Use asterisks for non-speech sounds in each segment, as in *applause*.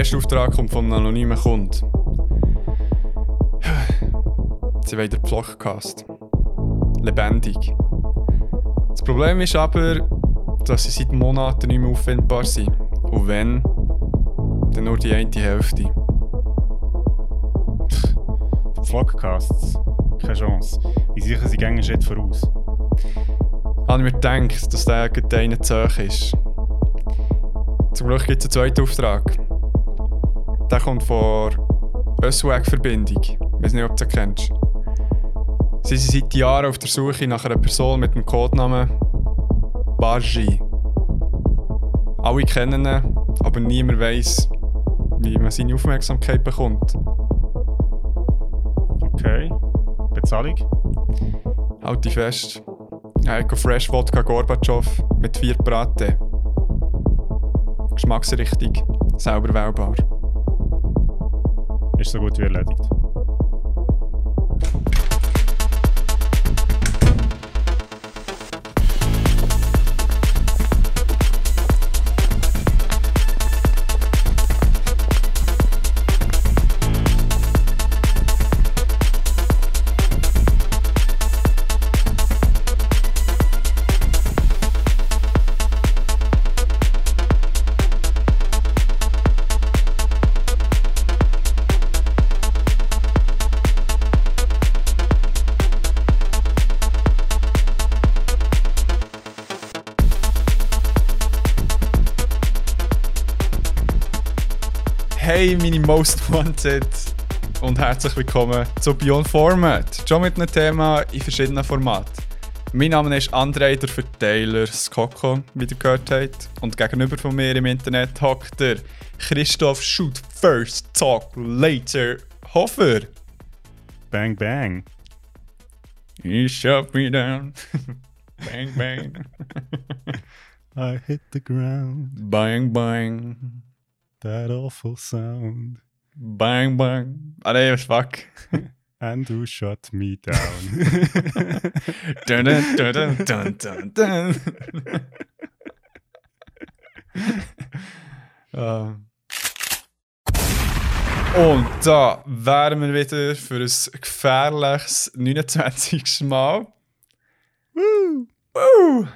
erste Auftrag kommt von einem anonymen Kunden. Sie wollen den Vlogcast. Lebendig. Das Problem ist aber, dass sie seit Monaten nicht mehr auffindbar sind. Und wenn, dann nur die eine Hälfte. Vlogcasts. Keine Chance. Ich sicher, sie gehen Schritt voraus. Habe ich mir gedacht, dass der gerade einer zu hoch ist. Zum Glück gibt es einen zweiten Auftrag. Der kommt von Öswag-Verbindung. Ich weiß nicht, ob du sie kennst. Sie sind seit Jahren auf der Suche nach einer Person mit dem Codenamen Barji. Alle kennen ihn, aber niemand weiß, wie man seine Aufmerksamkeit bekommt. Okay. Bezahlung? Halte fest. Eco Fresh Vodka Gorbatschow mit vier Braten. Geschmacksrichtig, selber wählbar. Ist so gut wie erledigt. Hey, meine Most Wanted und herzlich willkommen zu Beyond Format. Schon mit einem Thema in verschiedenen Formaten. Mein Name ist André, der Verteiler Skoko, wie ihr gehört habt. Und gegenüber von mir im Internet hockt der Christoph Shoot First, Talk Later Hofer. Bang, bang. You shut me down. bang, bang. *laughs* I hit the ground. bang, bang. That awful sound. Bang, bang. Nee, fuck. *laughs* And who shut me down? *laughs* dun, dun, dun, dun, dun, dun. Ah. *laughs* Und da wären wir wieder für ein gefährliches 29. Mal. Woo! Woo!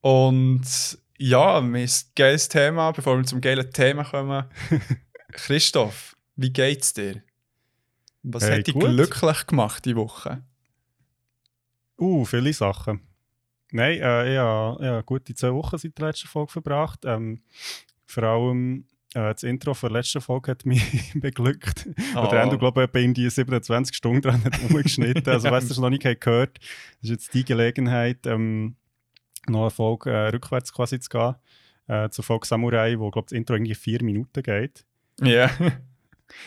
Und ja, mir ist ein geiles Thema, bevor wir zum geilen Thema kommen. *laughs* Christoph, wie geht's dir? Was Hey, hat dich gut. glücklich gemacht die Woche? Uh, viele Sachen. Nein, äh, ich habe ja, gute zwei Wochen seit der letzten Folge verbracht. Ähm, vor allem äh, das Intro von der letzten Folge hat mich *laughs* beglückt. Oh. Oder Endo, glaube ich, in die 27 Stunden dran *laughs* hat umgeschnitten. Also, weißt du, es noch nicht gehört das ist jetzt die Gelegenheit, ähm, noch eine Folge äh, rückwärts quasi zu gehen. Äh, zur Folge Samurai, wo, glaube das Intro irgendwie vier Minuten geht. Ja.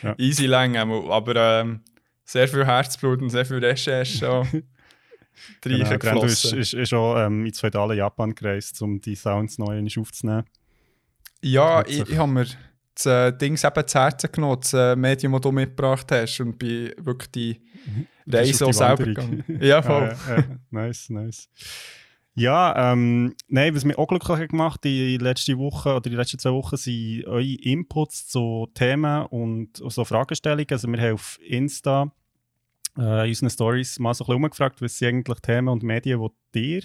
Ja. *laughs* Easy lang, aber- aber ähm, sehr viel Herzblut und sehr viel Recherche schon *laughs* Genau, der Endo ist, ist, ist auch ähm, ins feudale Japan gereist, um die Sounds neu aufzunehmen. Ja, ich, ich habe mir das äh, Ding eben zu Herzen genommen, das äh, Medium, das du mitgebracht hast und bin wirklich die bist Reise auch selber gegangen. Ja, *laughs* voll. Äh, äh, nice, nice. Ja, ähm, nein, was mich auch glücklich hat gemacht die letzte Woche oder die letzten zwei Wochen sind eure Inputs zu Themen und so Fragestellungen. Also wir haben auf Insta äh, in unseren Stories mal so ein bisschen umgefragt, was sind eigentlich Themen und Medien, die ihr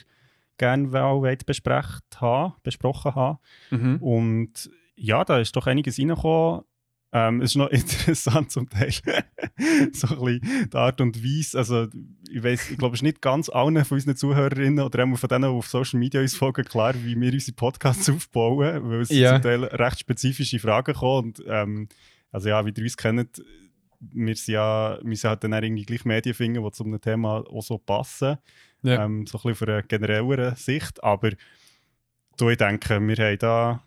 gerne auch wollt besprecht haben, besprochen haben. Mhm. Und ja, da ist doch einiges reingekommen. Ähm, es ist noch *laughs* interessant zum Teil. *laughs* so ein bisschen die Art und Weise. Also, ich weiß, ich glaube, es ist nicht ganz allen von unseren Zuhörerinnen oder auch von denen, die auf Social Media uns folgen, klar, wie wir unsere Podcasts *laughs* aufbauen, weil es Ja. zum Teil recht spezifische Fragen kommen. Und, ähm, also, ja, wie ihr uns kennt, wir sind ja, wir halt dann irgendwie gleich Medien finden, die zu einem Thema auch so passen. Ja. Ähm, so ein bisschen von einer generelleren Sicht. Aber ich denke, wir haben da.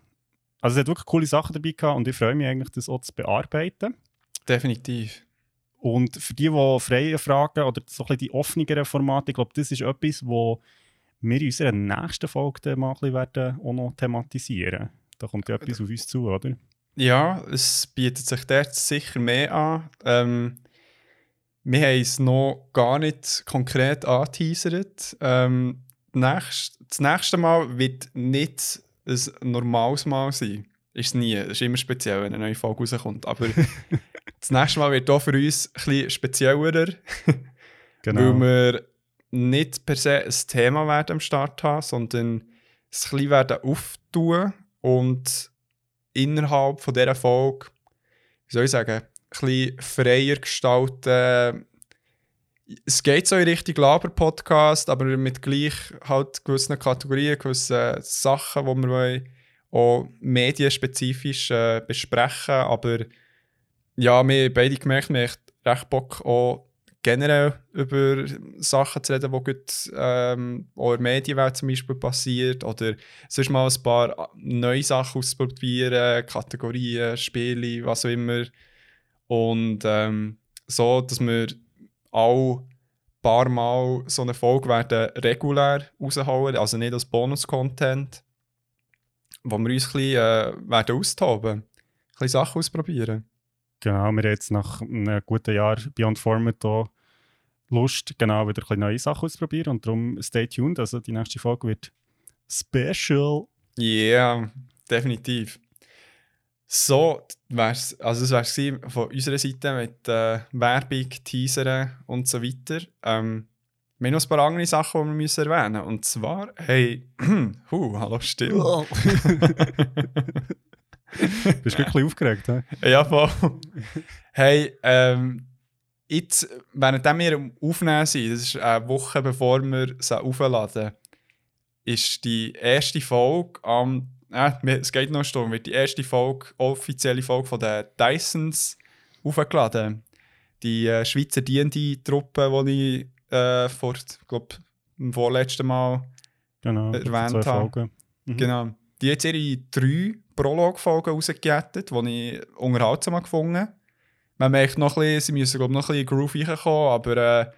Also, es hat wirklich coole Sachen dabei gehabt und ich freue mich eigentlich, das auch zu bearbeiten. Definitiv. Und für die, die freie Fragen oder so ein bisschen die offeneren Formate, ich glaube, das ist etwas, wo wir in unserer nächsten Folge mal ein bisschen werden auch noch thematisieren. Da kommt ja etwas auf uns zu, oder? Ja, es bietet sich dort sicher mehr an. Ähm, wir haben es noch gar nicht konkret angeteasert. Ähm, das nächste Mal wird nicht ein normales Mal sein. Ist es nie. Es ist immer speziell, wenn eine neue Folge rauskommt. Aber *laughs* das nächste Mal wird auch für uns ein bisschen spezieller. *laughs* Genau. Weil wir nicht per se ein Thema werden am Start haben, sondern es ein bisschen werden auftun und innerhalb von dieser Folge, wie soll ich sagen, ein bisschen freier gestalten. Es geht so in Richtung Laber-Podcast, aber mit gleich halt gewissen Kategorien, gewissen Sachen, die wir wollen, auch medienspezifisch äh, besprechen. Aber ja, wir haben beide gemerkt, wir haben echt recht Bock auch generell über Sachen zu reden, die gut, ähm, auch in der Medienwelt zum Beispiel passiert oder sonst mal ein paar neue Sachen ausprobieren, Kategorien, Spiele, was auch immer. Und ähm, so, dass wir auch ein paar Mal so eine Folge werden regulär raushauen, also nicht als Bonus-Content, wo wir uns ein bisschen äh, werden austoben, ein bisschen Sachen ausprobieren. Genau, wir haben jetzt nach einem guten Jahr Beyond Format hier Lust, genau wieder ein bisschen neue Sachen auszuprobieren und darum stay tuned, also die nächste Folge wird special. Ja, yeah, definitiv. So, wär's, also das wär's gewesen von unserer Seite mit äh, Werbung, Teasern und so weiter. Ähm, wir haben noch ein paar andere Sachen, die wir müssen erwähnen müssen. Und zwar, hey, *clears throat* huh, hallo, still. *laughs* Bist du wirklich aufgeregt? He? Ja, voll. Hey, ähm, jetzt, während wir am Aufnehmen sind, das ist eine Woche bevor wir sie aufladen, ist die erste Folge am, äh, es geht noch Stunde, wird die erste Folge, offizielle Folge von den Dysons aufgeladen. Die äh, Schweizer D&D-Truppe, die ich äh, vor, glaub, im vorletzten Mal genau, erwähnt habe. Mhm. Genau. Die hat ihre drei Prolog-Folgen rausgejettet, die ich unterhaltsam gefunden habe. Man merkt noch ein bisschen, sie müssen glaub, noch ein bisschen in Groove reinkommen, aber äh,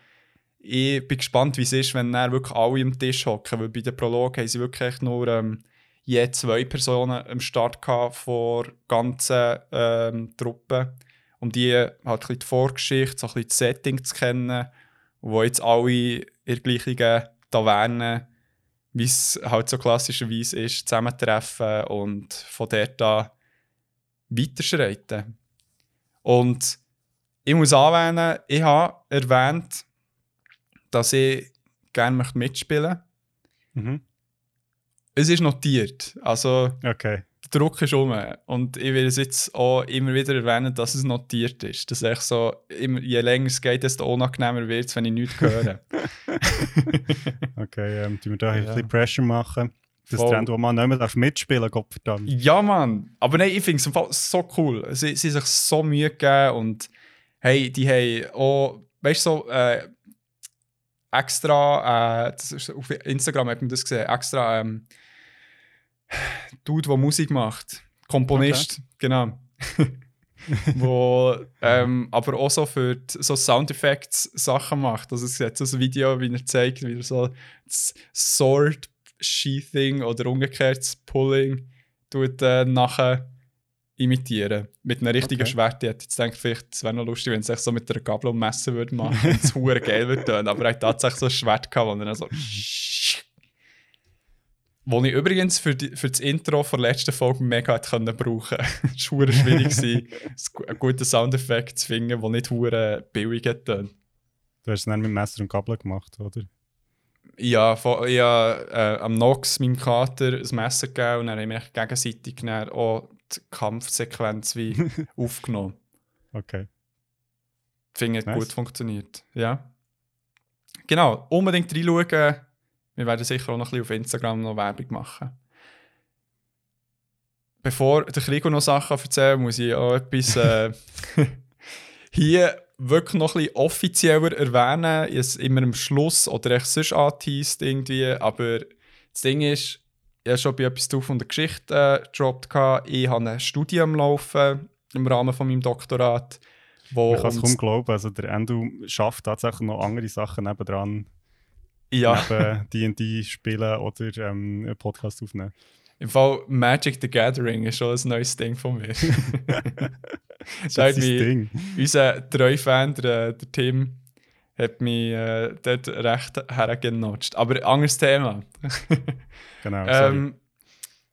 ich bin gespannt, wie es ist, wenn dann wirklich alle am Tisch hocken, weil bei der Prolog haben sie wirklich nur ähm, je zwei Personen am Start vor ganzen ähm, Truppe, um die halt die Vorgeschichte, so ein das Setting zu kennen, wo jetzt alle in der gleichen Taverne wie es halt so klassischerweise ist, zusammentreffen und von dort an weiterschreiten. Und ich muss anwählen, ich habe erwähnt, dass ich gerne mitspielen möchte. Mhm. Es ist notiert. Also Okay. der Druck ist um. Und ich will es jetzt auch immer wieder erwähnen, dass es notiert ist. Dass echt so, immer, je länger es geht, desto unangenehmer wird es, wenn ich nichts höre. *laughs* *laughs* Okay, ähm, tun wir da ein Ja. bisschen Pressure machen. Das Voll. Trend, wo man nicht mehr mitspielen darf, verdammt. Ja, Mann. Aber nein, ich finde es im Fall so cool. Sie, sie haben sich so Mühe gegeben und hey, die haben auch, weißt du, so äh, extra, äh, das ist, auf Instagram hat man das gesehen, extra ähm, Dude, der Musik macht. Komponist, genau. *laughs* wo ähm, aber auch so für die, so Soundeffects Sachen macht. Also es sieht so ein Video, wie er zeigt, wie er so das Sword Sheathing oder umgekehrt das Pulling tut äh, nachher imitieren. Mit einem richtigen Okay. Schwert. Ich hätte jetzt gedacht, vielleicht es wäre noch lustig, wenn es sich so mit einer Gabel und Messer würde machen und es hure geil würde tun. Aber er hat tatsächlich so ein Schwert gehabt, wo er dann so *laughs* wo ich übrigens für, die, für das Intro der letzten Folge mega hätte können brauchen konnte. Es war schwierig, *laughs* einen guten Soundeffekt zu finden, der nicht hure billig hat. Du hast es dann mit Messer und Gabel gemacht, oder? Ja, von, ich habe äh, am Nox, meinem Kater, ein Messer gegeben und dann haben wir gegenseitig dann auch die Kampfsequenz wie *laughs* aufgenommen. Okay. Finde, Nice. gut funktioniert. Ja. Genau, unbedingt reinschauen. Wir werden sicher auch noch ein bisschen auf Instagram noch Werbung machen. Bevor der Krigo noch Sachen erzählt, muss ich auch etwas äh, *laughs* hier wirklich noch ein bisschen offizieller erwähnen. Ich es immer am Schluss oder echt sonst angeteased irgendwie. Aber das Ding ist, ich habe schon bei etwas drauf von der Geschichte äh, gedroppt. Ich habe ein Studium laufen im Rahmen von meinem Doktorat. Wo Ich kann es kaum glauben. Also der Endo schafft tatsächlich noch andere Sachen nebendran. Ja. Neben D&D spielen oder ähm, einen Podcast aufnehmen. Im Fall Magic the Gathering ist schon ein neues Ding von mir. *laughs* *laughs* Das ist wie Ding. unser treu Fan, der, der Tim, hat mich äh, dort recht hergenotcht. Aber anderes Thema. *laughs* Genau. ähm,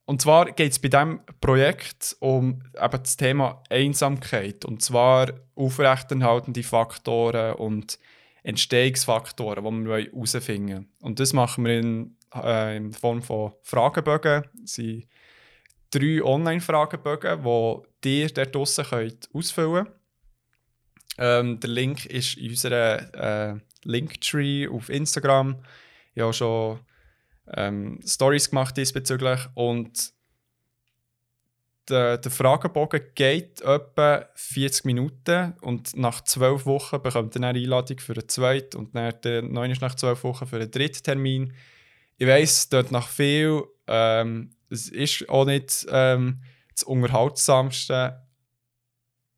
und zwar geht es bei diesem Projekt um eben das Thema Einsamkeit. Und zwar aufrechterhaltende Faktoren und Entstehungsfaktoren, die wir herausfinden wollen. Und das machen wir in, äh, in Form von Fragebögen. Das sind drei Online-Fragebögen, die ihr dort draussen ausfüllen könnt. Ähm, der Link ist in unserer äh, Linktree auf Instagram. Ich habe schon ähm, Stories gemacht diesbezüglich und der, der Fragebogen geht etwa 40 Minuten und nach 12 Wochen bekommt ihr eine Einladung für einen zweiten und dann neun nach 12 Wochen für einen dritten Termin. Ich weiss, dort nach viel, ähm, es ist auch nicht ähm, das Unterhaltsamste,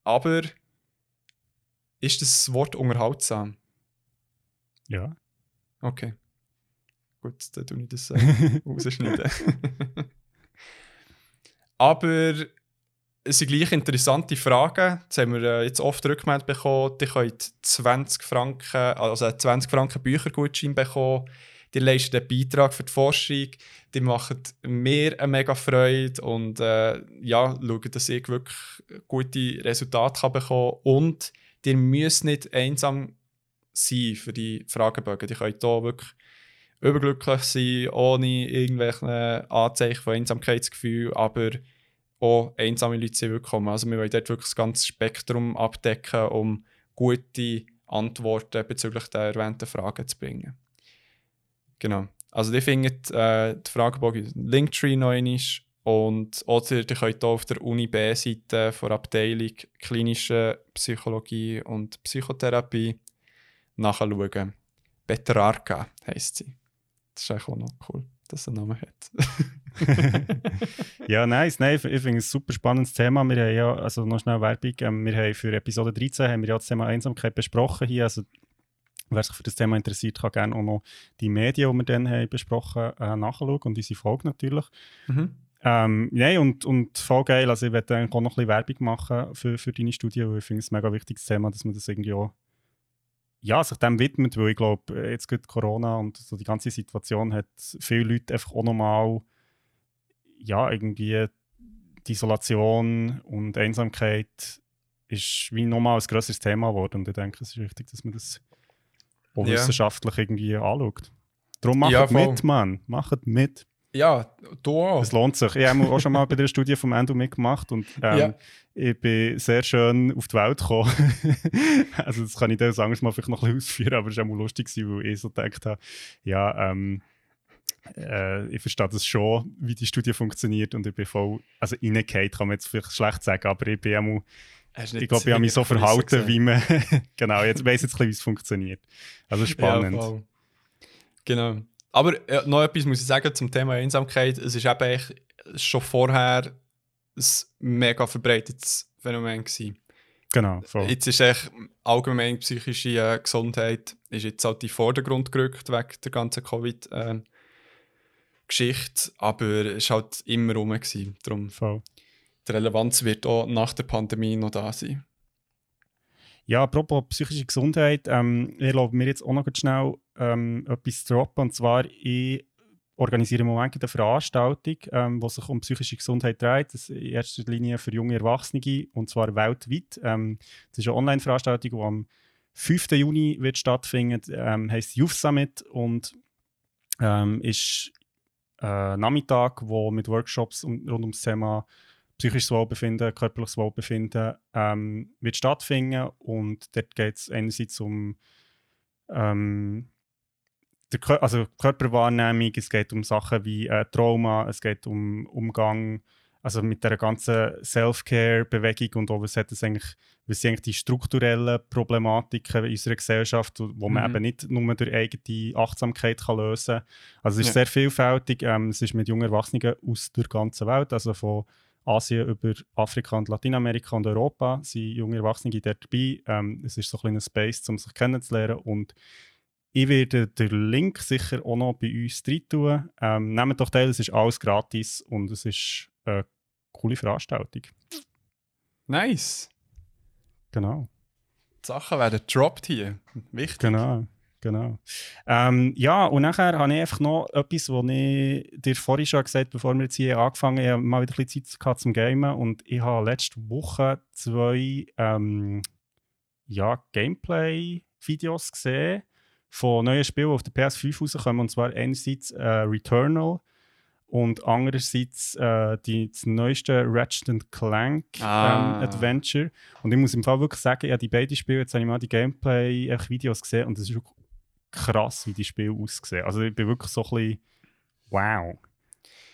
aber ist das Wort unterhaltsam? Ja. Okay. Gut, dann tue ich das äh, *laughs* rausschneiden. *laughs* Aber es sind gleich interessante Fragen. Das haben wir äh, jetzt oft rückgemeldet bekommen. Die könnt 20 Franken, also 20 Franken Büchergutschein bekommen. Die leisten einen Beitrag für die Forschung. Die machen mir eine mega Freude und äh, ja, schauen, dass ich wirklich gute Resultate kann bekommen kann. Und ihr müsst nicht einsam sein für die Fragebögen. Die könnt hier wirklich überglücklich sein, ohne irgendwelche Anzeichen von Einsamkeitsgefühl, aber auch einsame Leute sind willkommen. Also wir wollen dort wirklich das ganze Spektrum abdecken, um gute Antworten bezüglich der erwähnten Fragen zu bringen. Genau. Also ihr findet äh, die Fragebogen Linktree noch einmal und oder ihr könnt auch auf der Uni B-Seite von Abteilung Klinische Psychologie und Psychotherapie nachschauen. Petrarca heisst sie. Das ist eigentlich auch noch cool, dass er einen Namen hat. *laughs* ja, nice. Nein, ich finde es ein super spannendes Thema. Wir haben ja, also noch schnell Werbung, ähm, wir haben für Episode 13 haben wir ja das Thema Einsamkeit besprochen hier. Also wer sich für das Thema interessiert, kann gerne auch noch die Medien, die wir dann haben besprochen haben, äh, nachschauen und unsere Folge natürlich. Mhm. Ähm, nein, und, und voll geil. Also ich werde auch noch ein bisschen Werbung machen für, für deine Studie, weil ich finde es ein mega wichtiges Thema, dass man das irgendwie auch ja, sich dem widmet, weil ich glaube, äh, jetzt geht Corona und so die ganze Situation hat viele Leute einfach auch nochmal, ja, irgendwie die Isolation und Einsamkeit ist wie nochmal ein größeres Thema geworden und ich denke, es ist wichtig, dass man das auch ja. wissenschaftlich irgendwie anschaut. Darum macht ja, mit, Mann, macht mit. Ja, du auch. Es lohnt sich. Ich habe auch schon mal bei der Studie vom Endo mitgemacht und ähm, ja. ich bin sehr schön auf die Welt gekommen. *laughs* also das kann ich dir sagen, mal vielleicht noch ein bisschen ausführen, aber es war auch lustig, weil ich so gedacht habe, ja, ähm, äh, ich verstehe das schon, wie die Studie funktioniert und ich bin voll, also reingehauen kann man jetzt vielleicht schlecht sagen, aber ich bin auch ich glaube, ich habe mich so verhalten, wie man. *laughs* genau, jetzt weiß jetzt ein bisschen, wie es funktioniert. Also spannend. Ja, genau. Aber äh, noch etwas muss ich sagen zum Thema Einsamkeit. Es ist eben schon vorher ein mega verbreitetes Phänomen gewesen. Genau. Voll. Jetzt ist echt allgemein psychische äh, Gesundheit ist jetzt halt in den Vordergrund gerückt wegen der ganzen Covid-Geschichte, äh, aber es war halt immer rum. Gewesen. Darum Voll. Die Relevanz wird auch nach der Pandemie noch da sein. Ja, apropos psychische Gesundheit, ähm, ich erlaube mir jetzt auch noch schnell ähm, etwas zu droppen. Und zwar, ich organisiere im Moment eine Veranstaltung, ähm, die sich um psychische Gesundheit dreht. Das ist in erster Linie für junge Erwachsene und zwar weltweit. Ähm, das ist eine Online-Veranstaltung, die am 5. Juni wird stattfinden, ähm, heißt Youth Summit und ähm, ist ein Nachmittag, wo mit Workshops rund ums Thema psychisches Wohlbefinden, körperliches Wohlbefinden ähm, wird stattfinden und dort geht es einerseits um ähm, der, also Körperwahrnehmung, es geht um Sachen wie äh, Trauma, es geht um Umgang also mit der ganzen Self-Care-Bewegung und auch, was, hat es eigentlich, was sind eigentlich die strukturellen Problematiken in unserer Gesellschaft, wo man mhm. eben nicht nur durch eigene Achtsamkeit kann lösen kann. Also es ist ja. sehr vielfältig, ähm, es ist mit jungen Erwachsenen aus der ganzen Welt, also von Asien über Afrika und Lateinamerika und Europa sind junge Erwachsene dort dabei. Ähm, es ist so ein kleiner Space, um sich kennenzulernen und ich werde den Link sicher auch noch bei uns drin tun. Ähm, nehmt doch teil, es ist alles gratis und es ist eine coole Veranstaltung. Nice. Genau. Sachen werden gedroppt hier. Wichtig. Genau, genau. Ähm, ja, und nachher habe ich einfach noch etwas, was ich dir vorhin schon gesagt habe, bevor wir jetzt hier angefangen haben, ich habe mal wieder ein bisschen Zeit gehabt zum Gamen und ich habe letzte Woche zwei ähm, ja, Gameplay-Videos gesehen von neuen Spielen, die auf der PS5 rauskommen, und zwar einerseits äh, Returnal und andererseits äh, die, das neueste Ratchet Clank Ah. ähm, Adventure. Und ich muss im Fall wirklich sagen, ja, die beiden Spiele, jetzt habe ich mal die Gameplay-Videos gesehen und es ist krass, wie die Spiele aussehen. Also ich bin wirklich so ein bisschen wow.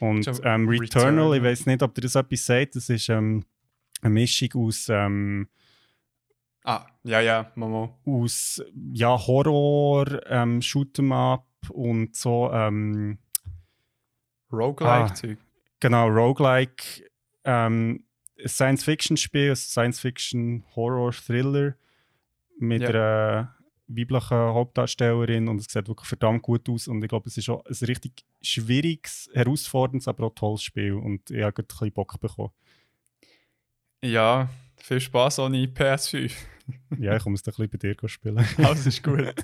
Und ähm, Returnal, ich weiß nicht, ob dir das etwas sagt, das ist ähm, eine Mischung aus, ähm, Ah, ja, ja, Momo. aus ja, Horror, ähm, Shoot'em Up und so, ähm, Roguelike-Zeug. genau, Roguelike, ähm, Science-Fiction-Spiel, ein Science-Fiction-Horror-Thriller mit Ja. einer weiblichen Hauptdarstellerin und es sieht wirklich verdammt gut aus und ich glaube, es ist auch ein richtig schwieriges, herausforderndes, aber auch tolles Spiel und ich habe gerade ein bisschen Bock bekommen. Ja, viel Spaß ohne PS5. *laughs* ja, ich komme es ein bisschen bei dir spielen. *laughs* Alles ist gut.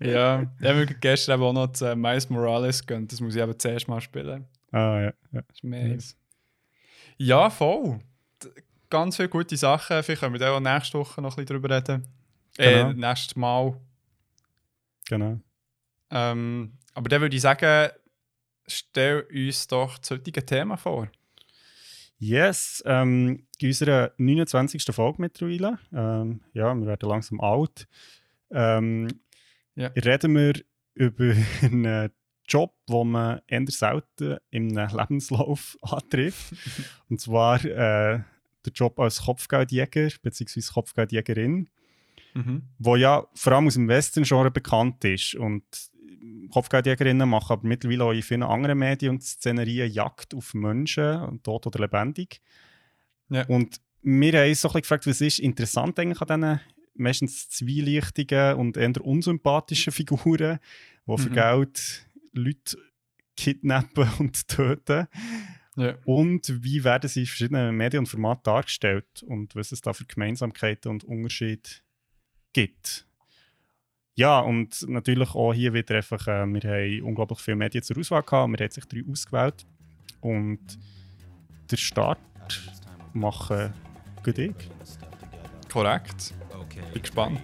ja, ich habe gestern eben auch noch zu äh, Miles Morales gönnt. Das muss ich eben zuerst mal spielen. ah, ja, ja. Das ist mega. Nice. Ja, voll. Ganz viele gute Sachen. Vielleicht können wir da auch nächste Woche noch ein bisschen drüber reden. Genau. Äh, nächstes Mal. Genau. Ähm, aber dann würde ich sagen, stell uns doch das heutige Thema vor. Yes, ähm, in unserer 29. Folge mittlerweile, ähm, ja, wir werden langsam alt, ähm, Ja. reden wir über *laughs* einen Job, den man eher selten im Lebenslauf *laughs* antrifft. *laughs* Und zwar äh, der Job als Kopfgeldjäger bzw. Kopfgeldjägerin, Mhm. wo ja vor allem aus dem Western-Genre bekannt ist. Und Kopfgeldjägerinnen machen aber mittlerweile auch in vielen anderen Medien und Szenerien Jagd auf Menschen, tot oder lebendig. Ja. Und wir haben uns so ein bisschen gefragt, was ist interessant eigentlich an diesen meistens zwielichtigen und eher unsympathischen Figuren, die für Mhm. Geld Leute kidnappen *laughs* und töten. Ja. Und wie werden sie in verschiedenen Medien und Formaten dargestellt und was es da für Gemeinsamkeiten und Unterschiede gibt. Ja, und natürlich auch hier wieder einfach, äh, wir haben unglaublich viele Medien zur Auswahl gehabt, wir haben sich drei ausgewählt und der Start machen gut ich. Korrekt. Bin gespannt.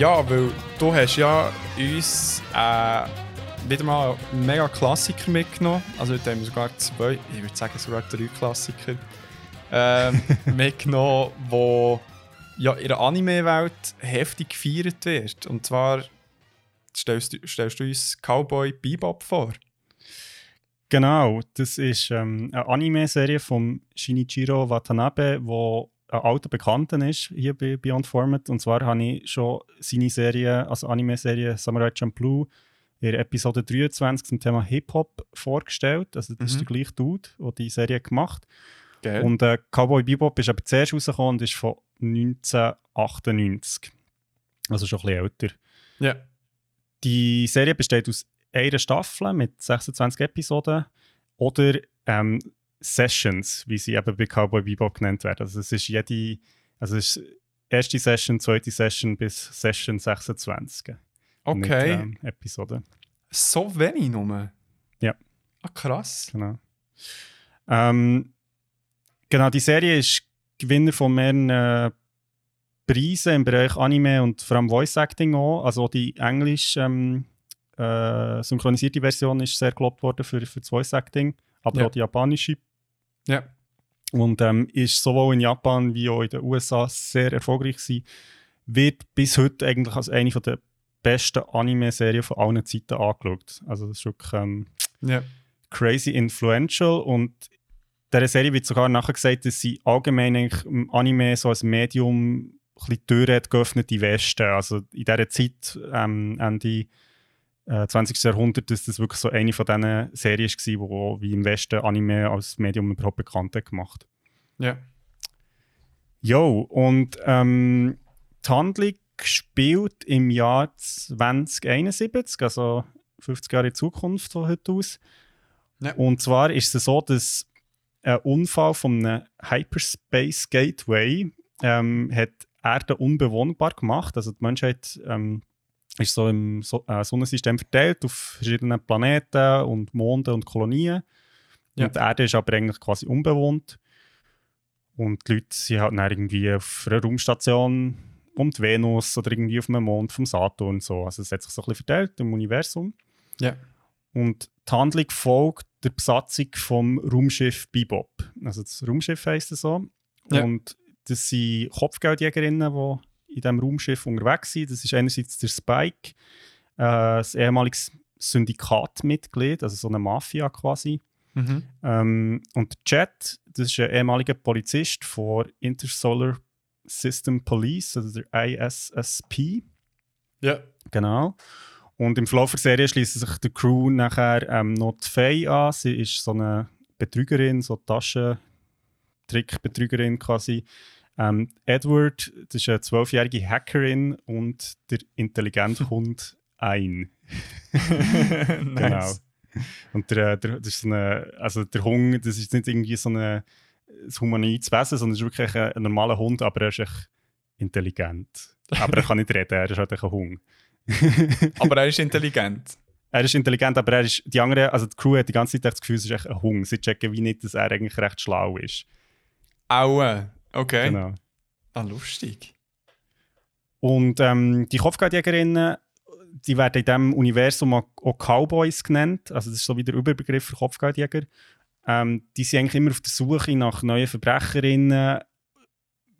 Ja, weil du hast ja uns äh, wieder mal mega Klassiker mitgenommen. Also heute haben wir sogar zwei, ich würde sagen sogar drei Klassiker ähm, *laughs* mitgenommen, wo ja in der Anime-Welt heftig gefeiert wird. Und zwar stellst du, stellst du uns Cowboy Bebop vor. Genau, das ist ähm, eine Anime-Serie von Shinichiro Watanabe, wo ein alter Bekannter ist hier bei Beyond Format. Und zwar habe ich schon seine Serie, also Anime-Serie Samurai Champloo, in Episode 23 zum Thema Hip-Hop vorgestellt. Also das ist Mhm. der gleiche Dude, der die Serie gemacht Gell? Und äh, Cowboy Bebop ist aber zuerst rausgekommen und ist von 1998. Also schon ein bisschen älter. ja. Die Serie besteht aus einer Staffel mit 26 Episoden oder ähm, Sessions, wie sie eben bei Cowboy Bebop genannt werden. Also es ist jede, also es ist erste Session, zweite Session bis Session 26. Okay. Mit, ähm, Episoden, So wenig nur? Ja. Ah, krass. genau. Ähm, genau, die Serie ist Gewinner von mehreren äh, Preisen im Bereich Anime und vor allem Voice Acting auch. Also die englisch ähm, äh, synchronisierte Version ist sehr gelobt worden für, für das Voice Acting, aber Ja. auch die japanische. Ja. Und ähm, ist sowohl in Japan wie auch in den USA sehr erfolgreich gewesen. Wird bis heute eigentlich als eine der besten Anime-Serien von allen Zeiten angeschaut. Also das ist wirklich ähm, Ja. crazy influential und dieser Serie wird sogar nachher gesagt, dass sie allgemein eigentlich im Anime so als Medium ein bisschen die Tür hat geöffnet in Westen. Also in dieser Zeit, ähm, Ende äh, 20. Jahrhundert, dass das wirklich so eine von diesen Serien war, die wie im Westen Anime als Medium überhaupt bekannt hat gemacht. Ja. Jo, und ähm, die Handlung spielt im Jahr 2071, also 50 Jahre in Zukunft von heute aus. Ja. Und zwar ist es so, dass ein Unfall von einem Hyperspace Gateway ähm, hat Erde unbewohnbar gemacht. Also die Menschheit ähm, ist so im so äh, Sonnensystem verteilt auf verschiedene Planeten und Monde und Kolonien. Ja. Und die Erde ist aber eigentlich quasi unbewohnt. Und die Leute sind halt dann irgendwie auf einer Raumstation um die Venus oder irgendwie auf einem Mond vom Saturn und so. Also es hat sich so ein bisschen verteilt im Universum. Ja. Und die Handlung folgt der Besatzung vom Raumschiff Bebop. Also das Raumschiff heisst es so. Ja. Und das sind Kopfgeldjägerinnen, die in diesem Raumschiff unterwegs sind. Das ist einerseits der Spike, äh, ein ehemaliges Syndikatmitglied, also so eine Mafia quasi. Mhm. Ähm, und Jet, das ist ein ehemaliger Polizist von Intersolar System Police, also der ISSP. Ja. Genau. Und im Verlauf der Serie schließt sich die Crew nachher ähm, noch die Faye an. Sie ist so eine Betrügerin, so Taschentrickbetrügerin quasi. Ähm, Edward, das ist eine zwölfjährige Hackerin und der intelligente *laughs* Hund Ein. *laughs* Genau. Und der, der, das ist so eine, also der Hund, das ist nicht irgendwie so eine, ein humanoides Wesen, sondern es ist wirklich ein, ein normaler Hund, aber er ist echt intelligent. Aber er kann nicht reden, er ist halt ein Hund. *laughs* Aber er ist intelligent. Er ist intelligent, aber er ist, die andere, also die Crew hat die ganze Zeit das Gefühl, es ist echt ein Hund. Sie checken wie nicht, dass er eigentlich recht schlau ist. Aua. Okay. Genau. Ah, lustig. Und ähm, die Kopfgeldjägerinnen, die werden in diesem Universum auch Cowboys genannt. Also das ist so wie der Überbegriff für Kopfgeldjäger. Ähm, die sind eigentlich immer auf der Suche nach neuen Verbrecherinnen,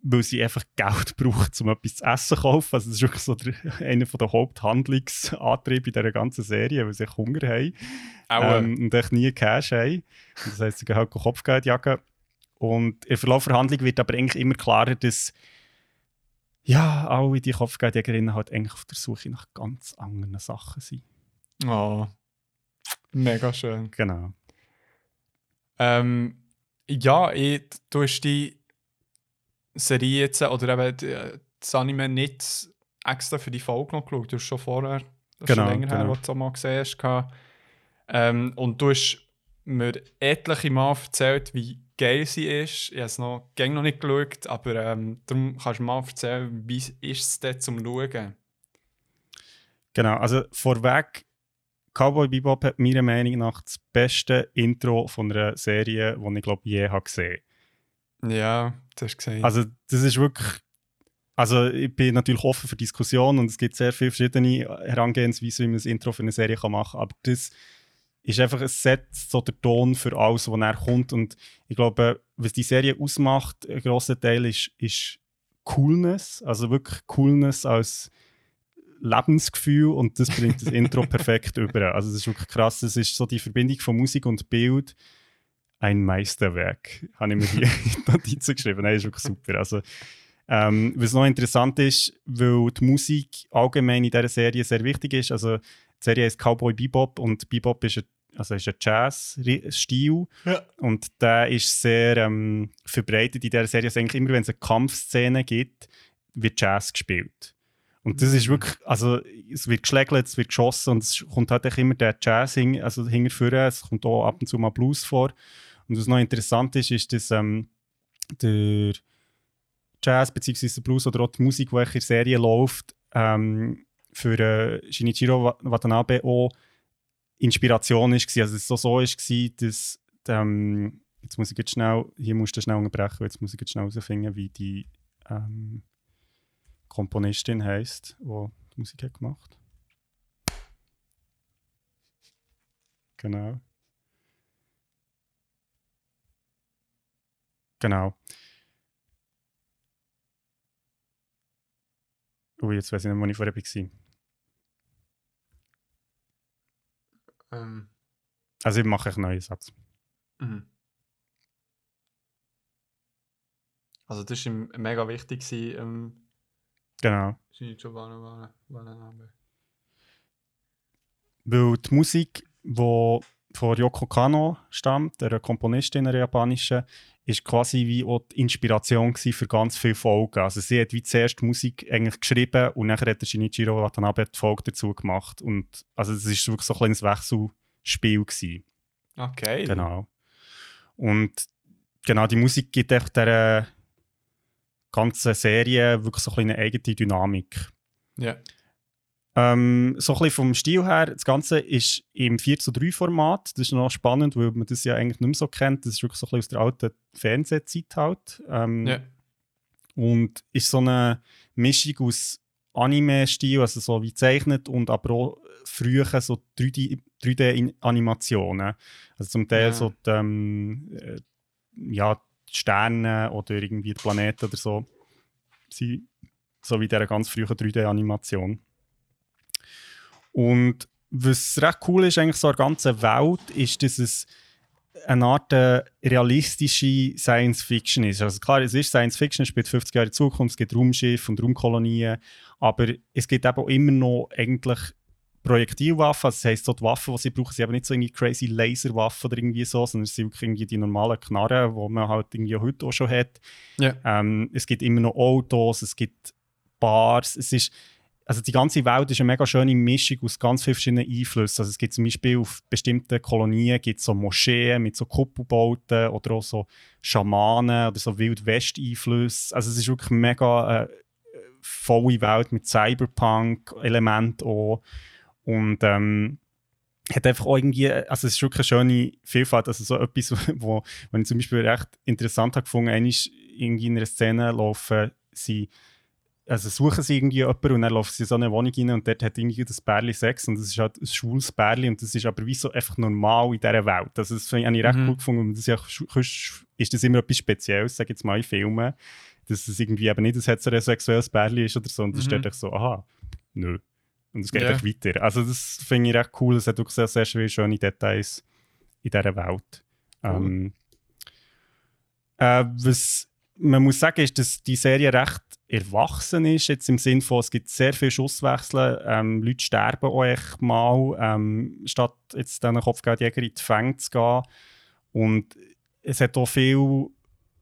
weil sie einfach Geld *laughs* brauchen, um etwas zu essen zu kaufen. Also das ist wirklich so der, *laughs* einer der Haupthandlungsantriebe in dieser ganzen Serie, weil sie Hunger haben ähm, und echt nie Cash haben. Das heisst, sie gehen halt Kopfgeld jagen. Und im Verlauf der Handlung wird aber eigentlich immer klarer, dass ja, alle die Kopfgeldjägerinnen halt eigentlich auf der Suche nach ganz anderen Sachen sind. oh. Mega schön. Genau. Ähm, ja, ich, du hast die Serie jetzt, oder eben die- das Anime nicht extra für die Folge noch geschaut. Du hast schon vorher, das Genau, schon länger her, genau. wo du es auch mal gesehen hast. Ähm, und du hast mir etliche Mal erzählt, wie geil sie ist. Ich habe es noch, noch nicht geschaut, aber ähm, darum kannst du mal erzählen, wie ist es denn zum Schauen? Genau, also vorweg, Cowboy Bebop hat meiner Meinung nach das beste Intro von einer Serie, die ich glaube je habe gesehen Ja, das hast du gesagt. Also das ist wirklich, also ich bin natürlich offen für Diskussionen und es gibt sehr viele verschiedene Herangehensweisen, wie man ein Intro für eine Serie kann machen kann, aber das ist einfach ein Set, so der Ton für alles, was nachher kommt und ich glaube, was die Serie ausmacht, ein grosser Teil ist, ist Coolness, also wirklich Coolness als Lebensgefühl und das bringt das Intro *laughs* perfekt über. Also das ist wirklich krass, es ist so die Verbindung von Musik und Bild, ein Meisterwerk, habe ich mir hier *laughs* in die Notizen geschrieben. Nein, ist wirklich super. Also, ähm, was noch interessant ist, weil die Musik allgemein in dieser Serie sehr wichtig ist. Also, die Serie heißt Cowboy Bebop und Bebop ist ein, also ist ein Jazz-Stil Ja. und der ist sehr ähm, verbreitet in dieser Serie. Also eigentlich immer, wenn es eine Kampfszene gibt, wird Jazz gespielt. Und das ist wirklich, also es wird geschlägelt, es wird geschossen und es kommt halt immer der Jazz hing, also hinterführen. Es kommt auch ab und zu mal Blues vor. Und was noch interessant ist, ist, dass ähm, der Jazz bzw. der Blues oder auch die Musik, die in der Serie läuft, ähm, für äh, Shinichiro Wa- Watanabe auch Inspiration ist. Also es so, so gewesen, dass ähm, jetzt muss ich jetzt schnell, hier musst du schnell unterbrechen, jetzt muss ich jetzt schnell herausfinden, wie die ähm, Komponistin heisst, die die Musik hat gemacht. Genau. Genau. Ui, jetzt weiß ich nicht, wo ich vorher war. Ähm. Also ich mache einen neuen Satz. Mhm. Also das war mega wichtig. Gewesen, ähm, genau. Weil die Musik, die von Yoko Kano stammt, der Komponistin der japanischen, ist quasi wie auch die Inspiration für ganz viele Folgen. Also sie hat wie zuerst Musik eigentlich geschrieben und dann hat der Shinichiro Watanabe die Folge dazu gemacht. Und also es ist wirklich so ein kleines Wechselspiel gewesen. Okay. Genau. Und genau, die Musik gibt echt der ganzen Serie wirklich so ein eine eigene Dynamik. Ja. Ähm, so ein bisschen vom Stil her, das Ganze ist im 4 zu 3 Format. Das ist noch spannend, weil man das ja eigentlich nicht mehr so kennt. Das ist wirklich so ein bisschen aus der alten Fernsehzeit halt. Ähm, Ja. Und ist so eine Mischung aus Anime-Stil, also so wie gezeichnet und aber auch früher so 3D 3D-Animationen. Also zum Teil Ja. so die, ähm, äh, ja, die Sterne oder irgendwie die Planeten oder so. Sie, so wie dieser ganz frühen 3D-Animation. Und was recht cool ist eigentlich so der ganzen Welt, ist, dass es eine Art äh, realistische Science Fiction ist. Also klar, es ist Science Fiction, es spielt 50 Jahre in Zukunft, es gibt Raumschiffe und Raumkolonien, aber es gibt eben auch immer noch eigentlich Projektilwaffen, also das heisst, so die Waffen, die sie brauchen, sind eben nicht so irgendwie crazy Laserwaffen oder irgendwie so, sondern es sind wirklich irgendwie die normalen Knarren, die man halt irgendwie heute auch schon hat. Ja. Ähm, es gibt immer noch Autos, es gibt Bars, es ist also die ganze Welt ist eine mega schöne Mischung aus ganz vielen verschiedenen Einflüssen. Also es gibt zum Beispiel auf bestimmten Kolonien gibt so Moscheen mit so Kuppelbauten oder auch so Schamanen oder so Wild-West-Einflüsse. Also es ist wirklich mega äh, volle Welt mit Cyberpunk-Elementen auch. Und ähm, hat einfach auch irgendwie, also es ist wirklich eine schöne Vielfalt, also so etwas, *laughs* wo, wenn ich zum Beispiel recht interessant habe gefunden, einmal irgendwie in einer Szene laufen sie also suchen sie irgendwie jemanden und dann laufen sie in so eine Wohnung rein und dort hat irgendwie das Bärli Sex und das ist halt ein schwules Bärli und das ist aber wie so einfach normal in dieser Welt. Also das finde ich recht Mhm. gut gefunden und das ist, ja, ist das immer etwas Spezielles, sage ich jetzt mal in Filmen, dass es irgendwie eben nicht ein heterosexuelles Bärli ist oder so und das ist Mhm. echt so, aha, nö. Und es geht echt weiter. Also das finde ich recht cool, es hat wirklich sehr, sehr viele schöne Details in dieser Welt. Cool. Ähm, äh, was man muss sagen, ist, dass die Serie recht erwachsen ist, jetzt im Sinne von, es gibt sehr viele Schusswechsel, ähm, Leute sterben auch echt mal, ähm, statt jetzt diesen Kopfgeldjäger in die Fänge zu gehen. Und es hat auch viele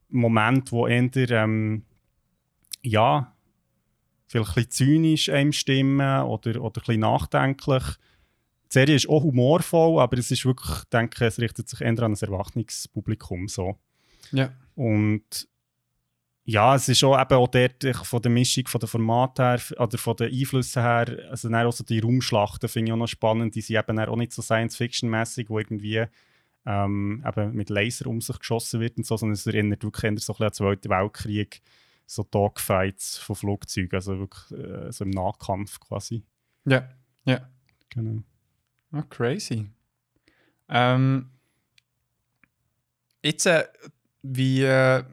Momente, wo eher, ähm, ja, vielleicht ein bisschen zynisch einem stimmen oder, oder ein bisschen nachdenklich. Die Serie ist auch humorvoll, aber es ist wirklich, ich denke, es richtet sich eher an ein erwachsenes Publikum so. Ja. Und ja, es ist auch eben auch dort ich- von der Mischung, von der Format her oder von den Einflüssen her, also dann auch so die Raumschlachten finde ich auch noch spannend, die sind eben auch nicht so Science-Fiction-mäßig, wo irgendwie ähm, eben mit Laser um sich geschossen wird und so, sondern es erinnert wirklich eher so ein bisschen an den Zweiten Weltkrieg, so Dogfights von Flugzeugen, also wirklich äh, so im Nahkampf quasi. Ja. Ja. Genau. Oh, crazy. Ähm, jetzt, äh, wie, äh,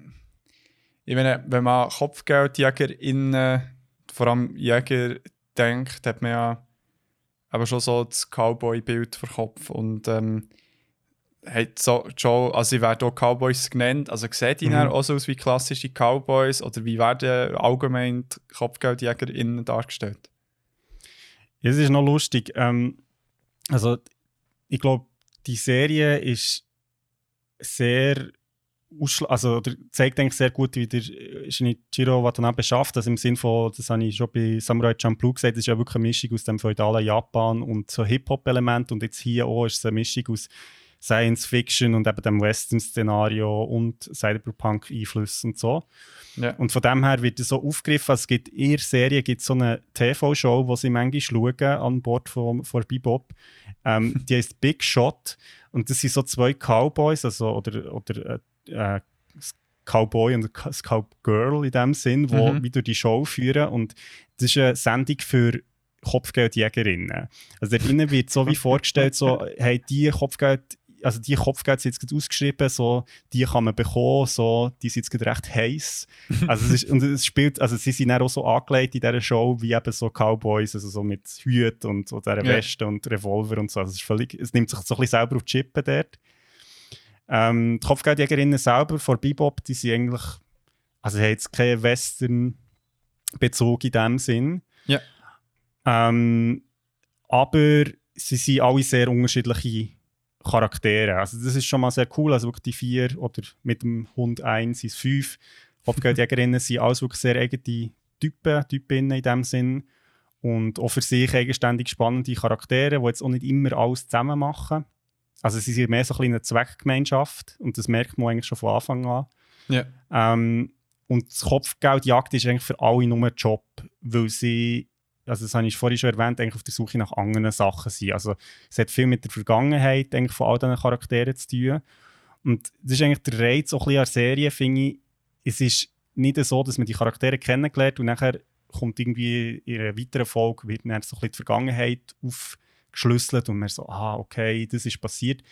ich meine, wenn man KopfgeldjägerInnen, vor allem Jäger, denkt, hat man ja aber schon so das Cowboy-Bild vor Kopf und ähm, hat so schon, also sie werden auch Cowboys genannt, also sieht die Mhm. auch so aus wie klassische Cowboys oder wie werden allgemein KopfgeldjägerInnen dargestellt? Ja, es ist noch lustig. Ähm, also, ich glaube, die Serie ist sehr also zeigt eigentlich sehr gut, wie der äh, Shinichiro Watanabe schafft. Also im Sinn von, das habe ich schon bei Samurai Champloo gesagt, das ist ja wirklich eine Mischung aus dem feudalen Japan und so Hip-Hop-Element und jetzt hier auch ist es eine Mischung aus Science Fiction und eben dem Western-Szenario und Cyberpunk-Einflüssen und so. Ja. Und von dem her wird es so aufgegriffen, also es gibt in der Serie gibt so eine TV-Show, die sie manchmal schauen, an Bord von, von Bebop. Ähm, die *laughs* heißt Big Shot und das sind so zwei Cowboys, also oder, oder äh, Cowboy und das Cowgirl in dem Sinn, wo Mhm. wie durch die Show führen und das ist eine Sendung für Kopfgeldjägerinnen. Also dort wird so wie *laughs* vorgestellt, so, hey, die Kopfgeld, also die Kopfgeld sind jetzt ausgeschrieben, so, die kann man bekommen, so, die sind jetzt recht heiß. *laughs* Also es, ist, und es spielt, also sie sind dann auch so angelegt in dieser Show, wie eben so Cowboys, also so mit Hüten und so dieser Ja. Weste und Revolver und so. Also es, ist völlig, es nimmt sich so ein bisschen selber auf die Chippen dort. Ähm, die Kopfgeldjägerinnen selber von Bebop, die sind eigentlich, Also, hat jetzt keinen Western-Bezug in dem Sinn. Ja. Ähm, aber sie sind alle sehr unterschiedliche Charaktere. Also, das ist schon mal sehr cool. Also, wirklich die vier oder mit dem Hund eins sind es fünf Kopfgeldjägerinnen sind alles wirklich sehr eigene Typen, Typinnen in dem Sinn. Und auch für sich eigenständig spannende Charaktere, die jetzt auch nicht immer alles zusammen machen. Also sie sind mehr so ein eine Zweckgemeinschaft und das merkt man eigentlich schon von Anfang an. Ja. Ähm, und das Kopfgeldjagd ist eigentlich für alle nur ein Job, weil sie, also das habe ich vorhin schon erwähnt, eigentlich auf der Suche nach anderen Sachen sind. Also es hat viel mit der Vergangenheit eigentlich von all diesen Charakteren zu tun. Und das ist eigentlich der Reiz auch ein bisschen an der Serie, finde ich. Es ist nicht so, dass man die Charaktere kennengelernt und nachher kommt irgendwie in einer weiteren Folge wird dann so ein bisschen die Vergangenheit aufgeschlüsselt und man so, ah, okay, das ist passiert.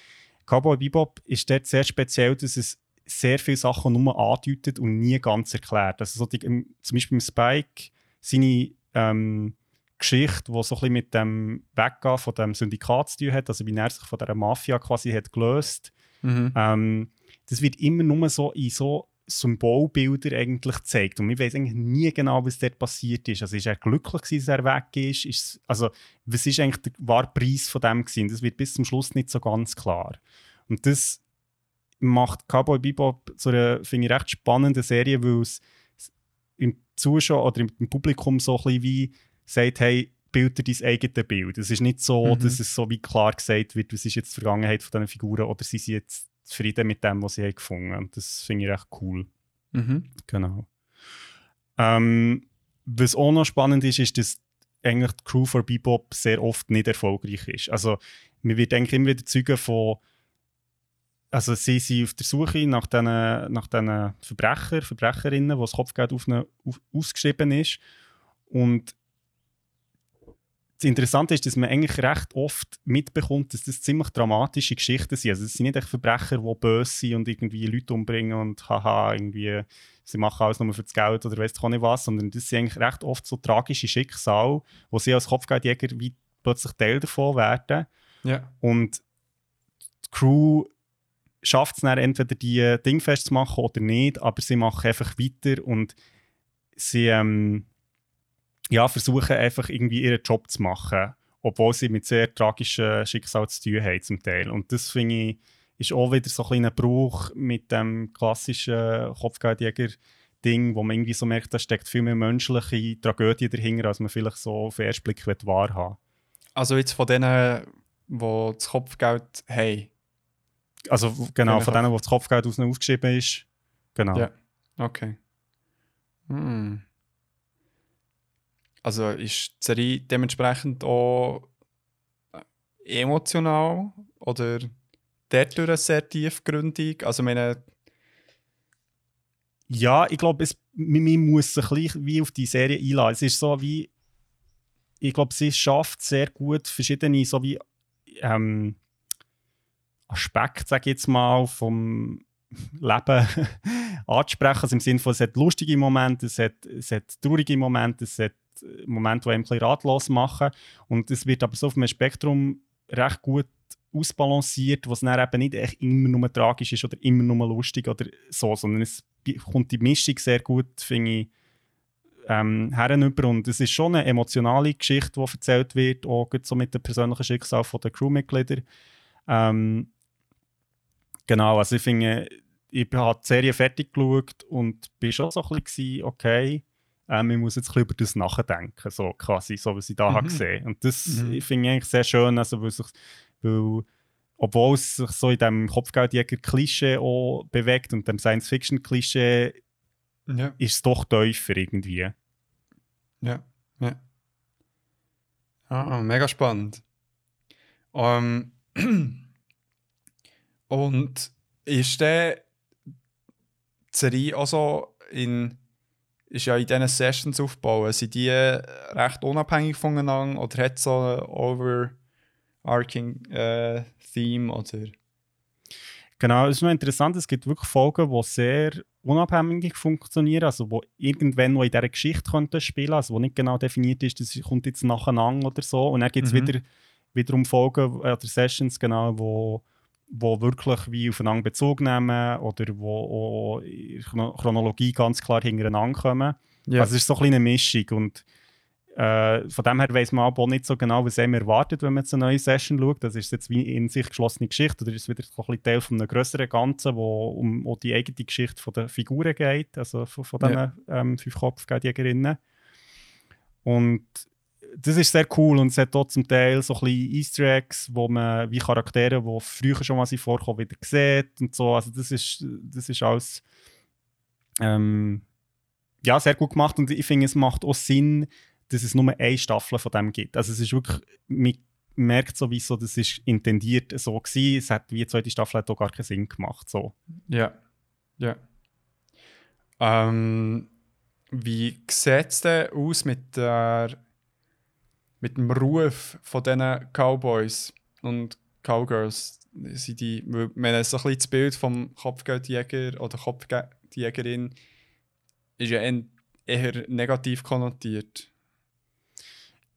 Cowboy Bebop ist dort sehr speziell, dass es sehr viele Sachen nur andeutet und nie ganz erklärt. Also so die, zum Beispiel im Spike seine ähm, Geschichte, die so ein bisschen mit dem Weggehen von dem Syndikat zu tun hat, also wie er sich von der Mafia quasi hat gelöst. Mhm. Ähm, das wird immer nur so in so Symbolbilder eigentlich zeigt. Und ich weiß eigentlich nie genau, was dort passiert ist. Also ist er glücklich gewesen, dass er weg ist? ist also was ist eigentlich der wahre Preis von dem gewesen? Das wird bis zum Schluss nicht so ganz klar. Und das macht Cowboy Bebop zu einer, finde ich, recht spannenden Serie, weil es im Zuschauer oder im Publikum so ein bisschen wie sagt, hey, bild dir dein eigenes Bild. Es ist nicht so, mhm. dass es so wie klar gesagt wird, was ist jetzt die Vergangenheit von diesen Figuren oder sie sind jetzt zufrieden mit dem, was sie haben gefunden haben. Das finde ich recht cool. Mhm. Genau. Ähm, was auch noch spannend ist, ist, dass eigentlich die Crew for Bebop sehr oft nicht erfolgreich ist. Also, man wird eigentlich immer wieder Zeugen von also sie sind auf der Suche nach diesen, nach Verbrecher, Verbrecherinnen, wo das Kopfgeld auf eine, auf, ausgeschrieben ist. Und das Interessante ist, dass man eigentlich recht oft mitbekommt, dass das ziemlich dramatische Geschichten sind. Also es sind nicht echt Verbrecher, die böse sind und irgendwie Leute umbringen und haha, irgendwie, sie machen alles nur für das Geld oder weißt du nicht was, sondern das sind eigentlich recht oft so tragische Schicksale, wo sie als Kopfgeldjäger wie plötzlich Teil davon werden. Ja. Und die Crew schafft es dann entweder die Ding festzumachen oder nicht, aber sie machen einfach weiter und sie ähm, ja, versuchen einfach irgendwie ihren Job zu machen, obwohl sie mit sehr tragischen Schicksalen zu tun haben zum Teil. Und das finde ich, ist auch wieder so ein kleiner Bruch mit dem klassischen Kopfgeldjäger-Ding, wo man irgendwie so merkt, da steckt viel mehr menschliche Tragödie dahinter, als man vielleicht so auf den ersten Blick wahrhaben Also jetzt von denen, die das Kopfgeld haben? Also genau, von denen, wo das Kopfgeld aus aufgeschrieben ist. Genau. Ja, okay. Hm. Also ist die Serie dementsprechend auch äh, emotional oder dadurch sehr tiefgründig? Also meine ja, ich glaube, man muss sich wie auf die Serie einladen. Es ist so wie, ich glaube, sie schafft sehr gut verschiedene so wie ähm, Aspekte, sage ich jetzt mal, vom Leben *laughs* anzusprechen. Also im Sinne von, es hat lustige Momente, es hat, es hat traurige Momente, es hat Momente, die einem ein bisschen ratlos machen. Und es wird aber so auf einem Spektrum recht gut ausbalanciert, was dann eben nicht echt immer nur tragisch ist oder immer nur lustig oder so, sondern es kommt die Mischung sehr gut, finde ich, ähm, herüber. Und es ist schon eine emotionale Geschichte, die erzählt wird, auch so mit dem persönlichen Schicksal der Crewmitglieder. Ähm, genau, also ich finde, ich habe die Serie fertig geschaut und bin schon so ein bisschen, okay, ähm, ich muss jetzt ein bisschen über das nachdenken, so quasi, so was ich da mhm. habe gesehen. Und das mhm. finde ich eigentlich sehr schön, also weil, sich, weil obwohl es sich so in diesem Kopfgeldjäger-Klischee auch bewegt und dem Science-Fiction-Klischee, ja. ist es doch tiefer irgendwie. Ja, ja. Ah, mega spannend. Um, *clears throat* und ist der Serie auch so in ist ja in diesen Sessions aufbauen. Sind die recht unabhängig voneinander oder hat es so ein overarching äh, Theme? Oder? Genau, es ist noch interessant, es gibt wirklich Folgen, die sehr unabhängig funktionieren, also wo irgendwann noch in dieser Geschichte könnten spielen, also wo nicht genau definiert ist, das kommt jetzt nacheinander oder so. Und dann gibt es mhm. wieder, wiederum Folgen äh, oder Sessions, genau, wo wo wirklich wie aufeinander Bezug nehmen oder wo auch in der Chronologie ganz klar hintereinander kommen. Ja. Also es ist so ein bisschen eine Mischung und äh, von dem her weiß man aber auch nicht so genau, was einem erwartet, wenn man jetzt eine neue Session schaut. Das ist jetzt wie in sich geschlossene Geschichte oder ist es wieder so ein bisschen Teil von einem größeren Ganzen, wo um, um die eigene Geschichte von der Figuren geht, also von, von diesen Ja. ähm, fünf Kopfgeldjägerinnen. Und das ist sehr cool und es hat auch zum Teil so ein bisschen Easter Eggs, wo man wie Charaktere, die früher schon mal sind vorkommen, wieder sieht und so. Also das ist, das ist alles ähm, ja, sehr gut gemacht und ich finde, es macht auch Sinn, dass es nur eine Staffel von dem gibt. Also es ist wirklich, man merkt sowieso, das ist intendiert so gewesen. Es hat wie die zweite Staffel hat auch gar keinen Sinn gemacht. So. Ja. Ja. Ähm, wie sieht es denn aus mit, der, mit dem Ruf von diesen Cowboys und Cowgirls? Sind die, wenn es so ein bisschen das Bild vom Kopfgeldjäger oder Kopfgeldjägerin ist ja eher- eher negativ konnotiert.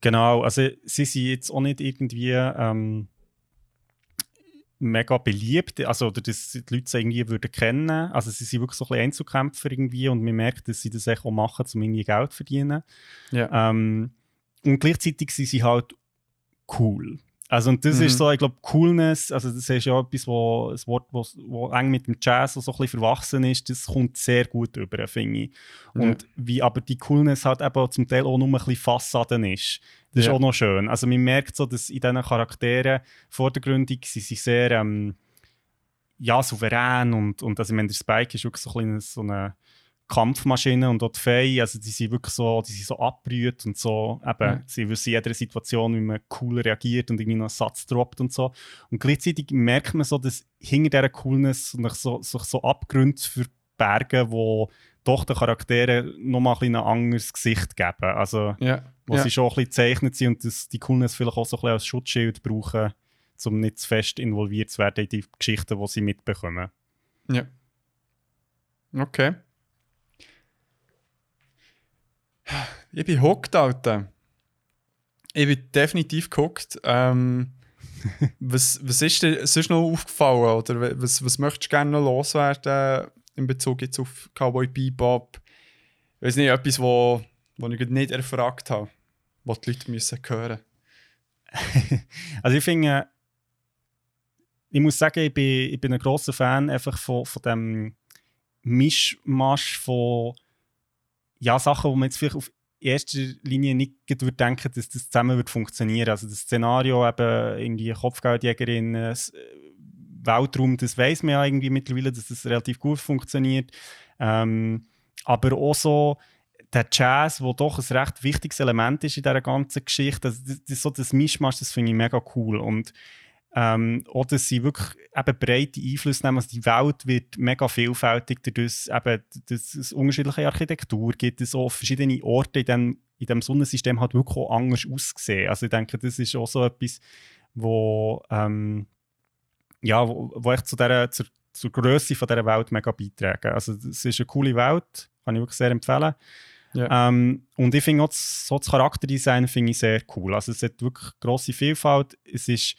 Genau, also sie sind jetzt auch nicht irgendwie ähm, mega beliebt, also oder dass die Leute sie irgendwie würden kennen. Also sie sind wirklich so ein bisschen Einzelkämpfer irgendwie und man merkt, dass sie das echt auch machen, um irgendwie Geld zu verdienen. Ja. Ähm, und gleichzeitig sind sie halt cool. Also und das Mhm. ist so, ich glaube, Coolness, also das ist ja etwas, wo, ein Wort, wo, wo eng mit dem Jazz so ein bisschen verwachsen ist, das kommt sehr gut über, finde ich. Und wie aber die Coolness halt eben zum Teil auch nur ein bisschen Fassaden ist. Das Ja. ist auch noch schön. Also man merkt so, dass in diesen Charakteren vordergründig sie sind sehr ähm, ja, souverän und, und also ich meine, der Spike ist wirklich so, ein bisschen so eine Kampfmaschine und auch die Faye, also die sind wirklich so, die sind so abbrüht und so, eben, Mhm. sie wissen in jeder Situation, wie man cool reagiert und irgendwie noch einen Satz droppt und so. Und gleichzeitig merkt man so, dass hinter dieser Coolness sich so, sich so Abgründe verbergen, wo doch den Charakteren nochmal ein, ein anderes Gesicht geben. Also, Ja. wo ja. sie schon ein bisschen gezeichnet sind und das, die Coolness vielleicht auch so ein bisschen als Schutzschild brauchen, um nicht zu fest involviert zu werden in die Geschichten, die sie mitbekommen. Ja. Okay. Ich bin hooked, Alter. Ich bin definitiv gehuckt. Ähm, *laughs* was, was ist dir sonst noch aufgefallen? Oder was, was möchtest du gerne noch loswerden in Bezug jetzt auf Cowboy Bebop? Ich weiß nicht, etwas, wo, wo ich nicht erfragt habe, was die Leute müssen hören *laughs* Also ich finde, ich muss sagen, ich bin, ich bin ein grosser Fan einfach von, von dem Mischmasch von ja, Sachen, wo man jetzt vielleicht auf erster Linie nicht würde denken, dass das zusammen wird funktionieren. Also das Szenario eben irgendwie Kopfgeldjägerin, äh, s- Weltraum, das weiß man ja irgendwie mittlerweile, dass das relativ gut funktioniert. Ähm, aber auch so der Jazz, wo doch ein recht wichtiges Element ist in dieser ganzen Geschichte, also das, das, so das Mischmasch, das finde ich mega cool. Und ähm, dass sie wirklich eben breite Einfluss nehmen. Also die Welt wird mega vielfältig, dadurch eben, dass es unterschiedliche Architektur gibt, es auch verschiedene Orte in dem, in dem Sonnensystem halt wirklich auch anders aussehen. Also ich denke, das ist auch so etwas, wo, ähm, ja, wo, wo echt zu der, zur, zur Größe von dieser Welt mega beitragen. Also es ist eine coole Welt, kann ich wirklich sehr empfehlen. Ja. Ähm, und ich finde auch das, so das Charakterdesign finde ich sehr cool. Also es hat wirklich grosse Vielfalt. Es ist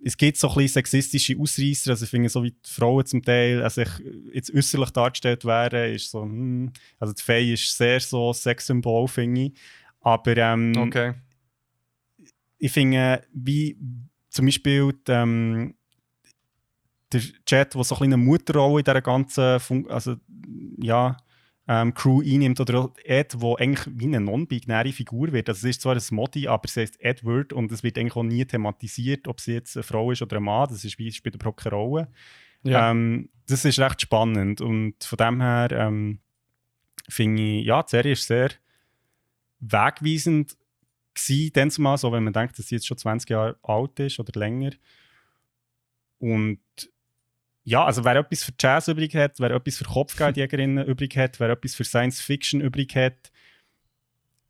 es gibt so ein bisschen sexistische Ausreißer, also ich finde, so wie die Frauen zum Teil also ich, jetzt äußerlich dargestellt werden, ist so, hm, also die Faye ist sehr so Sexsymbol, finde ich. Aber ähm, Okay. ich finde, wie zum Beispiel die, ähm, der Chat, der so ein bisschen eine Mutterrolle in dieser ganzen Fun also, ja, ähm, Crew einnimmt, oder Ed, der eigentlich wie eine non-binäre Figur wird. Also es ist zwar ein Modi, aber es heißt Edward und es wird eigentlich auch nie thematisiert, ob sie jetzt eine Frau ist oder ein Mann. Das ist wie spielt überhaupt keine Rolle. Ja. Ähm, das ist recht spannend und von dem her ähm, finde ich, ja, die Serie ist sehr wegweisend gewesen, dann zumal, so wenn man denkt, dass sie jetzt schon 20 Jahre alt ist oder länger. Und ja, also wer etwas für Jazz übrig hat, wer etwas für Kopfgeldjägerinnen *laughs* übrig hat, wer etwas für Science Fiction übrig hat,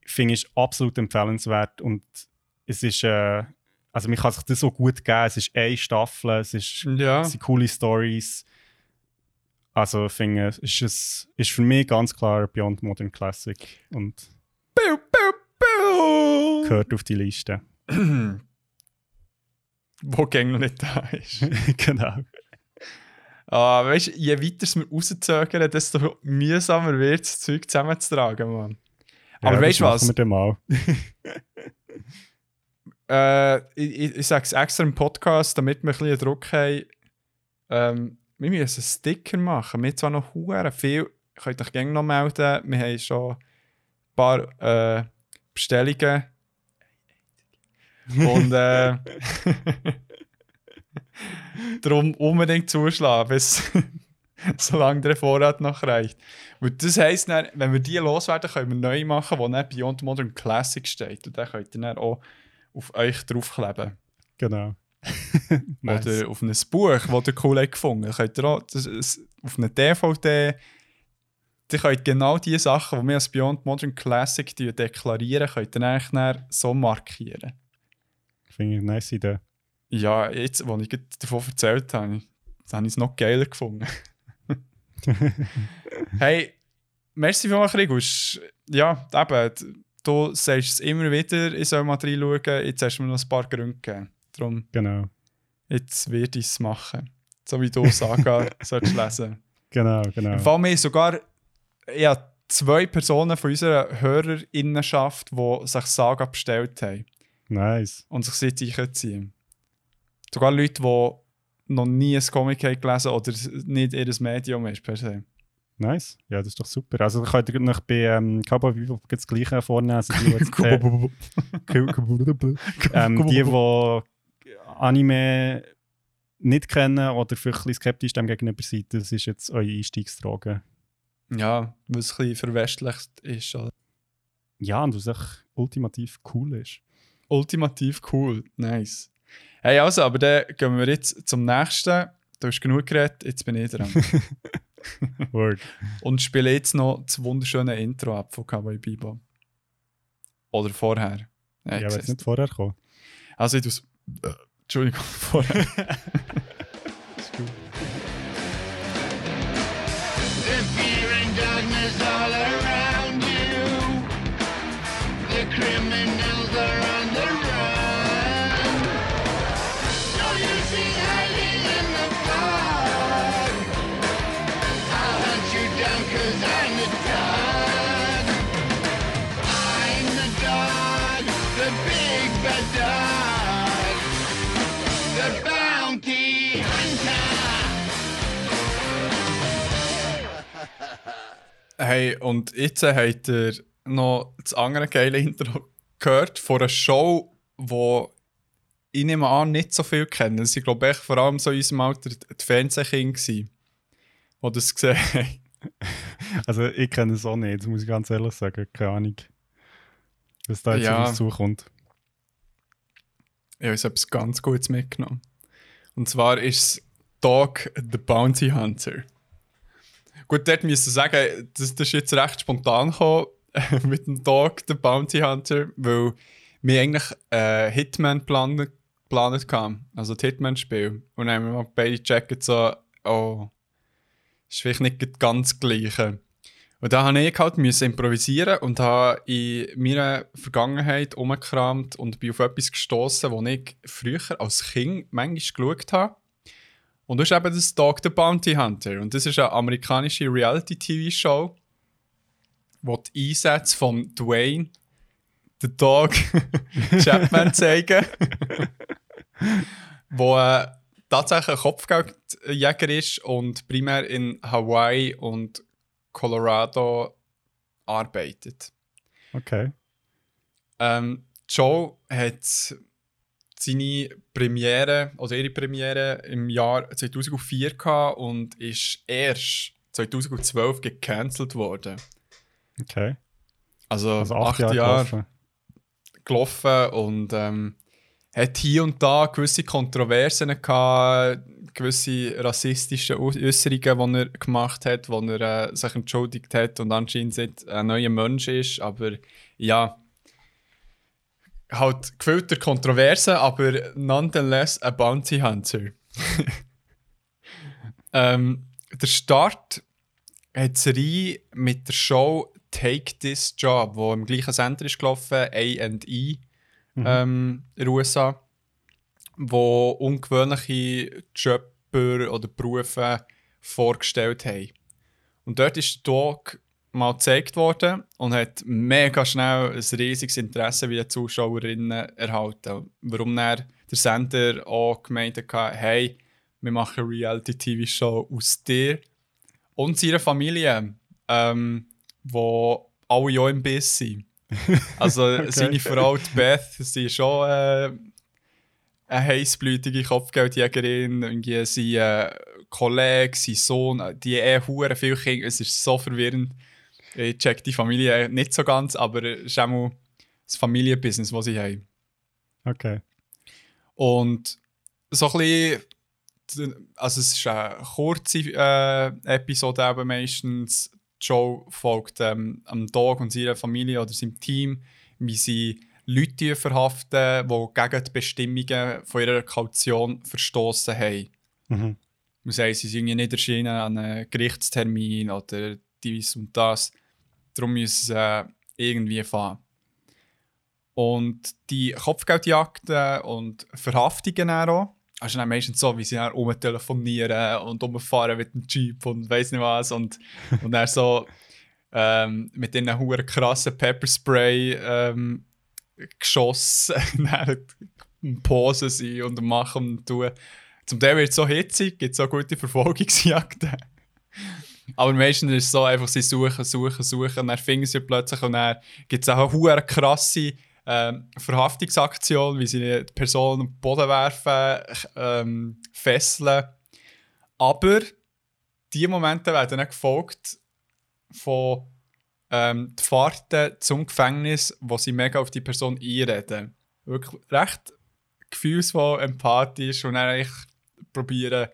finde ich absolut empfehlenswert und es ist, äh, also man kann sich das so gut geben, es ist eine Staffel, es ist ja. es sind coole Stories. Also ich finde, es ist, es ist für mich ganz klar Beyond Modern Classic und Piu, piu, piu. gehört auf die Liste. *clears throat* wo gängig nicht da ist. *laughs* genau. Ah, weißt du, je weiter es wir rauszögern, desto mühsamer wird es, das Zeug zusammenzutragen, Mann. Aber ja, weißt du was? Wir dann mal. *laughs* Äh, ich, ich, ich sage es extra im Podcast, damit wir ein bisschen Druck haben. Ähm, wir müssen einen Sticker machen. Wir haben zwar noch hure viel, könnt euch gerne noch melden. Wir haben schon ein paar äh, Bestellungen. Und äh, *laughs* *laughs* darum unbedingt zuschlagen, bis *laughs* solange der Vorrat noch reicht. Weil das heisst, dann, wenn wir die loswerden, können wir neu machen, wo dann Beyond Modern Classic steht. Und dann könnt ihr dann auch auf euch draufkleben. Genau. *laughs* Oder auf ein Buch, das ihr cool habt gefunden könnt ihr auch das, das, auf eine DVD. Ihr könnt genau die Sachen, die wir als Beyond Modern Classic deklarieren, könnt ihr dann so markieren. Finde ich eine nice Idee. Ja, jetzt, als ich davon erzählt habe, habe ich es noch geiler gefunden. *laughs* hey, merci für Krieg. Ja, eben, du sagst es immer wieder, ich soll mal reinschauen. Jetzt hast du mir noch ein paar Gründe gegeben. Darum, Genau. jetzt werde ich es machen. So wie du Saga *laughs* sollst lesen. Genau, genau. Im Fall mir sogar ja, zwei Personen von unserer Hörerinnenschaft, die sich Saga bestellt haben Nice. und sich seit ich ziehen. Sogar Leute, die noch nie ein Comic haben gelesen oder nicht ihr Medium ist per se. Nice. Ja, das ist doch super. Also, ich könnte noch bei ähm, Cowboy Vivo das Gleiche vornehmen. Also die, äh, ähm, die, die Anime nicht kennen oder vielleicht ein skeptisch dem gegenüber sind, das ist jetzt eure Einstiegsdroge. Ja, weil es ein bisschen verwestlicht ist. Oder? Ja, und was echt ultimativ cool ist. Ultimativ cool, nice. Hey, also, aber dann gehen wir jetzt zum nächsten. Du hast genug geredet, jetzt bin ich dran. *laughs* Word. Und spiele jetzt noch das wunderschöne Intro ab von Cowboy Bebop. Oder vorher. Ja, ich aber jetzt nicht vorher kommen. Also ich tu's... Äh, Entschuldigung, *laughs* vorher. *laughs* Hey, und jetzt habt ihr noch das andere geile Intro gehört von einer Show, wo ich nehme an, nicht so viel kennen. Waren, glaube ich, vor allem so in unserem Alter die Fernsehkinder, gewesen, die das gesehen haben. *laughs* Also, ich kenne es auch nicht, das muss ich ganz ehrlich sagen. Keine Ahnung. Was da jetzt Ja. ja. zukommt. Ich habe uns etwas ganz Gutes mitgenommen. Und zwar ist es Dog the Bounty Hunter. Gut, dort müsste ich sagen, das, das ist jetzt recht spontan gekommen *laughs* mit dem Dog the Bounty Hunter, weil wir eigentlich äh, Hitman geplant haben. Also das Hitman-Spiel. Und dann haben wir mal beide gecheckt, so, oh, ist vielleicht nicht ganz das Gleiche. Und da habe ich halt improvisieren und habe in meiner Vergangenheit umgekramt und bin auf etwas gestoßen, das ich früher als Kind manchmal geschaut habe. Und das ist eben das Dog the Bounty Hunter. Und das ist eine amerikanische Reality-TV-Show, wo die Einsätze von Dwayne, the Dog, *laughs* Chapman zeigen. *laughs* wo äh, tatsächlich ein Kopfgeldjäger ist und primär in Hawaii und Colorado arbeitet. Okay. Ähm, Joe hat seine Premiere, also ihre Premiere im Jahr 2004 gehabt und ist erst 2012 gecancelt worden. Okay. Also, Also acht, acht, Jahre, Jahre gelaufen. gelaufen und ähm, hat hier und da gewisse Kontroversen gehabt, gewisse rassistische Äußerungen, die er gemacht hat, wo er äh, sich entschuldigt hat und anscheinend ein neuer Mensch ist. Aber ja, halt gefüllt der Kontroversen, aber nonetheless ein Bounty Hunter. *laughs* ähm, der Start hat die Serie mit der Show Take This Job, wo im gleichen Sender ist gelaufen, A&E ähm, in den USA. wo ungewöhnliche Jobber oder Berufe vorgestellt haben. Und dort ist der Dog mal gezeigt worden und hat mega schnell ein riesiges Interesse bei den Zuschauerinnen erhalten. Warum dann der Sender auch gemeint hat, hey, wir machen eine Reality-TV-Show aus dir und seiner Familie, ähm, wo alle ja im Biss sind. *laughs* Also seine Frau, die Beth, sie ist schon äh, eine heißblütige Kopfgeldjägerin, irgendwie sein äh, Kollege, sein Sohn, die eh hure viel Kinder, es ist so verwirrend. Ich check die Familie nicht so ganz, aber es ist auch das Familienbusiness, das sie haben. Okay. Und so ein bisschen, also es ist eine kurze äh, Episode eben meistens. Joe folgt ähm, am Dog und seiner Familie oder seinem Team, wie sie Leute verhaften, die gegen die Bestimmungen von ihrer Kaution verstoßen haben. Mhm. Man sagt, sie sind irgendwie nicht erschienen an einem Gerichtstermin oder dies und das. Darum müssen sie äh, irgendwie fahren. Und die Kopfgeldjagden und Verhaftungen auch, also dann meistens so, wie sie dann rumtelefonieren und umfahren mit dem Jeep und weiss nicht was. Und, *laughs* und dann so ähm, mit diesen hohen krassen Pepperspray ähm, geschossen, *laughs* dann posen sie und machen und tun. Zum Teil wird es so hitzig, gibt es so gute Verfolgungsjagden. Aber meistens ist es so, einfach sie suchen, suchen, suchen, und dann finden sie plötzlich und dann gibt es auch eine krasse ähm, Verhaftungsaktion, wie sie die Person auf den Boden werfen, ähm, fesseln. Aber diese Momente werden dann gefolgt von ähm, die Fahrten zum Gefängnis, wo sie mega auf die Person einreden. Wirklich recht gefühlsvoll, empathisch und dann eigentlich probieren,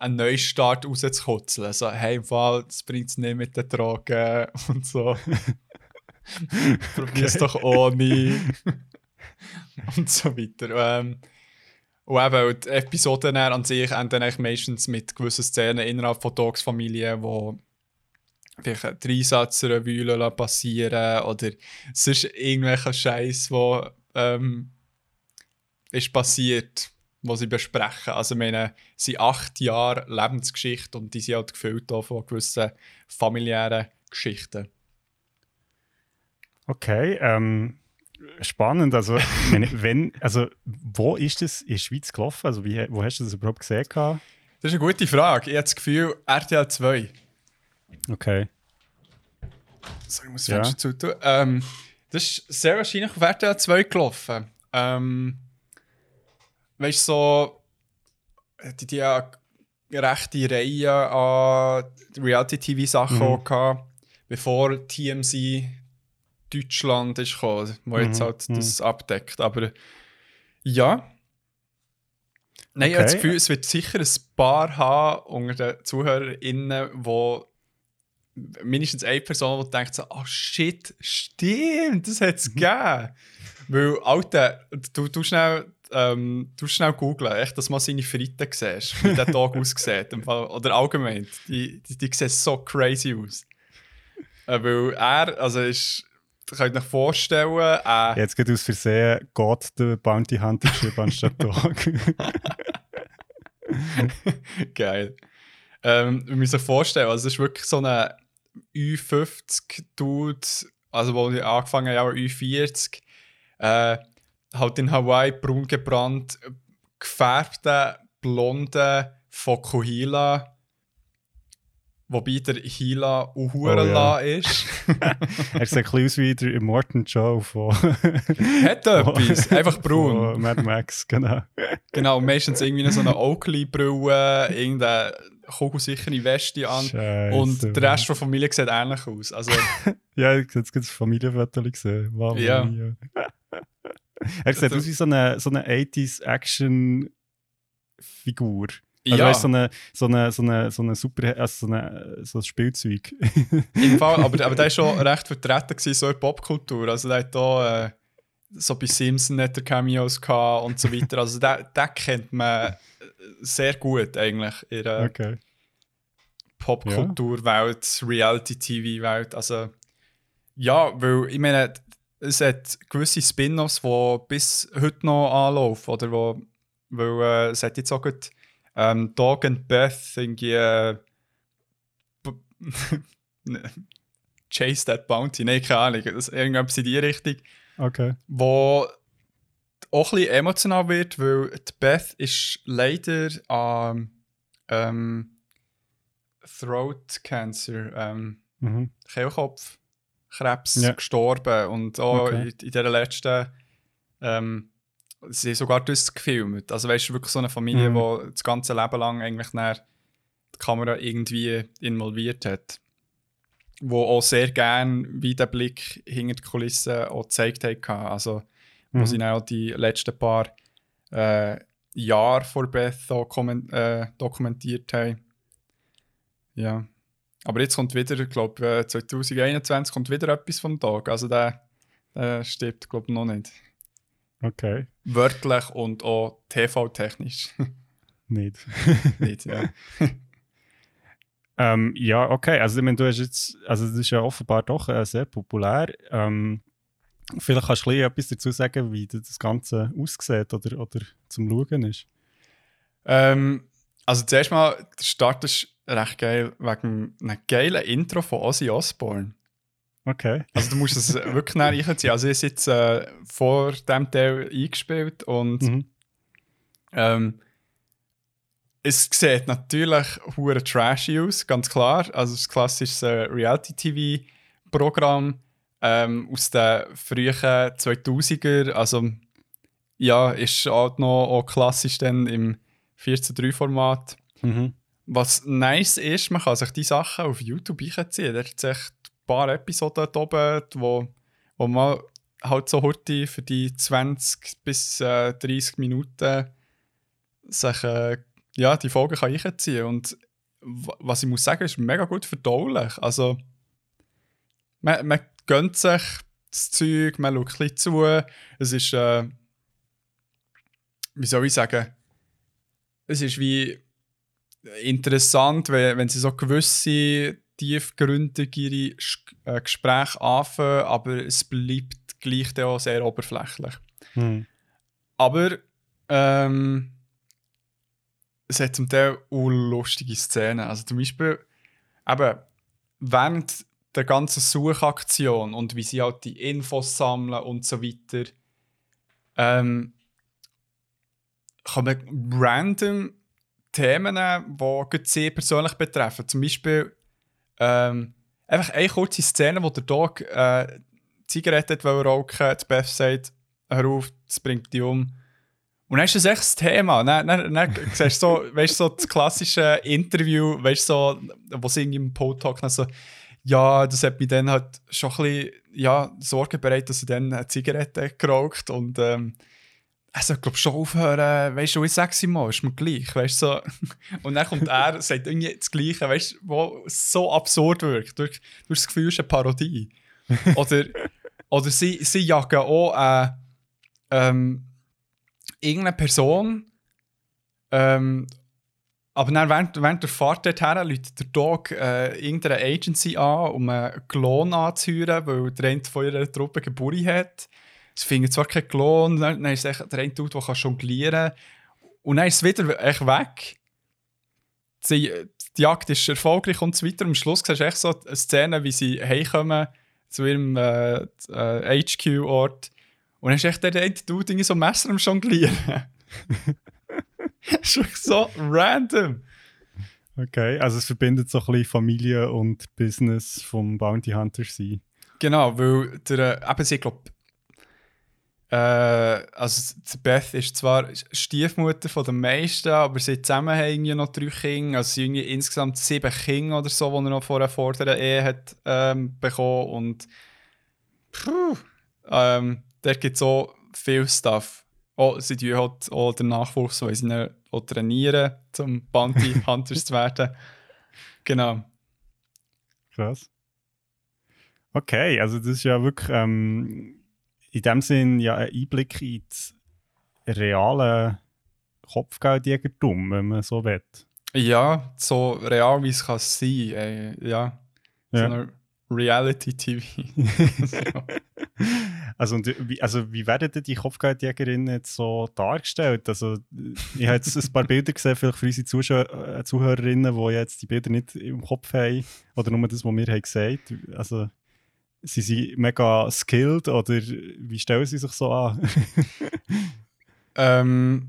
einen Neustart rauszukutzeln. Also, hey, im Fall, das bringt es nicht mit den Drogen *laughs* und so. *laughs* Probier es doch ohne. und so weiter. Ähm, und eben, die Episoden an sich enden eigentlich meistens mit gewissen Szenen innerhalb von Dogs Familie, wo vielleicht ein Dreisatzrevue passieren oder sonst irgendwelcher Scheiß, der ähm, ist passiert, was sie besprechen. Also, ich meine, es sind acht Jahre Lebensgeschichte und die sind halt gefüllt von gewissen familiären Geschichten. Okay, ähm, spannend. Also, wenn, *laughs* wenn, also, wo ist das in der Schweiz gelaufen? Also, wie, wo hast du das überhaupt gesehen? gehabt? Das ist eine gute Frage. Ich habe das Gefühl, RTL 2. Okay. Sorry, ich muss das Ja. Fenster zutun. Ähm, das ist sehr wahrscheinlich auf RTL 2 gelaufen. Ähm, weißt du, so, die, die rechte Reihe an Reality-TV-Sachen Mhm. gehabt, bevor TMZ Deutschland ist gekommen, wo jetzt Mhm, halt das abdeckt. Aber ja. Nein, ich Okay. habe das Gefühl, es wird sicher ein paar haben unter den ZuhörerInnen, wo mindestens eine Person, die denkt so, oh shit, stimmt, das hat es gegeben. Weil, Alter, du, du schnell, ähm, du schnell googlen, echt, dass man seine Fritten siehst, wie der Tag *laughs* aussieht. Oder allgemein, die, die, die sehen so crazy aus. Äh, weil er, also ist, ihr könnt euch vorstellen, äh, Jetzt geht aus Versehen Gott der Bounty Hunter geschrieben anstatt Dog. *laughs* Geil. Ähm, wir müssen sich vorstellen, also es ist wirklich so ein Ü50-Dude, also wo ich angefangen habe, Ü40, äh, halt in Hawaii braun gebrannt, gefärbte, blonde Fokuhila, wobei der Hila auch Oh, Hurenla ist. *laughs* er sieht ein bisschen aus wie der Morton Joe von, Hat etwas, *laughs* einfach braun. von Mad Max, genau. Genau, meistens irgendwie so eine Oakley-Brille, irgendeine kugelsichere Weste an. Scheisse, Und der. Rest der Familie sieht ähnlich aus. Also, *laughs* Ja, jetzt gibt es ein Familienfoto gesehen. Wow, Ja. Er sieht aus wie so eine, so eine 80s-Action-Figur. Also ja, weißt, so eine, so eine, so eine, so eine super, also so, eine, so ein Spielzeug. im Fall, aber, aber *laughs* der war schon recht vertreten gewesen, so in Popkultur. Also der hat da äh, so bei Simpson hat er Cameos gehabt und so weiter. Also der, der kennt man sehr gut eigentlich in der okay. Popkulturwelt, Reality-TV-Welt. Also ja, weil ich meine, es hat gewisse Spin-offs, die bis heute noch anlaufen oder wo weil äh, es hat jetzt auch gut, ähm, Dog and Beth irgendwie äh, b- *laughs* Chase That Bounty, nein, keine Ahnung, das ist irgendetwas in die Richtung, Okay. wo auch ein bisschen emotional wird, weil die Beth ist leider an ähm, Throat Cancer, ähm, Mhm. Kehlkopfkrebs Ja. gestorben und auch Okay. in, in dieser letzten ähm, sie sogar das gefilmt. Also weißt du, wirklich so eine Familie, Mhm. wo das ganze Leben lang eigentlich nach die Kamera irgendwie involviert hat. Wo auch sehr gern wie der Blick hinter die Kulissen auch gezeigt hat. Also wo Mhm. sie dann auch die letzten paar äh, Jahre vor Beth auch äh, dokumentiert haben. Ja. Aber jetzt kommt wieder, ich glaube, äh, 2021 kommt wieder etwas vom Tag. Also der, der stirbt, glaube ich, noch nicht. Okay. Wörtlich und auch TV-technisch. *laughs* Nicht. *laughs* nicht, ja. *laughs* Ähm, ja, okay. Also, ich meine, du hast jetzt, also, das ist ja offenbar doch äh, sehr populär. Ähm, vielleicht kannst du ein bisschen etwas dazu sagen, wie das Ganze aussieht oder, oder zum Schauen ist. ähm, also zuerst mal, der Start ist recht geil wegen einem geilen Intro von Ozzy Osbourne. Okay. Also du musst es wirklich näher reinziehen. Also ich habe jetzt äh, vor dem Teil eingespielt und Mhm. ähm, es sieht natürlich hure trashy aus, ganz klar. Also ein klassisches äh, Reality-TV-Programm ähm, aus den frühen 2000er. Also ja, ist halt noch auch klassisch dann im 14.3-Format. Mhm. Was nice ist, man kann sich die Sachen auf YouTube einziehen. Da es echt ein paar Episoden da oben, wo, wo man halt so heute für die 20 bis äh, 30 Minuten sich äh, ja, die Folgen kann einziehen Und was ich muss sagen, ist mega gut verdaulich. Also man, man gönnt sich das Zeug, man schaut ein zu. Es ist, äh, wie soll ich sagen, es ist wie interessant, wenn, wenn sie so gewisse tiefgründigere äh, Gespräche anfangen, aber es bleibt gleich auch sehr oberflächlich. Mhm. Aber ähm, es hat zum Teil auch lustige Szenen. Also zum Beispiel eben während der ganzen Suchaktion und wie sie halt die Infos sammeln und so weiter, ähm, kommen random Themen, die gerade sie persönlich betreffen. Zum Beispiel ähm, einfach eine kurze Szene, wo der Dog äh, Zigarette wollen rauchen die Beth sagt, hör auf, das bringt dich um. Und dann ist das echt das Thema. Dann, dann, dann siehst du so, *laughs* weißt, so das klassische Interview, weißt, so, wo sie im Pod-Talk dann so, ja, das hat mich dann halt schon ein bisschen ja, Sorge bereitet, dass sie dann eine Zigarette geraucht und ähm, er sagt, glaube schon aufhören, weißt du, ich sag's ihm mal, ist mir gleich, weißt so. *laughs* Und dann kommt er, sagt irgendwie das Gleiche, weißt du, wo so absurd wirkt. Du, du hast das Gefühl, es ist eine Parodie. Oder, *laughs* oder sie, sie jagen auch äh, ähm, irgendeine Person, ähm, aber dann während, während der Fahrt dorthin läutet der Dog äh, irgendeine Agency an, um einen Klon anzuhören, weil der eine von ihrer Truppe Geburt hat. Sie finden zwar keinen Klon, dann, dann ist es echt der eine Dude, der kann jonglieren Und dann ist es wieder echt weg. Sie, die Jagd ist erfolgreich und so weiter. Am Schluss siehst du echt so eine Szene, wie sie heimkommen zu ihrem äh, äh, HQ-Ort. Und dann ist echt der eine Dude so ein Messer am Jonglieren. *laughs* das ist so random. Okay, also es verbindet so ein bisschen Familie und Business vom Bounty Hunter sein. Genau, weil der, äh, eben sie, glaube äh, also Beth ist zwar Stiefmutter von den meisten, aber sie zusammen haben irgendwie noch drei Kinder, also sie haben irgendwie insgesamt sieben Kinder oder so, die er noch vor, vor der Ehe hat ähm, bekommen und puh, ähm, da gibt es auch viel Stuff. Oh, sie tun halt auch den Nachwuchs, weil sie ihn auch trainieren, um Bounty *laughs* Hunters zu werden. Genau. Krass. Okay, also das ist ja wirklich ähm, in dem Sinn ja ein Einblick in das reale Kopfgeldjägertum, wenn man so will. Ja, so real wie es kann sein. Ey, ja. So Ja. eine Reality-TV. *laughs* Also, und wie, also wie werden denn die Kopfgeldjägerinnen jetzt so dargestellt? Also, ich habe jetzt ein paar Bilder gesehen, vielleicht für unsere Zuschauer, äh, Zuhörerinnen, die jetzt die Bilder nicht im Kopf haben oder nur das, was wir haben gesagt Also, sind sie mega skilled oder wie stellen sie sich so an? *laughs* Ähm,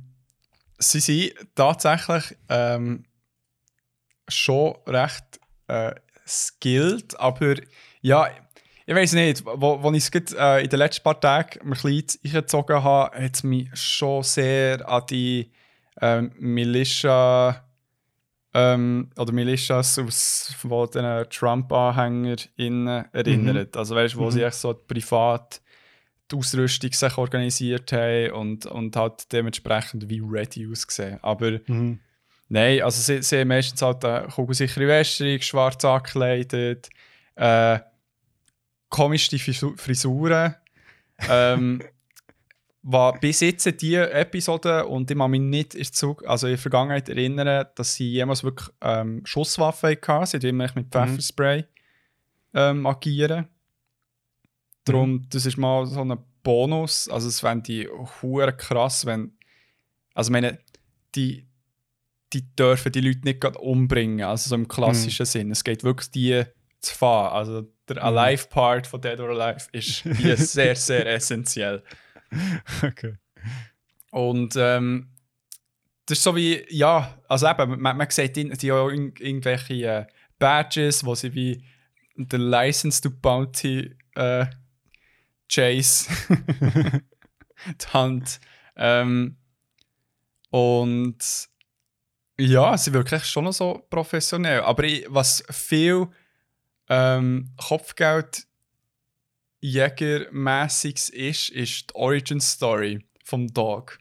sie sind tatsächlich ähm, schon recht äh, skilled, aber ja, ich weiß nicht, wo ich es äh, in den letzten paar Tagen ein bisschen eingezogen habe, hat es mich schon sehr an die ähm, Militia ähm, oder Militias aus von den Trump-AnhängerInnen erinnert. Also weißt du, wo Mhm. sie so privat die Ausrüstung sich organisiert haben und, und halt dementsprechend wie ready ausgesehen. Aber Mhm. nein, also sie, sie haben meistens halt eine kugelsichere Wäscherung, schwarz angekleidet, äh, komische Frisu- Frisuren. ähm, *laughs* was bis jetzt die Episode und ich kann mich nicht in, der Zug also in der Vergangenheit erinnern, dass sie jemals wirklich ähm, Schusswaffen hatten. Sie immer mit Pfefferspray ähm, agieren. Darum, das ist mal so ein Bonus. Also es fände ich hure krass, wenn. Also ich meine, die, die dürfen die Leute nicht gerade umbringen, also so im klassischen Sinn. Es geht wirklich die zu fahren. Also der Alive-Part von Dead or Alive ist hier *laughs* sehr, sehr essentiell. *laughs* Okay. Und ähm, das ist so wie, ja, also eben, man, man sieht in, die auch in, irgendwelche äh, Badges, wo sie wie the License to Bounty äh, Chase *laughs* die Hand. Ähm, und ja, sie wirklich schon noch so professionell. Aber ich, was viel ähm, Kopfgeld Jägermäßiges ist, ist die Origin Story vom Dog.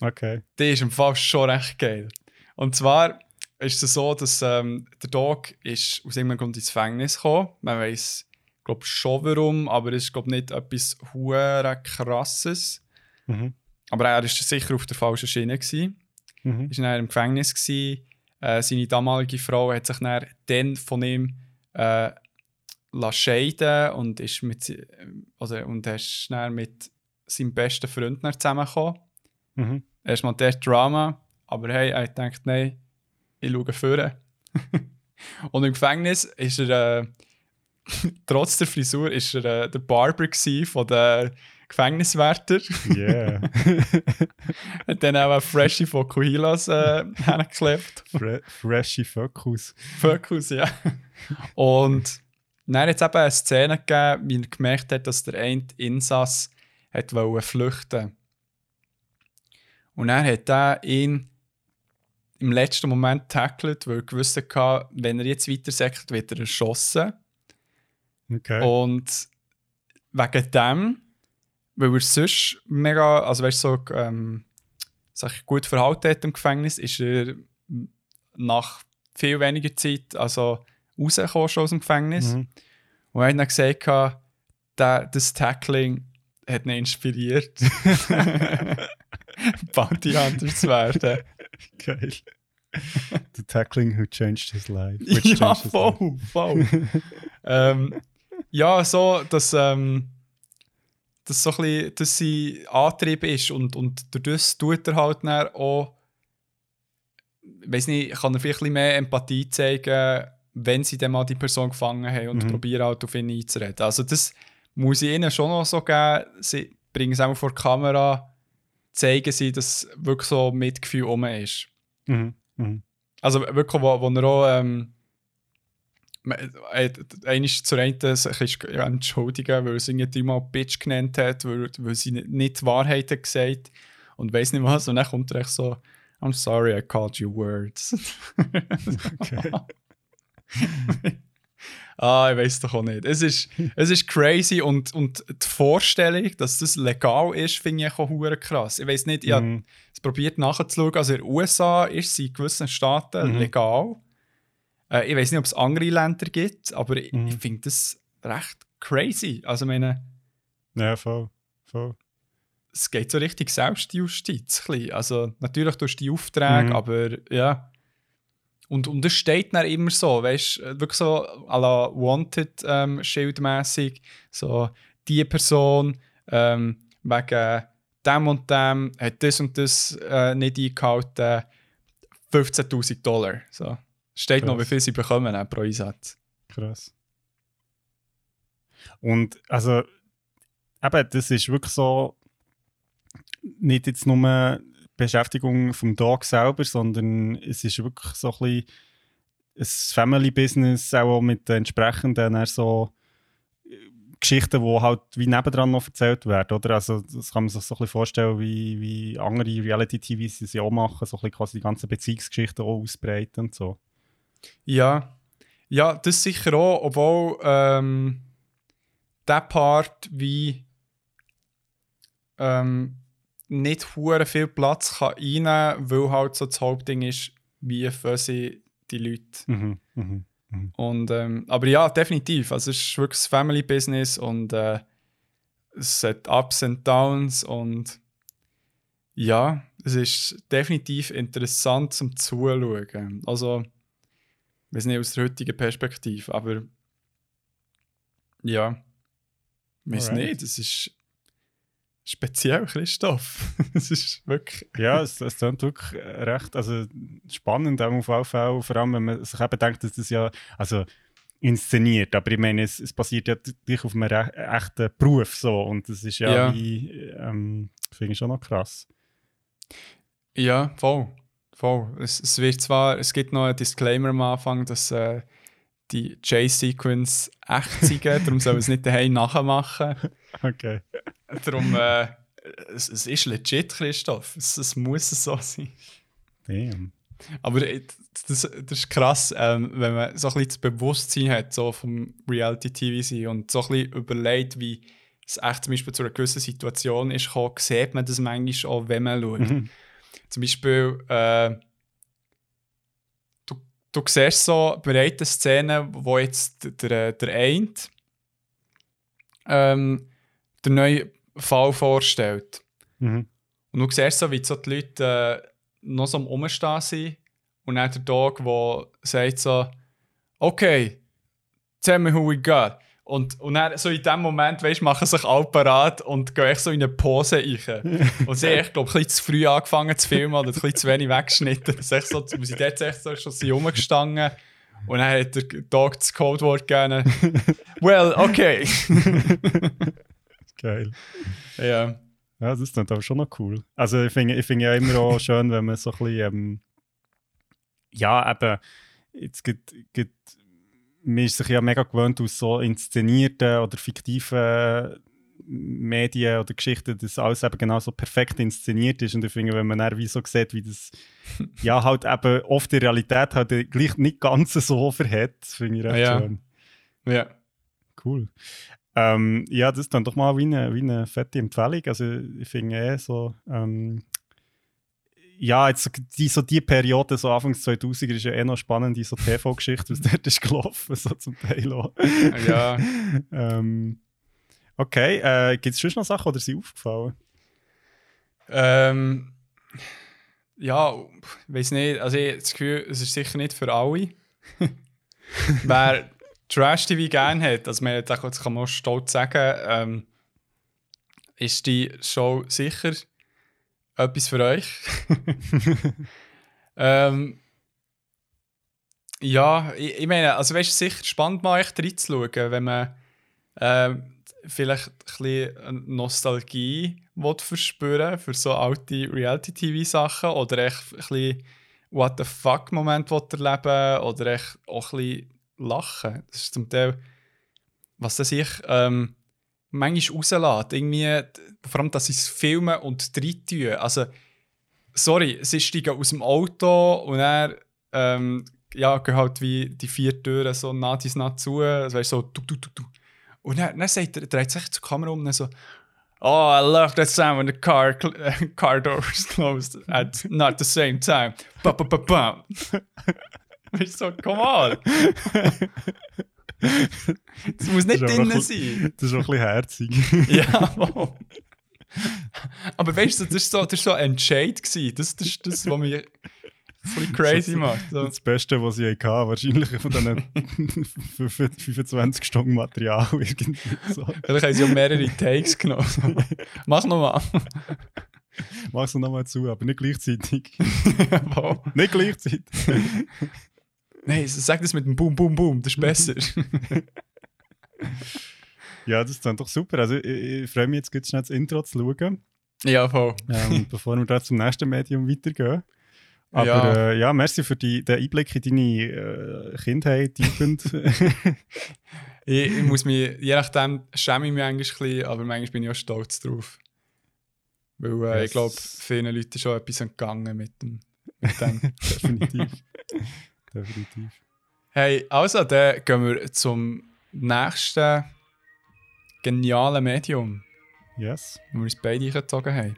Okay. Die ist im Fall schon recht geil. Und zwar ist es so, dass ähm, der Dog ist aus irgendeinem Grund ins Gefängnis gekommen. Man weiß, glaube schon warum, aber es ist glaube nicht etwas hure krasses. Mhm. Aber er war sicher auf der falschen Schiene. Gewesen. Mhm. Ist dann im Gefängnis. Gewesen. Äh, seine damalige Frau hat sich dann, dann von ihm äh, scheiden und ist mit, oder, und ist dann mit seinem besten Freund zusammengekommen. Mhm. Erstmal der Drama, aber hey, er gedacht, nein, ich schaue vorne. *laughs* und im Gefängnis ist er, äh, *laughs* trotz der Frisur, ist er äh, der Barber von den Gefängniswärter. Yeah. *laughs* hat dann auch eine Freshie von Kuhilas äh, hergeklebt. Fre freshy Focus. Fokus, ja. Und dann hat es eben eine Szene gegeben, wie er gemerkt hat, dass der eine Insass hat flüchten Und dann hat er ihn im letzten Moment tackelt, weil er gewusst hatte, wenn er jetzt weiter sagt, wird er erschossen. Okay. Und wegen dem, weil er sonst mega, also weißt so, ähm, sich gut verhalten hat im Gefängnis, ist er nach viel weniger Zeit also rausgekommen schon aus dem Gefängnis. Mhm. Und er hat dann gesagt, der, das Tackling hat ihn inspiriert, *laughs* Bounty Hunter zu werden. Geil. The tackling who changed his life. Which ja, his life. voll, voll. ähm, ja, so, dass, ähm, dass so ein bisschen, dass sein Antrieb ist und, und durch das tut er halt dann auch, weiß nicht, kann er vielleicht ein bisschen mehr Empathie zeigen, wenn sie dann mal die Person gefangen haben und Mhm. probieren halt auf ihn einzureden. Also das muss ich ihnen schon noch so geben. Sie bringen es auch vor die Kamera, zeigen sie, dass wirklich so Mitgefühl rum ist. Mhm. Mhm. Also wirklich, wo, wo er auch ähm, einmal zur einen ja, entschuldigen, weil sie irgendwie dreimal Bitch genannt hat, weil, weil sie nicht, nicht die Wahrheit hat gesagt und weiß nicht was. Und dann kommt er echt so, I'm sorry I called you words. *laughs* Okay. *laughs* ah, ich weiß doch auch nicht. Es ist, es ist crazy und, und die Vorstellung, dass das legal ist, finde ich auch hure krass. Ich weiß nicht, ich habe Mhm. es probiert nachzuschauen. Also in den USA ist es in gewissen Staaten Mhm. legal. Äh, ich weiß nicht, ob es andere Länder gibt, aber ich, Mhm. ich finde das recht crazy. Also meine, Ja, voll. voll. es geht so richtig Selbstjustiz. Also natürlich durch die Aufträge, Mhm. aber ja. Und, und es steht dann immer so, weißt du, wirklich so à la Wanted ähm, so die Person ähm, wegen dem und dem hat das und das äh, nicht eingehalten, 15.000 Dollar. So. Steht noch, Krass. wie viel sie bekommen äh, pro Einsatz. Krass. Und also, eben, das ist wirklich so, nicht jetzt nur Beschäftigung vom Tag selber, sondern es ist wirklich so ein bisschen ein Family-Business, auch mit den entsprechenden so äh, Geschichten, die halt wie nebendran noch erzählt werden, oder? Also das kann man sich so ein bisschen vorstellen, wie, wie andere Reality-TVs das ja auch machen, so ein bisschen quasi die ganzen Beziehungsgeschichten auch ausbreiten und so. Ja, ja, das sicher auch, obwohl ähm, der Part wie ähm, nicht hure viel Platz kann einnehmen, weil halt so das Hauptding ist, wie fangen sie die Leute. Mhm, mhm. Und, ähm, aber ja, definitiv. Also es ist wirklich ein Family Business und äh, es hat Ups und Downs und ja, es ist definitiv interessant zum Zuschauen. Also, ich weiß nicht aus der heutigen Perspektive, aber ja, weiß Alright. nicht, es ist speziell, Christoph. *laughs* es ist wirklich. Ja, es, es klingt wirklich recht also spannend auch auf Fall, vor allem wenn man sich eben denkt, dass das ja also inszeniert, aber ich meine, es, es basiert ja dich auf einem echten Beruf so und das ist ja, Ja. wie, ähm, finde ich schon noch krass. Ja, voll. voll. Es, es wird zwar, es gibt noch einen Disclaimer am Anfang, dass äh, die Chase-Sequence echt sind, darum soll man es nicht daheim nachmachen. *laughs* Okay. Darum, äh, es, es ist legit, Christoph. Es, es muss so sein. Damn. Aber das, das ist krass, ähm, wenn man so ein bisschen das Bewusstsein hat so vom Reality-TV und so ein bisschen überlegt, wie es echt zum Beispiel zu einer gewissen Situation ist gekommen, sieht man das manchmal auch, wenn man schaut. Mhm. Zum Beispiel, äh, du, du siehst so bereits Szenen, wo jetzt der, der, eine ähm, den neuen Fall vorstellt. Mhm. Und du siehst so, wie so die Leute äh, noch so am Umstehen sind. Und dann der Dog, der sagt so, okay, tell me who we got. Und, und dann so in dem Moment, weißt, machen sich alle parat und gehen echt so in eine Pose rein. *laughs* und sie haben, ich glaube, ein bisschen zu früh angefangen zu filmen oder ein bisschen zu wenig weggeschnitten. Das ist echt so, sind dort echt so schon rumgestanden. Und dann hat der Dog das Codewort gegeben. *laughs* well, okay. *laughs* Geil. ja. Ja, das klingt aber schon noch cool. Also ich finde ich finde ja immer auch schön, wenn man so ein bisschen, ähm, ja eben, jetzt gibt, gibt, man ist sich ja mega gewöhnt aus so inszenierten oder fiktiven Medien oder Geschichten, dass alles eben genau so perfekt inszeniert ist und ich finde, wenn man dann wie so sieht, wie das *laughs* ja halt eben oft die Realität halt gleich nicht ganz so *laughs* verhält, finde ich recht Ja. schön. ja. Cool. Ähm, ja, das ist dann doch mal wie eine, wie eine fette Empfehlung. Also ich finde eh so, ähm, ja, jetzt die, so die Periode, so Anfangs 2000er, ist ja eh noch spannend, die so TV-Geschichte, was dort ist gelaufen, so zum Teil auch. Ja. *laughs* ähm, okay, äh, gibt es schon noch Sachen, oder sind aufgefallen? Ähm, ja, weiß nicht. Also ich habe das Gefühl, es ist sicher nicht für alle. *laughs* Wer Trash-TV gerne hat, also man, das kann man stolz sagen, ähm, ist die Show sicher etwas für euch. *laughs* ähm, ja, ich, ich meine, also weißt, es ist sicher spannend, mal echt reinzuschauen, wenn man ähm, vielleicht ein bisschen Nostalgie will verspüren für so alte Reality-TV-Sachen oder echt ein bisschen What the fuck-Moment erleben oder echt auch ein bisschen lachen. Das ist zum Teil, was das ich ähm, manchmal rauslässt. Irgendwie, vor allem, dass sie es filmen und reintun. Also, sorry, sie steigen aus dem Auto und er ähm, ja, gehen halt wie die vier Türen so nah dies nah zu. Das weißt so, du, du, du, du. Und dann, dann sagt er, dreht sich zur Kamera um und so, Oh, I love that sound when the car, *laughs* car doors closed at not the same time. Ba, ba, ba, ba. *laughs* Weißt du, so, come on. Es muss nicht drinnen ein sein. Das ist auch ein bisschen herzig. *laughs* Ja, *laughs* wow. Aber weißt du, das war so, das ist so ein Entscheid. Gewesen. Das, das ist das, was mich bisschen crazy macht. So. Das Beste, was ich hatte, wahrscheinlich von diesen 25 Stunden Material. Irgendwie so. Vielleicht haben sie ja mehrere Takes genommen. Mach nochmal. Mach's nochmal zu, aber nicht gleichzeitig. wow. nicht gleichzeitig. Nein, sag das mit dem Boom, Boom, Boom, das ist besser. *laughs* Ja, das ist dann doch super. Also ich, ich freue mich jetzt ganz schnell das Intro zu schauen, ja, voll. ähm, *laughs* bevor wir da zum nächsten Medium weitergehen. Aber Ja. äh, ja merci für die, den Einblick in deine äh, Kindheit, Jugend. *laughs* Ich, ich muss mich, je nachdem schäme ich mich eigentlich ein bisschen, aber manchmal bin ich auch stolz drauf. Weil äh, ich glaube, vielen Leuten ist schon etwas entgangen mit dem. Mit dem. Definitiv. Definitiv. hey, also, dann gehen wir zum nächsten genialen Medium, Yes. wo wir uns beide eingezogen haben.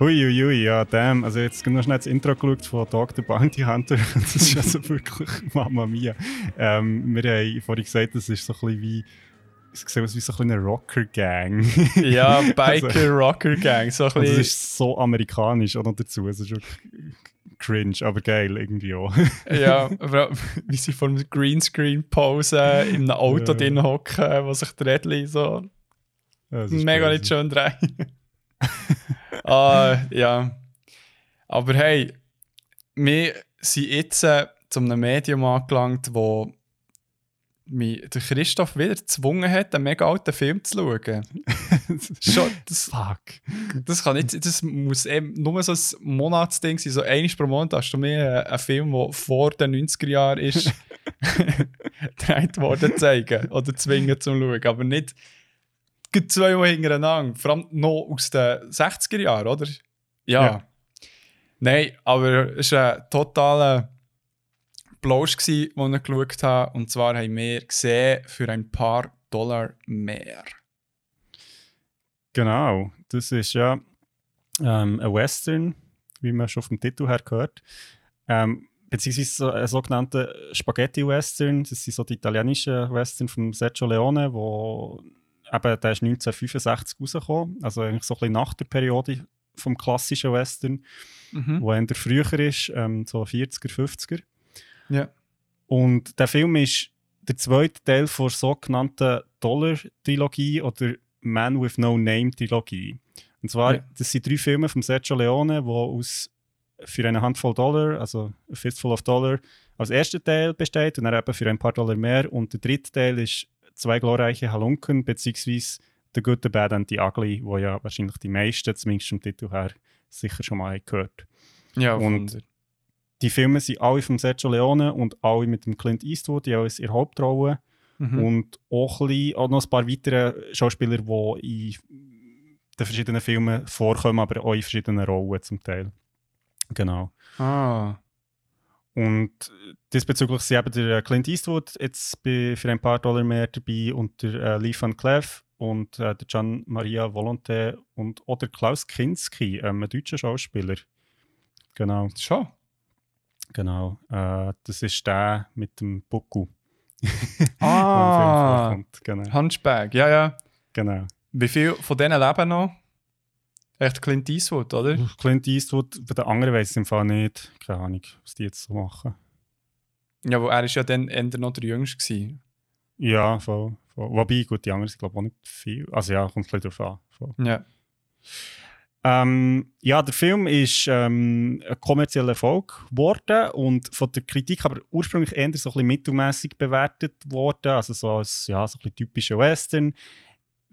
Hui, hui, hui, ja, damn. Also jetzt noch schnell das Intro geschaut von the Bounty Hunter. *laughs* Das ist also wirklich Mama Mia. Ähm, wir haben vorhin gesagt, das ist so ein bisschen wie, es sieht aus wie so eine Rocker-Gang. *laughs* Ja, Biker Rocker Gang, so es bisschen. ist so amerikanisch auch noch dazu. Es ist wirklich cringe, aber geil irgendwie auch. Ja, aber wie sie vor dem Greenscreen posen, in einem Auto Ja. drin hocken, wo sich die Rädchen so Das mega crazy. nicht schön drehen. *laughs* ah, ja. Aber hey, wir sind jetzt äh, zu einem Medium angelangt, wo mich der Christoph wieder gezwungen hat, einen mega alten Film zu schauen. *laughs* Schon, das, Fuck. das kann nicht, das muss eben nur so ein Monatsding sein. So einmal pro Monat hast du mir einen Film, der vor den 90er Jahren ist, *laughs* *laughs* gedreht worden, zeigen oder zwingen zum Schauen. Aber nicht gleich zweimal hintereinander. Vor allem noch aus den 60er Jahren, oder? Ja. Ja. Nein, aber es war ein totaler gsi, den ich geschaut habe. Und zwar haben wir gesehen für ein paar Dollar mehr. Genau, das ist ja ähm, ein Western, wie man schon vom Titel her gehört. Ähm, beziehungsweise so ein sogenannter Spaghetti-Western. Das sind so die italienischen Western von Sergio Leone, wo eben, der ist 1965 rausgekommen, also eigentlich so ein bisschen nach der Periode vom klassischen Western, Mhm. wo eher früher ist, ähm, so 40er, 50er. Ja. Und der Film ist der zweite Teil der sogenannten Dollar-Trilogie oder Man with No Name-Trilogie. Und zwar, Ja. das sind drei Filme von Sergio Leone, die aus für eine Handvoll Dollar, also A Fistful of Dollar, als erster Teil besteht und dann eben für ein paar Dollar mehr. Und der dritte Teil ist zwei glorreiche Halunken, beziehungsweise The Good, The Bad and The Ugly, wo ja wahrscheinlich die meisten, zumindest vom Titel her, sicher schon mal gehört Ja, Und- Wunder. Die Filme sind alle von Sergio Leone und alle mit dem Clint Eastwood, die als ihre Hauptrolle. Mhm. Und auch, ein bisschen, auch noch ein paar weitere Schauspieler, die in den verschiedenen Filmen vorkommen, aber auch in verschiedenen Rollen zum Teil. Genau. Ah. Und diesbezüglich sind eben der Clint Eastwood jetzt bei, für ein paar Dollar mehr dabei und der äh, Lee Van Cleef und äh, der Gian Maria Volonté und auch der Klaus Kinski, ähm, ein deutscher Schauspieler. Genau, Schon. genau. Äh, das ist der mit dem Bucku. *laughs* Ah. *laughs* Genau. Hunchback, ja, ja. genau. Wie viel von denen leben noch? Echt Clint Eastwood, oder? Clint Eastwood, bei den anderen weiß ich im Fall nicht. Keine Ahnung, was die jetzt so machen. Ja, weil er ist ja dann eher noch der Jüngste gewesen. Ja, voll. voll. Wobei, gut, die anderen sind glaube ich auch nicht viel. Also ja, kommt ein bisschen drauf an. Voll. Ja. Ähm, ja, der Film ist ähm, ein kommerzieller Erfolg geworden und von der Kritik aber ursprünglich eher so ein bisschen mittelmäßig bewertet worden, also so als ja, so ein bisschen typischer Western.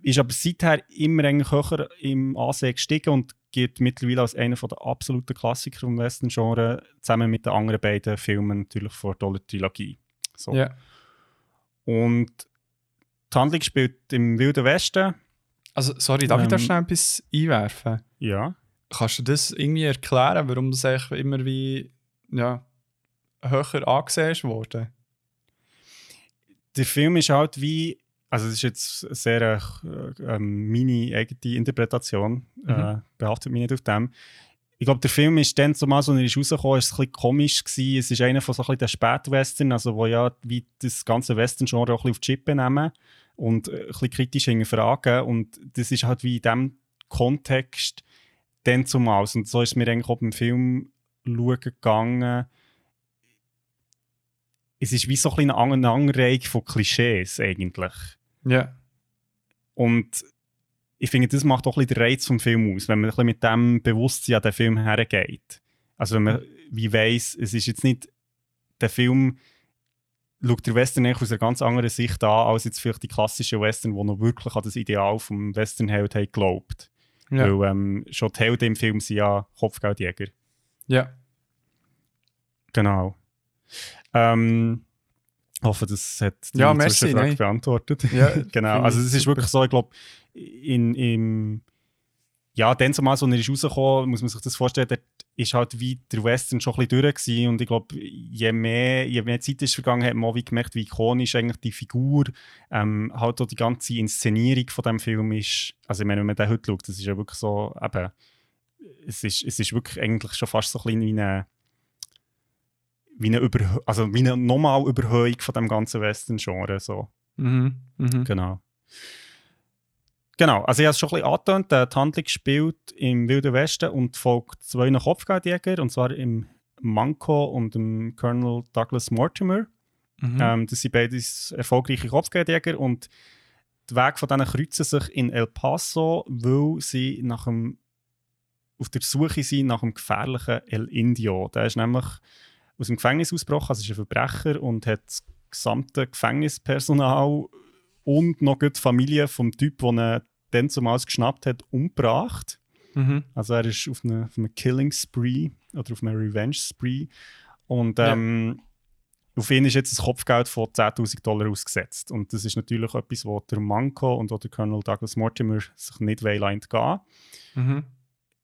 Ist aber seither immer eigentlich höher im Ansehen gestiegen und gilt mittlerweile als einer der absoluten Klassiker vom Western-Genre, zusammen mit den anderen beiden Filmen natürlich vor der Dollar-Trilogie. So. ja. Und die Handlung spielt im Wilden Westen, Also, sorry, darf ich da Ähm. schnell etwas einwerfen? Ja. Kannst du das irgendwie erklären, warum das eigentlich immer wie ja, höher angesehen worden? der Film ist halt wie, also es ist jetzt sehr äh, ähm, meine eigene Interpretation, äh, Mhm. behaftet mich nicht auf dem. Ich glaube, der Film ist dann zumal, als er ist rausgekommen ist, ein bisschen komisch gewesen. Es ist einer von so ein bisschen den Spätwestern, also wo ja wie das ganze Western-Genre auch ein bisschen auf die Chippe nehmen und äh, ein bisschen kritisch hinterfragen und das ist halt wie in diesem Kontext dann zumal. Und so ist mir eigentlich auch beim Film schauen gegangen, es ist wie so ein bisschen eine Anreihung von Klischees eigentlich. Ja. Und ich finde, das macht auch ein bisschen den Reiz vom Film aus, wenn man ein bisschen mit dem Bewusstsein an den Film hergeht. Also wenn man wie weiss, es ist jetzt nicht der Film schaut der Western eigentlich aus einer ganz anderen Sicht an, als jetzt vielleicht die klassischen Western, die noch wirklich an das Ideal vom Westernheld haben geglaubt. Ja. Weil ähm, schon die Helden im Film sind ja Kopfgeldjäger. ja. Genau. Ähm, ich hoffe, das hat die Ja, merci, nein. beantwortet. Ja, *laughs* genau. Also es ist super. wirklich so, ich glaube, in, im ja, dann zumal, als er ist rausgekommen, muss man sich das vorstellen, dort ist halt wie der Western schon ein bisschen durch gewesen. und ich glaube, je mehr, je mehr Zeit ist vergangen, hat man auch wie gemerkt, wie ikonisch eigentlich die Figur, ähm, halt auch die ganze Inszenierung von dem Film ist. Also ich meine, wenn man den heute schaut, das ist ja wirklich so, eben, es ist, es ist wirklich eigentlich schon fast so ein bisschen wie eine wie eine, Überhö also wie eine normal Überhöhung von dem ganzen Western-Genre. So. Mhm. Mhm. Genau. Genau, also ich habe es schon ein bisschen angetönt, die Handlung spielt im Wilden Westen und folgt zwei Kopfgeldjäger, und zwar im Manco und dem Colonel Douglas Mortimer. Mhm. Ähm, das sind beides erfolgreiche Kopfgeldjäger und die Wege von denen kreuzen sich in El Paso, weil sie nach dem, auf der Suche sind nach dem gefährlichen El Indio. Der ist nämlich aus dem Gefängnis ausgebrochen, also ist ein Verbrecher und hat das gesamte Gefängnispersonal und noch die Familie vom Typ, der ihn dann zumals geschnappt hat, umgebracht. Mhm. Also er ist auf einem, auf einem Killing Spree oder auf einem Revenge Spree. Und Ja. ähm, auf ihn ist jetzt ein Kopfgeld von 10.000 Dollar ausgesetzt. Und das ist natürlich etwas, wo der Manco und auch der Colonel Douglas Mortimer sich nicht entgehen Mhm.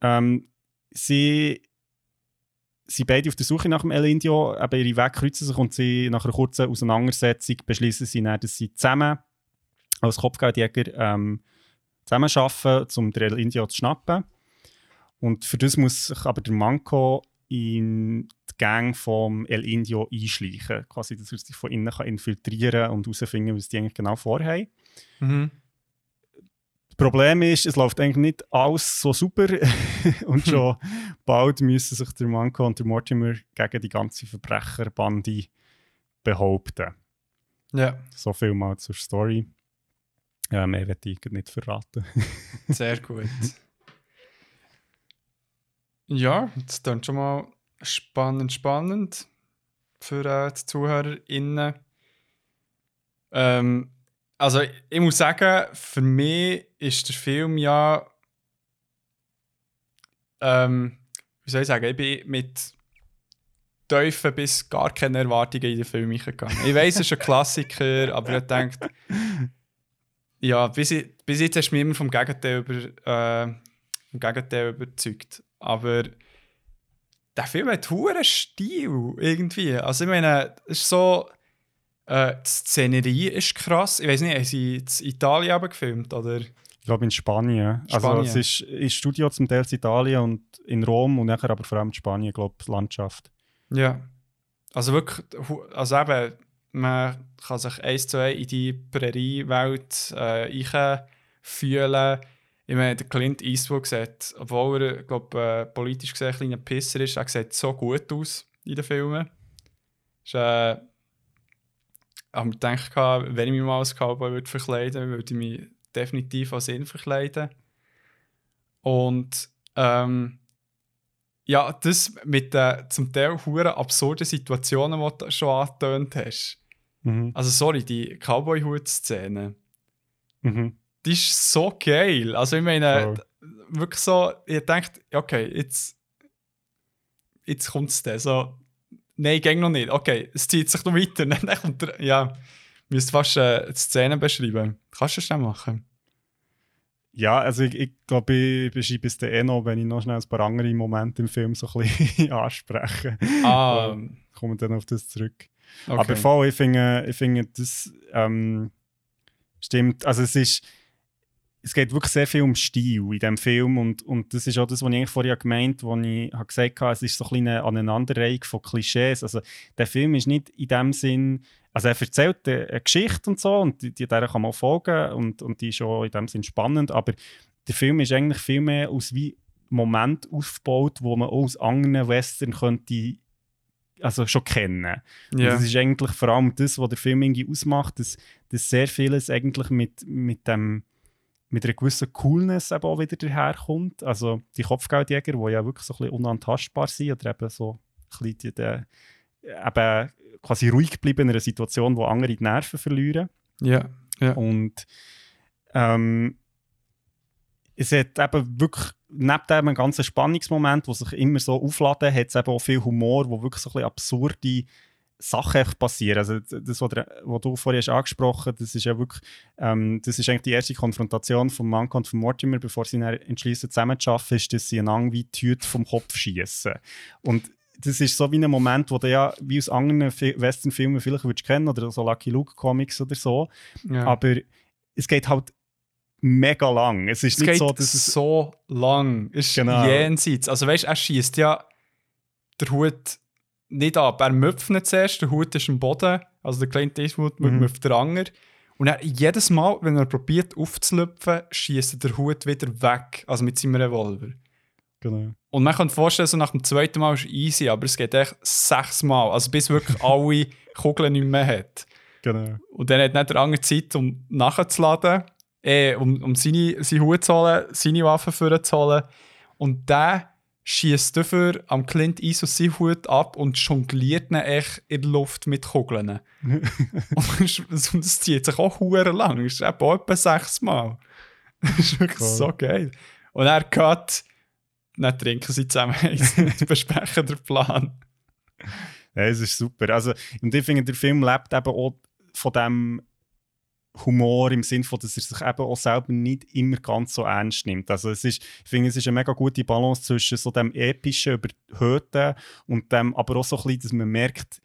ähm, sie sind beide auf der Suche nach dem El Indio, aber ihre Wege kreuzen sich und sie nach einer kurzen Auseinandersetzung beschließen sie dann, dass sie zusammen als Kopfgeldjäger ähm, zusammenarbeiten, um den El Indio zu schnappen. Und für das muss sich aber der Manco in die Gang vom El Indio einschleichen. Quasi, dass er sich von innen kann infiltrieren und herausfinden, was die eigentlich genau vorhaben. Mhm. Das Problem ist, es läuft eigentlich nicht alles so super *laughs* und schon bald müssen sich der Manko und der Mortimer gegen die ganze Verbrecherbande behaupten. Ja, So viel mal zur Story. Ja, mehr werde ich nicht verraten. *laughs* sehr gut. ja, das klingt schon mal spannend, spannend für äh, die ZuhörerInnen. Ähm, also, ich, ich muss sagen, für mich ist der Film ja. Ähm, wie soll ich sagen, ich bin mit tiefen bis gar keine Erwartungen in den Film gegangen. Ich weiß, es ist ein Klassiker, aber ich denke, ja, bis, ich, bis jetzt hast du mich immer vom Gegenteil, über, äh, vom Gegenteil überzeugt. Aber der Film hat hohen Stil irgendwie. Also ich meine, es ist so, äh, die Szenerie ist krass. Ich weiß nicht, haben sie in Italien aber gefilmt, oder? Ich glaube in Spanien. Also Spanien. es ist ist Studio zum Teil in Italien und in Rom und nachher aber vor allem in Spanien, glaube ich, Landschaft. Ja. Also wirklich, also eben, man kann sich eins zu eins in die Präriewelt äh, fühlen. Ich meine, der Clint Eastwood sieht, obwohl er, glaube äh, politisch gesehen ein kleiner Pisser ist, er sieht so gut aus in den Filmen. Ist, äh, ich habe mir gedacht, wenn ich mich mal als Cowboy würde verkleiden würde, würde ich mich definitiv als ihn verkleiden. Und ähm, ja, das mit den zum Teil huren absurden Situationen, die du schon angetönt hast. Mhm. Also sorry, die Cowboy-Hut-Szene, Mhm. die ist so geil. Also ich meine, wirklich so, ich dachte, okay, jetzt, jetzt kommt es dann. So, nein, ging noch nicht. Okay, es zieht sich noch weiter. *laughs* Dann kommt der, ja, müsst fast äh, die Szene beschreiben. Kannst du das schnell machen? Ja, also ich, ich glaube, ich beschreibe es dann eh noch, wenn ich noch schnell ein paar andere Momente im Film so ein bisschen *laughs* anspreche. Ah, Ähm, Kommen dann auf das zurück. okay. Aber voll, ich finde, ich finde das ähm, stimmt. Also es ist, es geht wirklich sehr viel um Stil in diesem Film und, und das ist auch das, was ich eigentlich vorher gemeint habe, wo ich habe gesagt habe, es ist so ein eine Aneinanderreihung von Klischees. Also der Film ist nicht in dem Sinn, also er erzählt eine eine Geschichte und so und die, die der kann man folgen und, und die ist auch in dem Sinn spannend, aber der Film ist eigentlich viel mehr aus wie Moment aufgebaut, wo man auch aus anderen Western könnte also schon kennen. Und ja. das ist eigentlich vor allem das, was der Film irgendwie ausmacht, dass, dass sehr vieles eigentlich mit, mit, dem, mit einer gewissen Coolness eben auch wieder daherkommt. Also die Kopfgeldjäger, die ja wirklich so ein bisschen unantastbar sind oder eben so ein bisschen die, die, eben quasi ruhig bleiben in einer Situation, wo andere die Nerven verlieren. ja. ja. Und ähm, es hat eben wirklich, neben dem einen ganzen Spannungsmoment, der sich immer so aufladen, hat es eben auch viel Humor, wo wirklich so ein bisschen absurde Sachen passieren. Also das, was, du vorhin hast angesprochen das ist ja wirklich, ähm, das ist eigentlich die erste Konfrontation von Manko und von Mortimer, bevor sie entschließen zusammenzuarbeiten, ist, dass sie einander wie die Tüte vom Kopf schießen. Und das ist so wie ein Moment, wo du ja wie aus anderen Fi- Western-Filmen vielleicht würdest kennen oder so Lucky Luke Comics oder so. ja. Aber es geht halt mega lang. Es ist es nicht geht so, dass es. so lang. Ist Genau. jenseits. Also weißt du, er schießt ja der Hut nicht ab. Er müpft nicht zuerst, der Hut ist am Boden. Also der kleine Eastwood Mhm. müpft der Anger. Und er, jedes Mal, wenn er probiert aufzulüpfen, schießt der Hut wieder weg. Also mit seinem Revolver. Genau. Und man kann sich vorstellen, so nach dem zweiten Mal ist es easy, aber es geht echt sechsmal. Also bis wirklich *laughs* alle Kugeln nicht mehr hat. genau. Und dann hat nicht der andere Zeit, um nachzuladen, äh, um, um seine, seinen Hut zu holen, seine Waffen vorzuholen. Und der schießt dafür am Clint Eastwood seinen Hut ab und jongliert ihn echt in der Luft mit Kugeln. *laughs* und das, das zieht sich auch hure lang. Das ist etwa sechsmal. Das *laughs* ist wirklich Cool. so geil. Und er geht, dann trinken sie zusammen *laughs* und besprechen den Plan. Ja, es ist super. Also, und ich finde, der Film lebt eben auch von dem Humor im Sinne von, dass er sich eben auch selber nicht immer ganz so ernst nimmt. Also es ist, ich finde, es ist eine mega gute Balance zwischen so dem epischen, überhöhten und dem aber auch so ein bisschen, dass man merkt,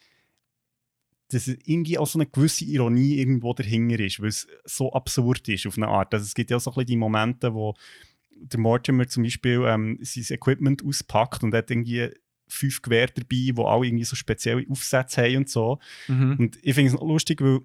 dass irgendwie auch so eine gewisse Ironie irgendwo dahinter ist, weil es so absurd ist auf eine Art. Also es gibt ja auch so ein bisschen die Momente, wo der Mortimer zum Beispiel ähm, sein Equipment auspackt und hat irgendwie fünf Gewehre dabei, die alle irgendwie so spezielle Aufsätze haben und so. Mhm. Und ich finde es noch lustig, weil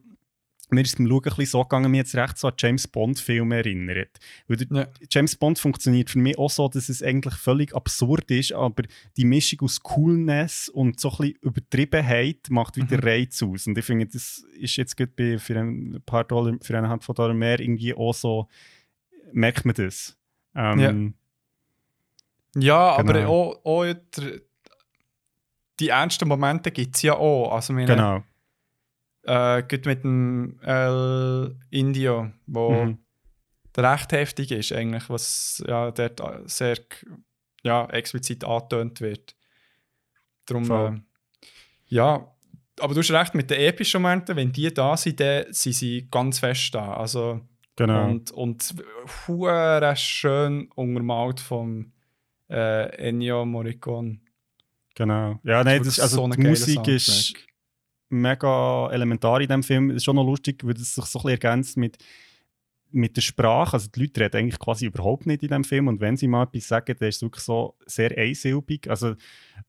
mir ist beim Schauen ein bisschen so gegangen, mir jetzt recht so an James Bond-Filme erinnert. Weil Ja. James Bond funktioniert für mich auch so, dass es eigentlich völlig absurd ist, aber die Mischung aus Coolness und so ein bisschen Übertriebenheit macht wieder Mhm. Reiz aus. Und ich finde, das ist jetzt gut bei, für ein paar Dollar, für eine Handvoll Dollar mehr irgendwie auch so, merkt man das. Ähm, Ja, aber Genau. auch, auch der, die ernsten Momente gibt es ja auch. Also meine, Genau. äh, mit dem El Indio, wo Mhm. recht heftig ist, eigentlich, was ja, dort äh, sehr ja, explizit angetönt wird. Darum, äh, ja, aber du hast recht, mit den epischen Momenten, wenn die da sind, dann sind sie ganz fest da. Also, Genau. Und, und schön untermalt vom äh, Ennio Morricone. Genau. Ja, nein, das, also so die Musik ist Soundtrack. mega elementar in diesem Film. Es ist schon noch lustig, weil es sich so ein bisschen ergänzt mit, mit der Sprache. Also die Leute reden eigentlich quasi überhaupt nicht in diesem Film und wenn sie mal etwas sagen, dann ist es wirklich so sehr einsilbig. Also,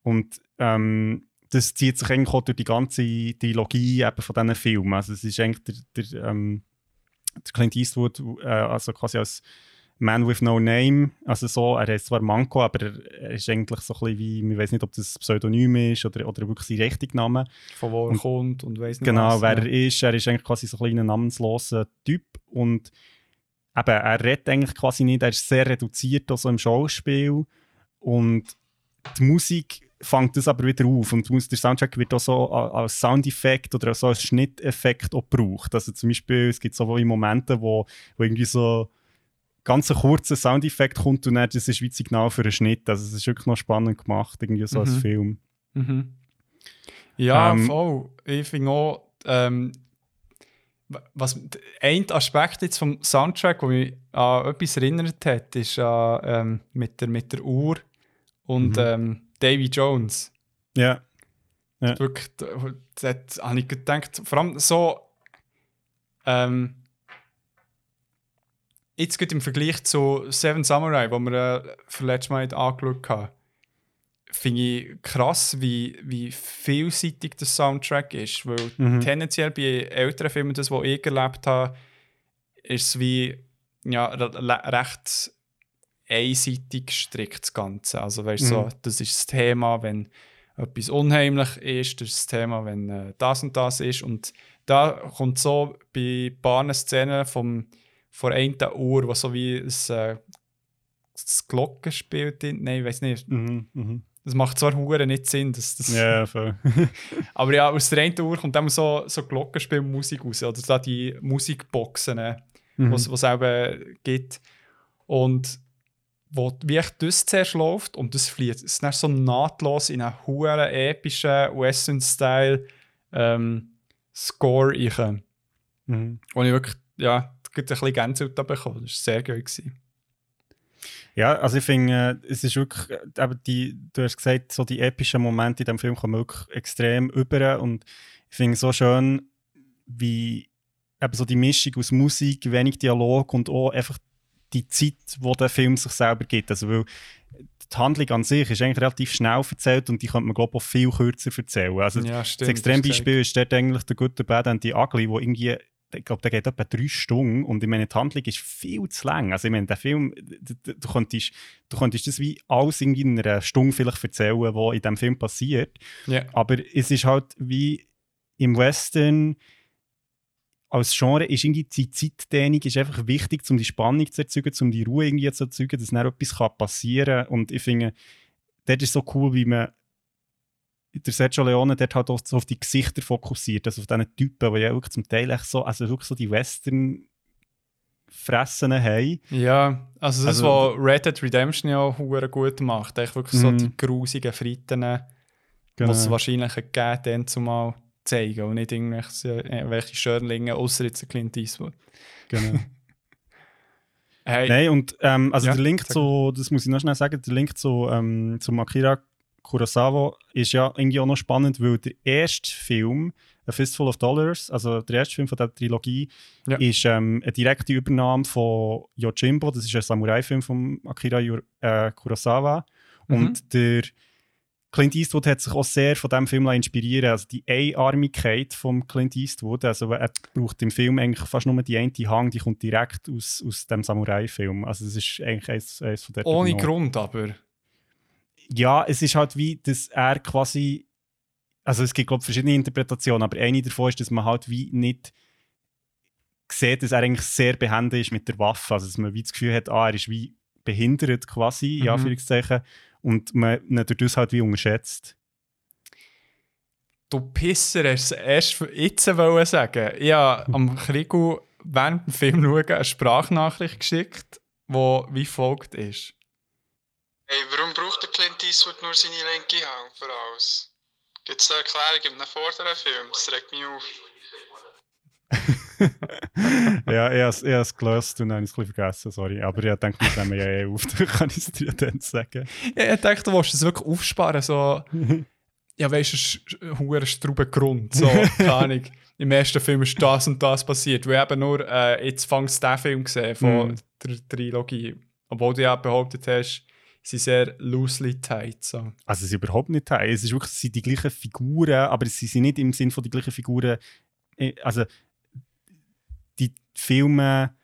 und ähm, das zieht sich eigentlich auch durch die ganze Trilogie eben von diesen Filmen. Also es ist eigentlich der, der, ähm, Clint Eastwood, äh, also quasi als Man with No Name, also so, er heißt zwar Manko, aber er, ist eigentlich so ein bisschen wie, man weiß nicht, ob das ein Pseudonym ist oder, oder wirklich sein richtiger Name. Von wo er Und- kommt und weiss nicht Genau, was. wer ja. er ist, er ist eigentlich quasi so ein kleiner namensloser Typ und eben, er redet eigentlich quasi nicht, er ist sehr reduziert also im Schauspiel und die Musik fängt das aber wieder auf und der Soundtrack wird auch so als Soundeffekt oder so als Schnitteffekt auch gebraucht. Also zum Beispiel, es gibt so Momente, wo, wo irgendwie so ganz ein kurzer Soundeffekt kommt und dann das ist wie das Signal für einen Schnitt. Also es ist wirklich noch spannend gemacht, irgendwie so als Mhm. Film. Mhm. Ja, Ähm, voll. Ich finde auch, ähm, was, ein Aspekt jetzt vom Soundtrack, der mich an etwas erinnert hat, ist an, ähm, mit, der, mit der Uhr und Mhm. ähm, Davy Jones. Ja. Ja. Wirklich, da, da habe ich gedacht, vor allem so, ähm, jetzt geht im Vergleich zu Seven Samurai, wo wir äh, letztes Mal angeschaut haben, finde ich krass, wie, wie vielseitig der Soundtrack ist. Weil Mhm. tendenziell bei älteren Filmen, das, was ich erlebt habe, ist es wie ja, recht einseitig gestrickt, das Ganze. Also, weißt du, so, Mhm. das ist das Thema, wenn etwas unheimlich ist, das ist das Thema, wenn äh, das und das ist. Und da kommt so bei ein paar Szenen vom, von einer Uhr, was so wie ein, äh, das Glockenspiel drin, nein, ich weiß nicht. Mhm. Mhm. Das macht zwar Huren nicht Sinn, dass das Ja, voll. *laughs* aber ja, aus der einen Uhr kommt dann so, so Glockenspielmusik raus. Oder da die Musikboxen, Mhm. was es eben gibt. Und wo wie echt das zuerst läuft und das fließt, es ist dann so nahtlos in einen hohen epischen Western-Style ähm, Score rein. Mhm. Wo ich wirklich, ja, ein bisschen Gänsehaut bekommen. Das war sehr geil. Gewesen. Ja, also ich finde, äh, es ist wirklich, äh, eben die, du hast gesagt, so die epischen Momente in diesem Film kommen wirklich extrem über und ich finde es so schön, wie eben so die Mischung aus Musik, wenig Dialog und auch einfach die Zeit, wo der Film sich selber gibt. Also weil die Handlung an sich ist eigentlich relativ schnell erzählt und die könnte man glaube ich auch viel kürzer erzählen. Also ja, stimmt. das Extrembeispiel ist dort eigentlich der gute Bad and the Ugly, wo irgendwie, ich glaube, der geht etwa drei Stunden und ich meine, die Handlung ist viel zu lang. Also ich meine, der Film, d- d- du könntest, du könntest das wie alles in einer Stunde vielleicht erzählen, was in diesem Film passiert. Ja. Aber es ist halt wie im Western als Genre ist irgendwie die Zeitdehnung ist einfach wichtig, um die Spannung zu erzeugen, um die Ruhe irgendwie zu erzeugen, dass dann etwas kann passieren kann. Und ich finde, dort ist so cool, wie man der Sergio Leone dort halt auch so auf die Gesichter fokussiert, also auf diese Typen, die ja wirklich zum Teil echt so, also wirklich so die Western fressen haben. Ja, also das, Also- was Red Dead Redemption ja auch gut macht. Eigentlich wirklich so Mhm. die grusigen Fritten, was es wahrscheinlich gegeben dann zumal zeigen und nicht irgendwelche, irgendwelche Schönlinge, außer jetzt Clint Eastwood. genau. *laughs* Hey, Nein, und ähm, also Ja, der Link zu, das muss ich noch schnell sagen, der Link zu, ähm, zum Akira Kurosawa ist ja irgendwie auch noch spannend, weil der erste Film, A Fistful of Dollars, also der erste Film von der Trilogie, Ja. ist ähm, eine direkte Übernahme von Yojimbo, das ist ein Samurai-Film von Akira äh, Kurosawa. Mhm. Und der Clint Eastwood hat sich auch sehr von diesem Film inspirieren Also die Einarmigkeit von Clint Eastwood, also er braucht im Film eigentlich fast nur die eine Hang, die kommt direkt aus, aus dem Samurai-Film. Also es ist eigentlich eins, eins von der ohne Grund aber. Ja, es ist halt wie, dass er quasi, also es gibt glaube ich verschiedene Interpretationen, aber eine davon ist, dass man halt wie nicht sieht, dass er eigentlich sehr behindert ist mit der Waffe. Also dass man wie das Gefühl hat, ah, er ist wie behindert quasi, Mhm. Anführungszeichen, und man durch das halt wie unterschätzt. Du Pisser, hast du erst für jetzt sagen. Ich habe am *laughs* Krigu während dem Film schauen eine Sprachnachricht geschickt, die wie folgt ist. Hey, warum braucht der Clint Eastwood nur seine linke Hand für alles? Gibt es da eine Erklärung in einem vorderen Film? Das regt mich auf. *laughs* *laughs* ja, ich habe es- gelöst und dann habe ich es ein vergessen, sorry. Aber ich denke, wir nehmen ja eh auf, *laughs* dann kann ich es dir dann sagen. Ja, ich dachte, du willst es wirklich aufsparen, so... *laughs* ja, weißt du, ein hoher Straubengrund, so, keine Ahnung. Im ersten Film ist das und das passiert. Wir haben nur äh, jetzt fangst den Film gesehen von Mhm. der Trilogie. Obwohl du ja behauptet hast, sie sind sehr loosely tight. So. Also es ist überhaupt nicht teil. Es ist wirklich, es sind die gleichen Figuren, aber sie sind nicht im Sinn von die gleichen Figuren. äh, Also die Filme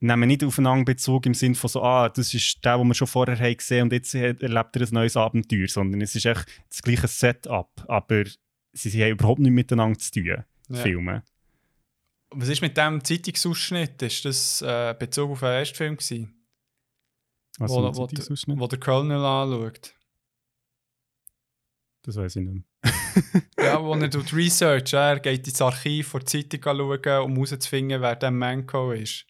nehmen nicht aufeinander Bezug im Sinn von so, ah, das ist der, den wir schon vorher haben gesehen und jetzt erlebt er ein neues Abenteuer, sondern es ist echt das gleiche Setup, aber sie, sie haben überhaupt nichts miteinander zu tun, die Ja. Filme. Was ist mit dem Zeitungsausschnitt? Ist das äh, Bezug auf den ersten Film gewesen, Also wo, wo, wo der Colonel anschaut? Das weiß ich nicht ja, wo er tut Research, er geht ins Archiv der Zeitung schauen, um herauszufinden, wer der Manco ist.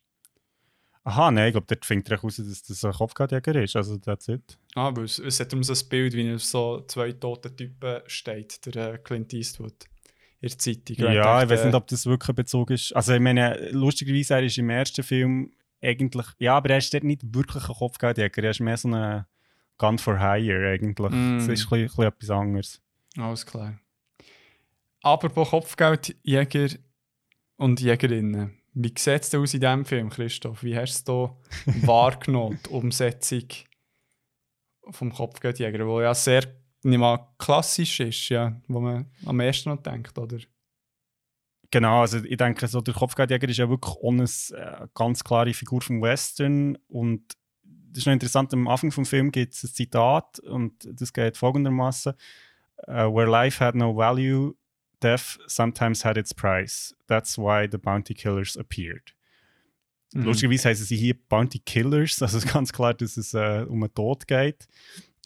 Aha, nein, ich glaube, dort findet er heraus, dass das ein Kopfgeldjäger ist, also that's it. Ah, aber es, es hat um so ein Bild, wie er auf so zwei toten Typen steht, der äh, Clint Eastwood. in der Zeitung. Ja, ich weiß nicht, ob ob das wirklich ein Bezug ist. Also ich meine, lustigerweise, er ist im ersten Film eigentlich, ja, aber er ist dort nicht wirklich ein Kopfgeldjäger, er ist mehr so ein Gun for Hire eigentlich. Mm. Das ist ein bisschen, ein bisschen etwas anderes. Alles klar. Aber bei Kopfgeldjäger und Jägerinnen, wie sieht es denn aus in diesem Film, Christoph? Wie hast du *laughs* wahrgenommen, die Umsetzung vom Kopfgeldjäger, wo ja sehr nicht mal klassisch ist, ja, wo man am ersten noch denkt, oder? Genau, also ich denke, so der Kopfgeldjäger ist ja wirklich ohne äh, ganz klare Figur vom Western und das ist noch interessant, am Anfang vom Film gibt es ein Zitat und das geht folgendermaßen uh, Where life had no value, death sometimes had its price. That's why the bounty killers appeared. Mhm. Lustigerweise heißen sie hier Bounty Killers, *laughs* also ganz klar, dass es äh, um einen Tod geht.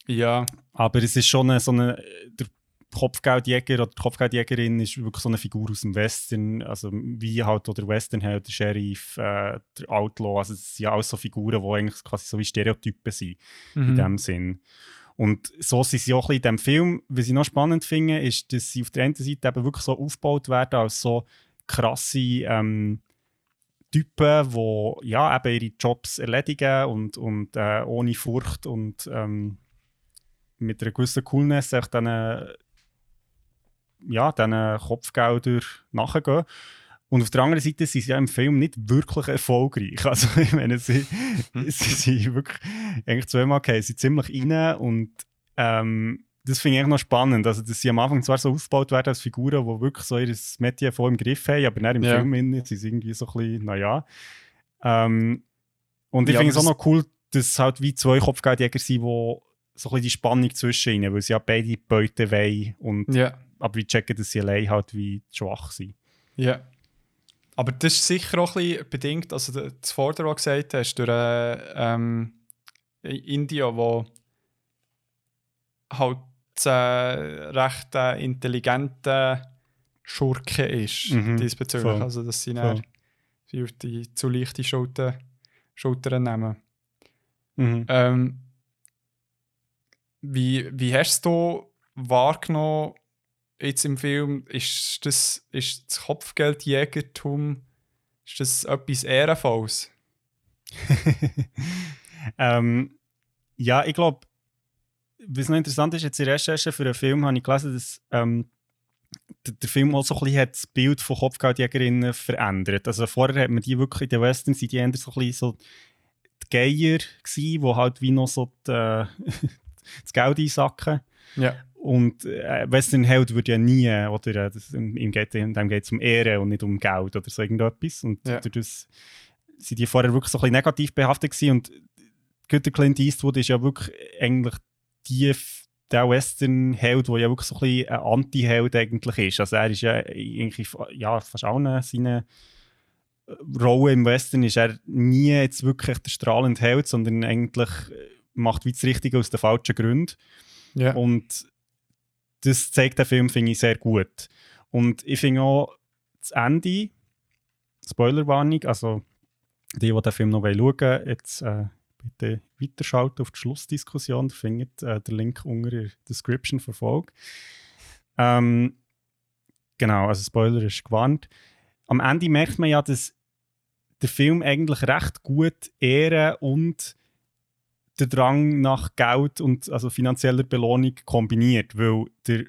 Ja, Aber es ist schon eine, so eine, der Kopfgeldjäger oder Kopfgeldjägerin ist wirklich so eine Figur aus dem Western, also wie halt oder Western halt der Sheriff, äh, der Outlaw, also es sind ja auch so Figuren, die eigentlich quasi so wie Stereotypen sind, in mhm. dem Sinn. Und so sind sie auch ein bisschen in diesem Film. Was ich noch spannend finde, ist, dass sie auf der einen Seite eben wirklich so aufgebaut werden als so krasse ähm, Typen, die ja, eben ihre Jobs erledigen und, und äh, ohne Furcht und ähm, mit einer gewissen Coolness auch diesen, ja, diesen Kopfgeldern nachgehen. Und auf der anderen Seite sind sie ja im Film nicht wirklich erfolgreich. Also, *laughs* ich meine, sie, *laughs* sie sind wirklich, eigentlich zweimal gehen sie ziemlich rein und ähm, das finde ich eigentlich noch spannend. Also, dass sie am Anfang zwar so aufgebaut werden als Figuren, die wirklich so ihr Metier voll im Griff haben, aber dann im Ja. Film innen sind sie irgendwie so ein bisschen, naja. Ähm, und ich Ja, finde es auch noch cool, dass es halt wie zwei Kopfgeldjäger sind, die so ein bisschen die Spannung zwischen ihnen, weil sie ja beide Beute wollen und ja, aber wir checken, dass sie allein halt wie schwach sind. ja. Aber das ist sicher auch ein bisschen bedingt, also das Vordere, was du gesagt hast, durch äh, ähm, India, wo halt äh, recht äh, intelligente Schurke ist, Mhm, diesbezüglich. voll, Also, dass sie dann auf die zu leichte Schulter, Schultern nehmen. Mhm. Ähm, wie, wie hast du wahrgenommen jetzt im Film? Ist das, ist das Kopfgeldjägertum ist das etwas Ehrenvolles? *laughs* ähm, ja, ich glaube, was noch interessant ist, jetzt in der Recherche für einen Film habe ich gelesen, dass ähm, der, der Film auch so ein bisschen hat das Bild von Kopfgeldjägerinnen verändert. Also vorher hat man die wirklich in den Western, sind die eher so ein bisschen so die Geier gewesen, die halt wie noch so die, äh, *laughs* das Geld einsacken. Ja. Und äh, Western-Held würde ja nie, oder äh, das, ihm geht es um Ehre und nicht um Geld oder so irgendetwas. Und Ja. durch das sind die vorher wirklich so ein bisschen negativ behaftet gewesen. Und der Clint Eastwood ist ja wirklich eigentlich die, der Western-Held, der ja wirklich so ein bisschen ein Anti-Held eigentlich ist. Also er ist ja eigentlich ja, fast allen seinen Rollen im Western ist er nie jetzt wirklich der strahlende Held, sondern eigentlich äh, macht wie das Richtige aus den falschen Gründen. Ja. Und das zeigt der Film, finde ich, sehr gut. Und ich finde auch das Ende, Spoilerwarnung, also die, die den Film noch schauen wollen, jetzt äh, bitte weiterschalten auf die Schlussdiskussion. Ihr findet äh, den Link unter der Description für Folge. Ähm, genau, also Spoiler ist gewarnt. Am Ende merkt man ja, dass der Film eigentlich recht gut Ehre und der Drang nach Geld und also finanzieller Belohnung kombiniert, weil der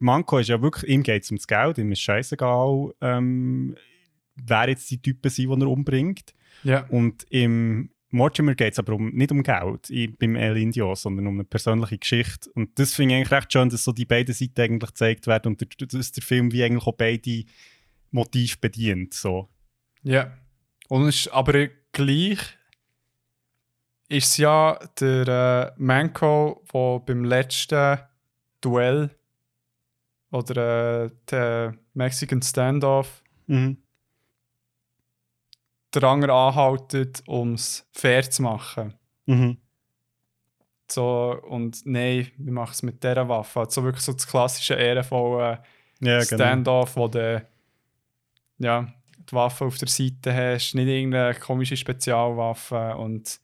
Manko ist ja wirklich, ihm geht es ums Geld, ihm ist scheißegal, ähm, wer jetzt die Typen sind, die er umbringt. Ja. Und im Mortimer geht es aber um, nicht um Geld i- beim El Indio, sondern um eine persönliche Geschichte. Und das finde ich eigentlich recht schön, dass so die beiden Seiten eigentlich gezeigt werden und der, dass der Film wie eigentlich auch beide Motive bedient. So. Ja. Und es ist aber gleich ist es ja der äh, Manko, der beim letzten Duell oder äh, der Mexican Standoff der andere anhaltet, um es fair zu machen. Mhm. So, und nein, wir machen es mit dieser Waffe. Also wirklich so das klassische ehrenvolle Ja, genau. Standoff, wo du ja, die Waffe auf der Seite hast, nicht irgendeine komische Spezialwaffe und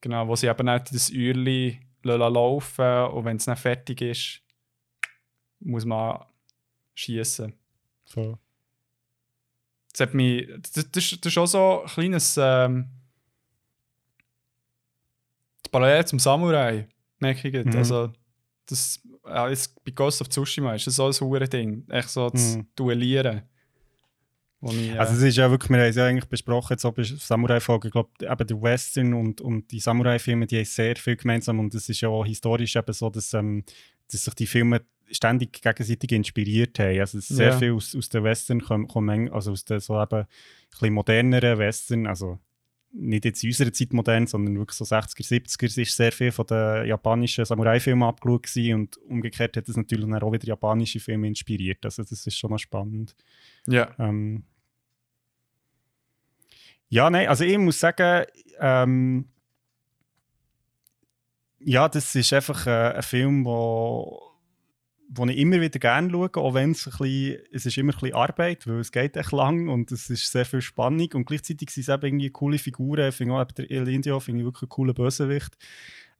genau, wo sie eben nicht das Uhrli laufen und wenn es dann fertig ist, muss man schießen. Voll. Das hat mich. Das, das, das ist auch so ein kleines. Ähm, die Parallele zum Samurai, merke ich. Mhm. Also, das. Ja, jetzt bei Ghost of Tsushima ist das so ein Ding. Echt so das Mhm. Duellieren. Ich, Also es ist ja wirklich, wir haben es ja eigentlich besprochen, jetzt auch bei Samurai-Folge, ich glaube, eben der Western und, und die Samurai-Filme, die haben sehr viel gemeinsam und es ist ja auch historisch eben so, dass, ähm, dass sich die Filme ständig gegenseitig inspiriert haben. Also es ist sehr Ja. viel aus, aus den Western kommen, kommen also aus den so eben ein bisschen moderneren Western, also nicht jetzt in unserer Zeit modern, sondern wirklich so 60er, 70er ist sehr viel von den japanischen Samurai-Filmen abgeschaut gewesen und umgekehrt hat es natürlich auch wieder japanische Filme inspiriert. Also das ist schon noch spannend. Ja. Ähm, ja, nein, also ich muss sagen, ähm, ja, das ist einfach äh, ein Film, wo, wo ich immer wieder gerne schaue, auch wenn es ein bisschen, es ist immer ein bisschen Arbeit, weil es geht echt lang und es ist sehr viel Spannung und gleichzeitig sind es eben irgendwie coole Figuren. Ich finde auch der El Indio finde ich wirklich einen coolen Bösewicht,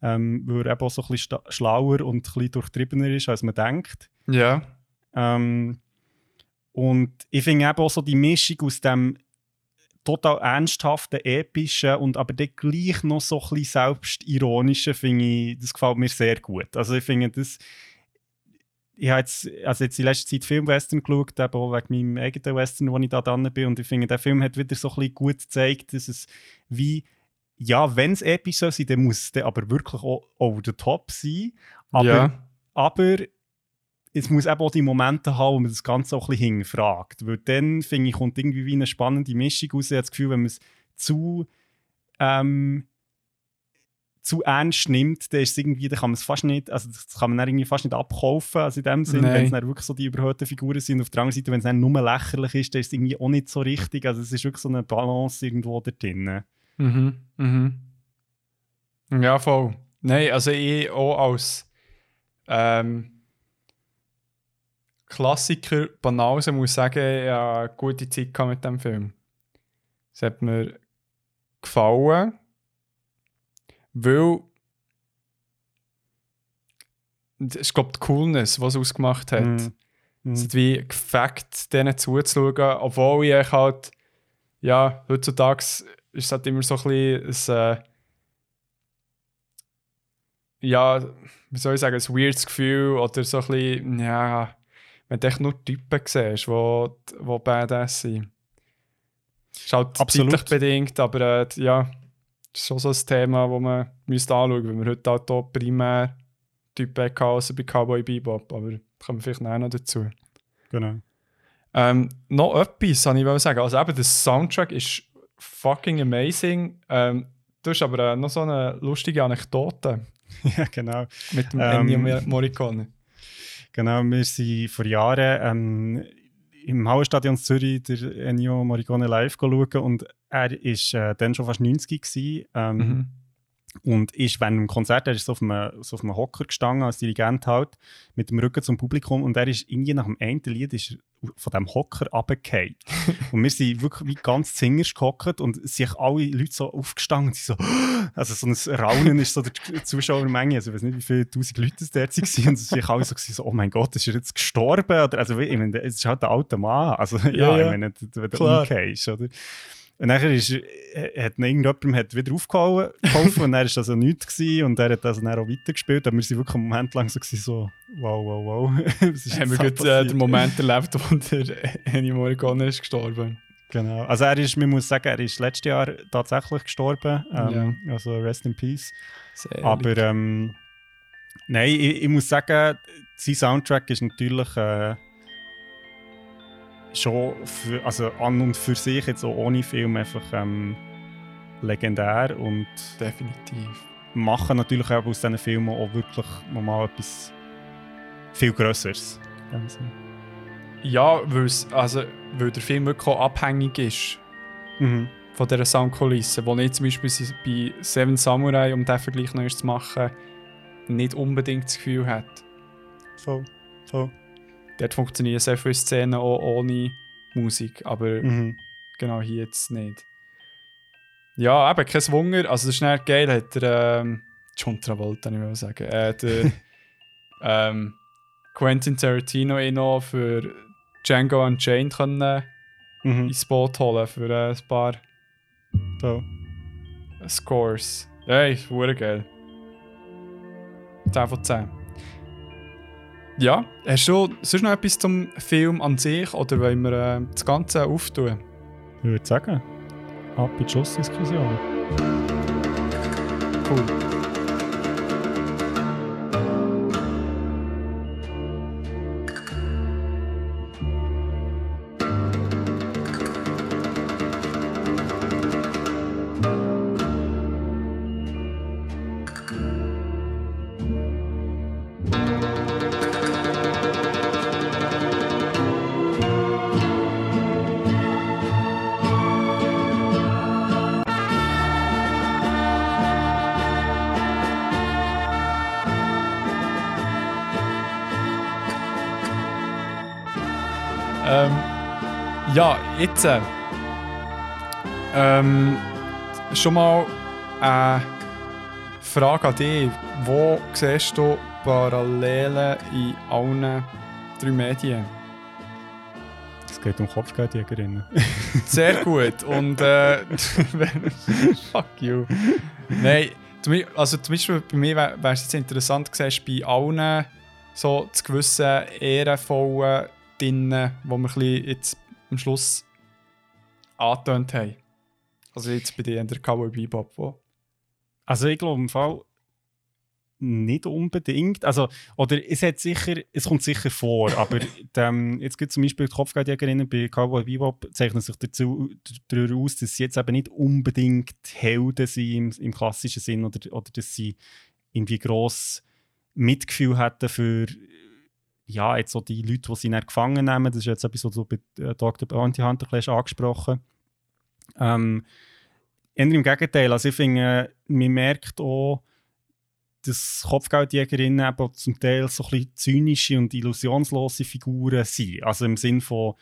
ähm, weil er eben auch so ein bisschen schlauer und ein bisschen durchtriebener ist, als man denkt. Ja. Ähm, und ich finde eben auch so die Mischung aus dem total ernsthaften, epischen und aber dann gleich noch so ein bisschen selbstironischen, finde ich, das gefällt mir sehr gut. Also ich finde das, ich habe jetzt, also jetzt in letzter Zeit Filmwestern geschaut, eben auch wegen meinem eigenen Western, wo ich da dran bin und ich finde, der Film hat wieder so ein bisschen gut gezeigt, dass es wie, ja, wenn es episch soll sein, dann muss es dann aber wirklich auch over the top sein, aber ja. aber es muss eben auch die Momente haben, wo man das Ganze auch ein bisschen hinterfragt. Weil dann, finde ich, kommt irgendwie wie eine spannende Mischung raus. Ich habe das Gefühl, wenn man es zu, ähm, zu ernst nimmt, dann, ist es irgendwie, dann kann man es fast nicht, also das kann man dann irgendwie fast nicht abkaufen, also in dem Nein. wenn es dann wirklich so die überhöhten Figuren sind. Auf der anderen Seite, wenn es dann nur lächerlich ist, dann ist es irgendwie auch nicht so richtig. Also es ist wirklich so eine Balance irgendwo da drin. Mhm. Mhm. Ja, voll. Nein, also ich auch als ähm, Klassiker Banause muss sagen, ich habe eine gute Zeit mit dem Film. Es hat mir gefallen, weil das ist, glaube die Coolness, was es ausgemacht hat. Mhm. Es hat wie gefackt, denen zuzuschauen, obwohl ich halt, ja, heutzutage ist es halt immer so ein bisschen ein, äh, ja, wie soll ich sagen, ein weirdes Gefühl oder so ein bisschen, ja, wenn du echt nur Typen siehst, die, die badass sind. Ist halt Absolut. zeitlich bedingt, aber äh, ja, das ist schon so ein Thema, das man müsste anschauen müsste, weil wir heute halt auch primär Typen hatten, außer bei Cowboy Bebop, aber da kommen wir vielleicht noch dazu. Genau. Ähm, noch etwas, wollte ich wollte sagen. Also eben, der Soundtrack ist fucking amazing. Ähm, du hast aber äh, noch so eine lustige Anekdote *laughs* ja, genau. mit dem Ähm, Ennio Mor- Morricone. Genau, wir sind vor Jahren ähm, im Hallenstadion Zürich der Ennio Morricone live schauen und er war äh, dann schon fast 90 gewesen, ähm, Mhm. Und ist während dem Konzert, er ist so auf einem, so auf einem Hocker gestanden als Dirigent halt, mit dem Rücken zum Publikum und er ist irgendwie nach dem einen Lied ist von dem Hocker runtergefallen. *laughs* und wir sind wirklich wie ganz zingerst gehockt und sind alle Leute so aufgestanden und so, *gasps* also so ein Raunen ist so der Zuschauermenge, also ich weiß nicht, wie viele tausend Leute es dort waren und sind alle so, so, oh mein Gott, ist er jetzt gestorben? Oder, also ich meine, es ist halt ein alter Mann, also ja, Ja, ja. ich meine, wenn du umgehst, oder? Und nachher ist, hat ihn irgendjemand hat wieder aufgehauen und dann war das also nichts gewesen, und er hat also dann auch weitergespielt. Aber wir sind wirklich einen Moment lang so, gewesen, so wow, wow, wow. *laughs* Ist Haben wir da äh, den Moment erlebt, wo der *laughs* Ennio Morricone ist gestorben. Genau. Also er ist, man muss sagen, er ist letztes Jahr tatsächlich gestorben. Ähm, Also rest in peace. Sehr Aber ähm, nein, ich, ich muss sagen, sein Soundtrack ist natürlich äh, schon für, also an und für sich jetzt auch ohne Film einfach ähm, legendär und definitiv. machen natürlich auch aus diesen Filmen auch wirklich nochmal etwas viel Größeres. Sinne. Ja, also, weil der Film wirklich auch abhängig ist Mhm. von dieser Soundkulisse, wo ich zum Beispiel bei Seven Samurai, um diesen Vergleich noch einmal zu machen, nicht unbedingt das Gefühl hat. Voll. Voll. Dort funktionieren sehr viele Szenen auch ohne Musik, aber Mhm. genau hier jetzt nicht. Ja, eben, kein Wunder. Also, das ist nicht geil, hat der ähm, John Travolta, ich will sagen, äh, der *laughs* ähm, Quentin Tarantino eh noch für Django Unchained können Mhm. ins Boot holen für äh, ein paar So. Scores. Ey, wurde geil. 10 von 10. Ja, hast du sonst noch etwas zum Film an sich oder wollen wir äh, das Ganze auftun? Ich würde sagen, ab in die Schlussdiskussion. Cool. Jetzt. Äh, ähm, schon mal eine Frage an dich. Wo siehst du Parallelen in allen drei Medien? Es geht um Kopfgeldjägerinnen. *laughs* Sehr gut. Und äh, *laughs* fuck you. Nein, also zum Beispiel bei mir wäre es jetzt interessant gewesen, bei allen so das gewisse ehrenvollen drinnen, wo wir jetzt am Schluss angetönt haben. Also jetzt bei dir in der Cowboy Bebop, wo Also ich glaube im Fall nicht unbedingt. Also, oder es hat sicher, es kommt sicher vor, *laughs* aber dem, jetzt gibt zum Beispiel die Kopfgeldjägerinnen bei Cowboy Bebop zeichnen sich dazu darüber aus, dass sie jetzt eben nicht unbedingt Helden sind im, im klassischen Sinn oder, oder dass sie irgendwie gross Mitgefühl hätten für ja, jetzt so die Leute, die sie dann gefangen nehmen. Das ist jetzt etwas, was du bei äh, Dr. Bounty Hunter hast angesprochen ähm, eher im Gegenteil. Also ich finde, man merkt auch, dass Kopfgeldjägerinnen eben zum Teil so ein bisschen zynische und illusionslose Figuren sind. Also im Sinn von,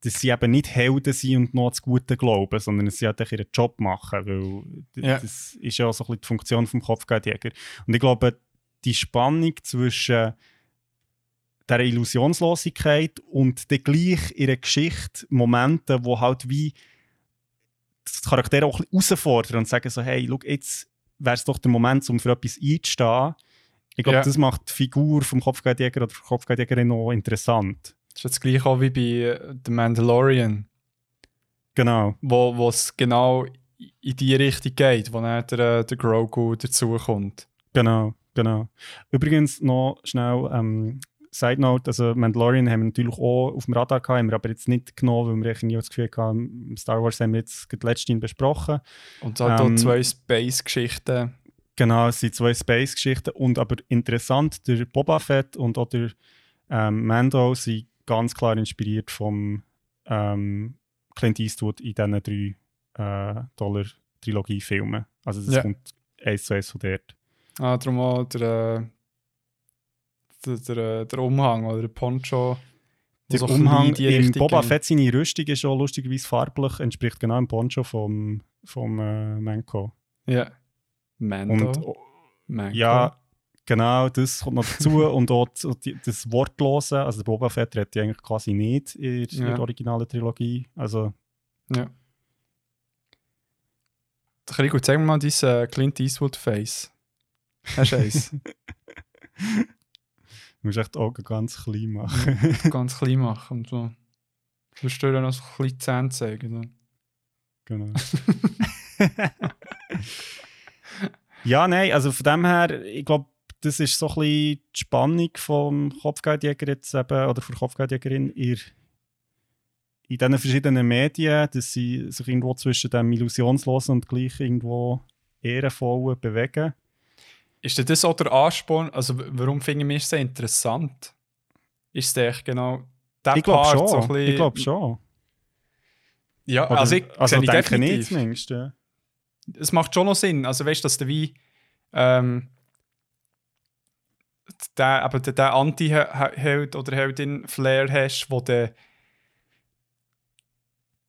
dass sie eben nicht Helden sind und noch das Gute glauben, sondern dass sie halt ihren Job machen, weil Ja. das ist ja auch so ein bisschen die Funktion vom Kopfgeldjäger. Und ich glaube, die Spannung zwischen dieser Illusionslosigkeit und dann gleich in einer Geschichte Momente, wo halt wie die Charaktere auch ein bisschen herausfordern und sagen so, hey, schau, jetzt wäre es doch der Moment, um für etwas einzustehen. Ich glaube, Ja. das macht die Figur vom Kopfgeldjäger oder der Kopfgeldjägerin auch interessant. das ist jetzt gleich auch wie bei äh, The Mandalorian, Genau. wo wo es genau in die Richtung geht, wo dann der, äh, der Grogu dazukommt. Genau, genau. Übrigens noch schnell ähm, Side Note, also Mandalorian haben wir natürlich auch auf dem Radar gehabt, haben wir aber jetzt nicht genommen, weil wir irgendwie das Gefühl hatten, Star Wars haben wir jetzt gerade letztens besprochen. Und halt Ähm, auch zwei Space-Geschichten. Genau, es sind zwei Space-Geschichten und aber interessant, der Boba Fett und auch der ähm, Mando sind ganz klar inspiriert vom ähm, Clint Eastwood in diesen drei äh, Dollar-Trilogie-Filmen. Also das Ja. kommt eins zu eins von dort. Ah, darum auch der, äh, der, der, äh, der Umhang oder der Poncho. Der so Umhang in die im Boba. Fett seine Rüstung ist auch lustigerweise farblich, entspricht genau dem Poncho vom, vom äh, Manko. Ja. Mando. Und Manko. ja, genau, das kommt noch dazu. *laughs* und auch die, das Wortlose, also der Boba Fett redet ja eigentlich quasi nicht in, in Ja. der originalen Trilogie. Also, ja. Rico, zeig mir mal dein äh, Clint Eastwood-Face. Hast du eins? *laughs* du musst echt die Augen ganz klein machen. *laughs* Ganz klein machen und so. Du musst dir noch so ein bisschen Zähne zeigen. So. genau. *laughs* ja, nein, also von dem her, ich glaube, das ist so ein bisschen die Spannung vom Kopfgeldjäger jetzt eben, oder von der Kopfgeldjägerin in, in diesen verschiedenen Medien, dass sie sich irgendwo zwischen dem Illusionslosen und gleich irgendwo ehrenvollen bewegen. Ist denn das auch der Ansporn? Also, warum finde ich es so interessant? Ist es echt genau der Ich Part schon. so ein bisschen- ich glaube schon. Ja, Oder- also ich also sehe ich denke nicht definitiv. zumindest. Ja. es macht schon noch Sinn. Also weißt du, dass du wie ähm, der, aber der, der Anti-Held oder Heldin Flair hast, wo der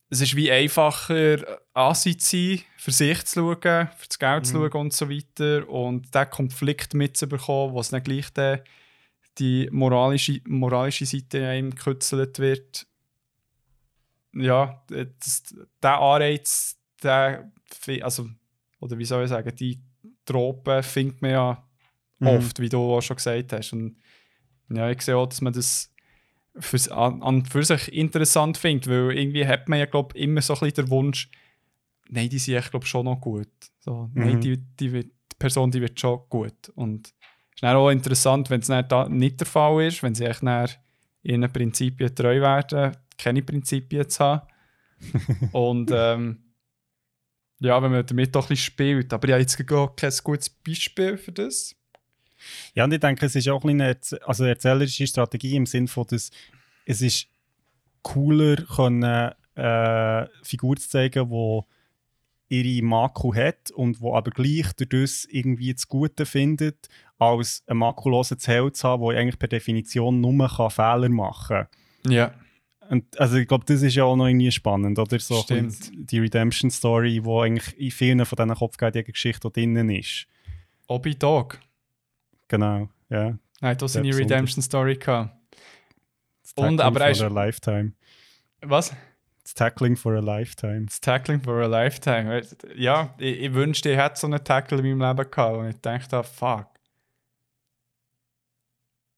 es ist wie einfacher Ansehen zu sein, für sich zu schauen, für das Geld zu Mhm. schauen und so weiter und den Konflikt mitzubekommen, was dann gleich der, die moralische, moralische Seite einem gekützelt wird. Ja, das, der Anreiz, der, also, oder wie soll ich sagen, die Tropen findet man ja Mhm. oft, wie du auch schon gesagt hast. Und ja, ich sehe auch, dass man das fürs, an, an für sich interessant findet, weil irgendwie hat man ja, glaube ich, immer so ein bisschen den Wunsch, nein, die sind echt, glaube schon noch gut. So, Nein, Mhm. die, die, wird, die Person, die wird schon gut. Und es ist dann auch interessant, wenn es dann nicht der Fall ist, wenn sie echt dann ihren Prinzipien treu werden, keine Prinzipien zu haben. *laughs* Und ähm, ja, wenn man damit doch ein bisschen spielt. Aber ich habe jetzt gar kein gutes Beispiel für das. Ja, und ich denke, es ist auch ein eine, also eine erzählerische Strategie im Sinne von, dass es ist cooler, können, äh, Figur zu zeigen, die ihre Makel hat und wo aber gleich durch das irgendwie das Gute findet, als einen makellosen Held zu haben, der eigentlich per Definition nur kann Fehler machen kann. Ja. Und, also ich glaube, das ist ja auch noch irgendwie spannend, oder? So ein Stimmt. die Redemption-Story, die eigentlich in vielen von diesen Kopfgeldjäger-Geschichten drinnen ist. Obi Dog. Genau, ja. Nein, das Sehr seine besonders. Redemption Story gehabt. Und, aber er for ist- a Lifetime. Was? Das Tackling for a Lifetime. Das Tackling for a Lifetime. Ja, ich, ich wünschte, ich hätte so einen Tackle in meinem Leben gehabt. Und ich dachte, fuck.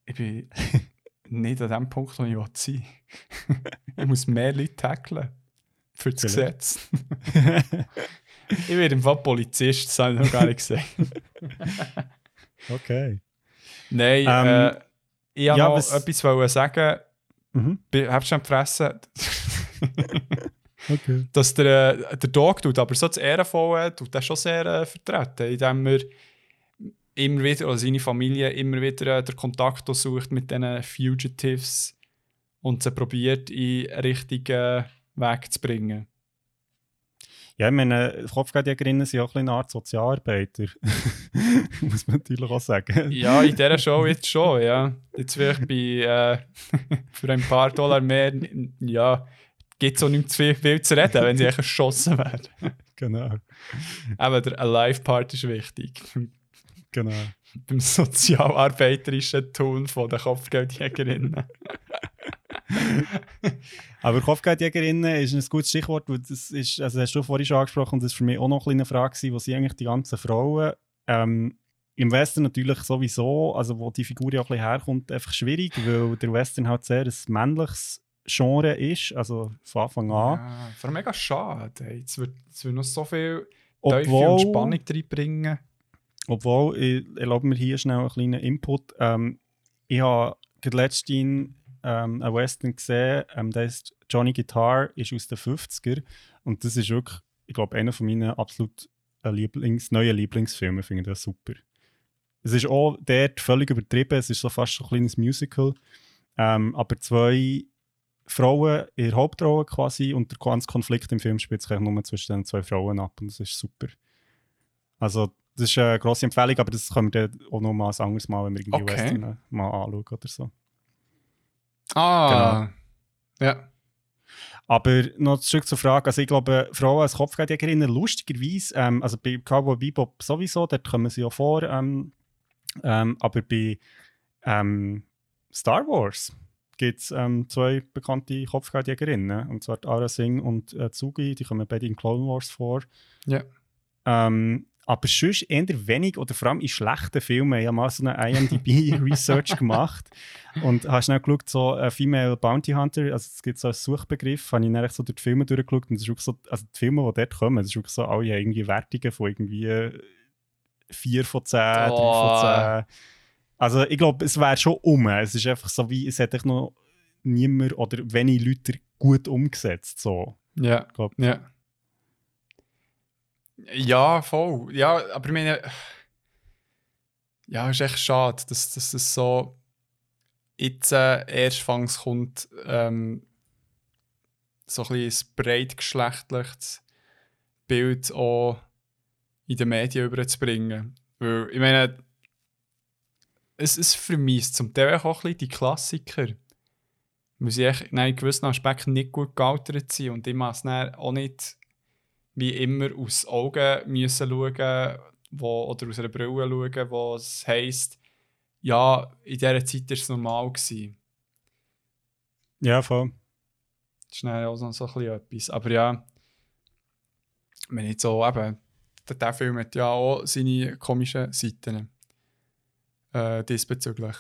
Ich bin *laughs* nicht an dem Punkt, wo ich will sein *laughs* Ich muss mehr Leute tacklen. Für das Vielleicht. Gesetz. *laughs* ich werde im Fall Polizist, das habe ich noch gar nicht gesagt. Okay. Nein, Ähm, äh, ich wollte ja, noch was- etwas wollen sagen. Mhm. Hast du schon gefressen? *laughs* Okay. dass der, äh, der Dog tut, aber so das Ehrenvolle tut er schon sehr äh, vertreten, indem er immer wieder, oder seine Familie immer wieder äh, den Kontakt sucht mit diesen Fugitives und sie probiert, in richtigen Weg zu bringen. Ja, ich meine, Kopfgeldjägerinnen sind auch ein bisschen eine Art Sozialarbeiter. *laughs* Muss man natürlich auch sagen. Ja, in dieser Show jetzt schon, ja. Jetzt vielleicht bei, äh, *laughs* für ein paar Dollar mehr, ja, gibt es auch nicht zu viel zu reden, wenn sie echt erschossen werden. Genau. Aber der Alive-Part ist wichtig. genau. beim sozialarbeiterischen Tun von der Kopfgeldjägerinnen. *laughs* Aber Kopfgeldjägerinnen ist ein gutes Stichwort, weil das ist, also hast du vorhin schon angesprochen, und das war für mich auch noch eine Frage, gewesen, wo sind eigentlich die ganzen Frauen ähm, im Western natürlich sowieso, also wo die Figur ja auch ein bisschen herkommt, einfach schwierig, weil der Western halt sehr ein männliches Genre ist, also von Anfang an. Ja, vor allem mega schade. Ey. Jetzt wird, jetzt wird noch so viel Teufel und Spannung reinbringen. obwohl, ich erlaube mir hier schnell einen kleinen Input. Ähm, ich habe letztens ähm, einen Western gesehen, ähm, der ist Johnny Guitar, ist aus den 50er und das ist wirklich, ich glaube, einer von meinen absolut äh, Lieblings, neuen Lieblingsfilmen, finde ich das super. Es ist auch dort völlig übertrieben, es ist so fast so ein kleines Musical, ähm, aber zwei Frauen in der Hauptrolle quasi und der ganze Konflikt im Film spielt sich nur zwischen den zwei Frauen ab und das ist super. Also das ist eine grosse Empfehlung, aber das können wir dann auch noch mal ein anderes Mal, wenn wir irgendwie Okay. Western äh, mal anschauen oder so. Ah, ja. Aber noch zurück zur Frage, also ich glaube, Frauen als Kopfgeldjägerinnen, lustigerweise, ähm, also bei Cowboy Bebop sowieso, dort kommen sie ja vor, ähm, ähm, aber bei ähm, Star Wars gibt es ähm, zwei bekannte Kopfgeldjägerinnen, und zwar Ara Singh und äh, Tsugi, die kommen beide in Clone Wars vor. Ja. Ähm, aber sonst eher wenig oder vor allem in schlechten Filmen. Ich habe mal so eine IMDb-Research *laughs* gemacht und habe schnell geschaut, so ein Female Bounty Hunter, also es gibt so einen Suchbegriff, habe ich dann so durch die Filme durchgeschaut und das ist wirklich so, also die Filme, die dort kommen, das ist wirklich so, alle haben irgendwie Wertungen von irgendwie 4 von 10, 3 Oh. von 10. Also ich glaube, es wäre schon um. Es ist einfach so wie, es hat echt noch niemand oder wenig Leute gut umgesetzt. So. Ja, Ich glaub, ja. Ja, voll. Ja, aber ich meine, ja, ist echt schade, dass, dass es so jetzt äh, erstfangs kommt, ähm, so ein bisschen breitgeschlechtliches Bild auch in den Medien überzubringen. Weil, ich meine, es, es vermisst zum Teil auch ein bisschen die Klassiker. Weil sie echt in gewissen Aspekten nicht gut gealtert sind und ich muss es auch nicht wie immer aus Augen müssen schauen wo, oder aus einer Brille schauen, wo es heisst, ja, in dieser Zeit war es normal. Gewesen. Ja, voll. Das ist dann auch so so ein bisschen etwas. Aber ja, wenn ich so eben, der, der Film hat ja auch seine komischen Seiten äh, diesbezüglich.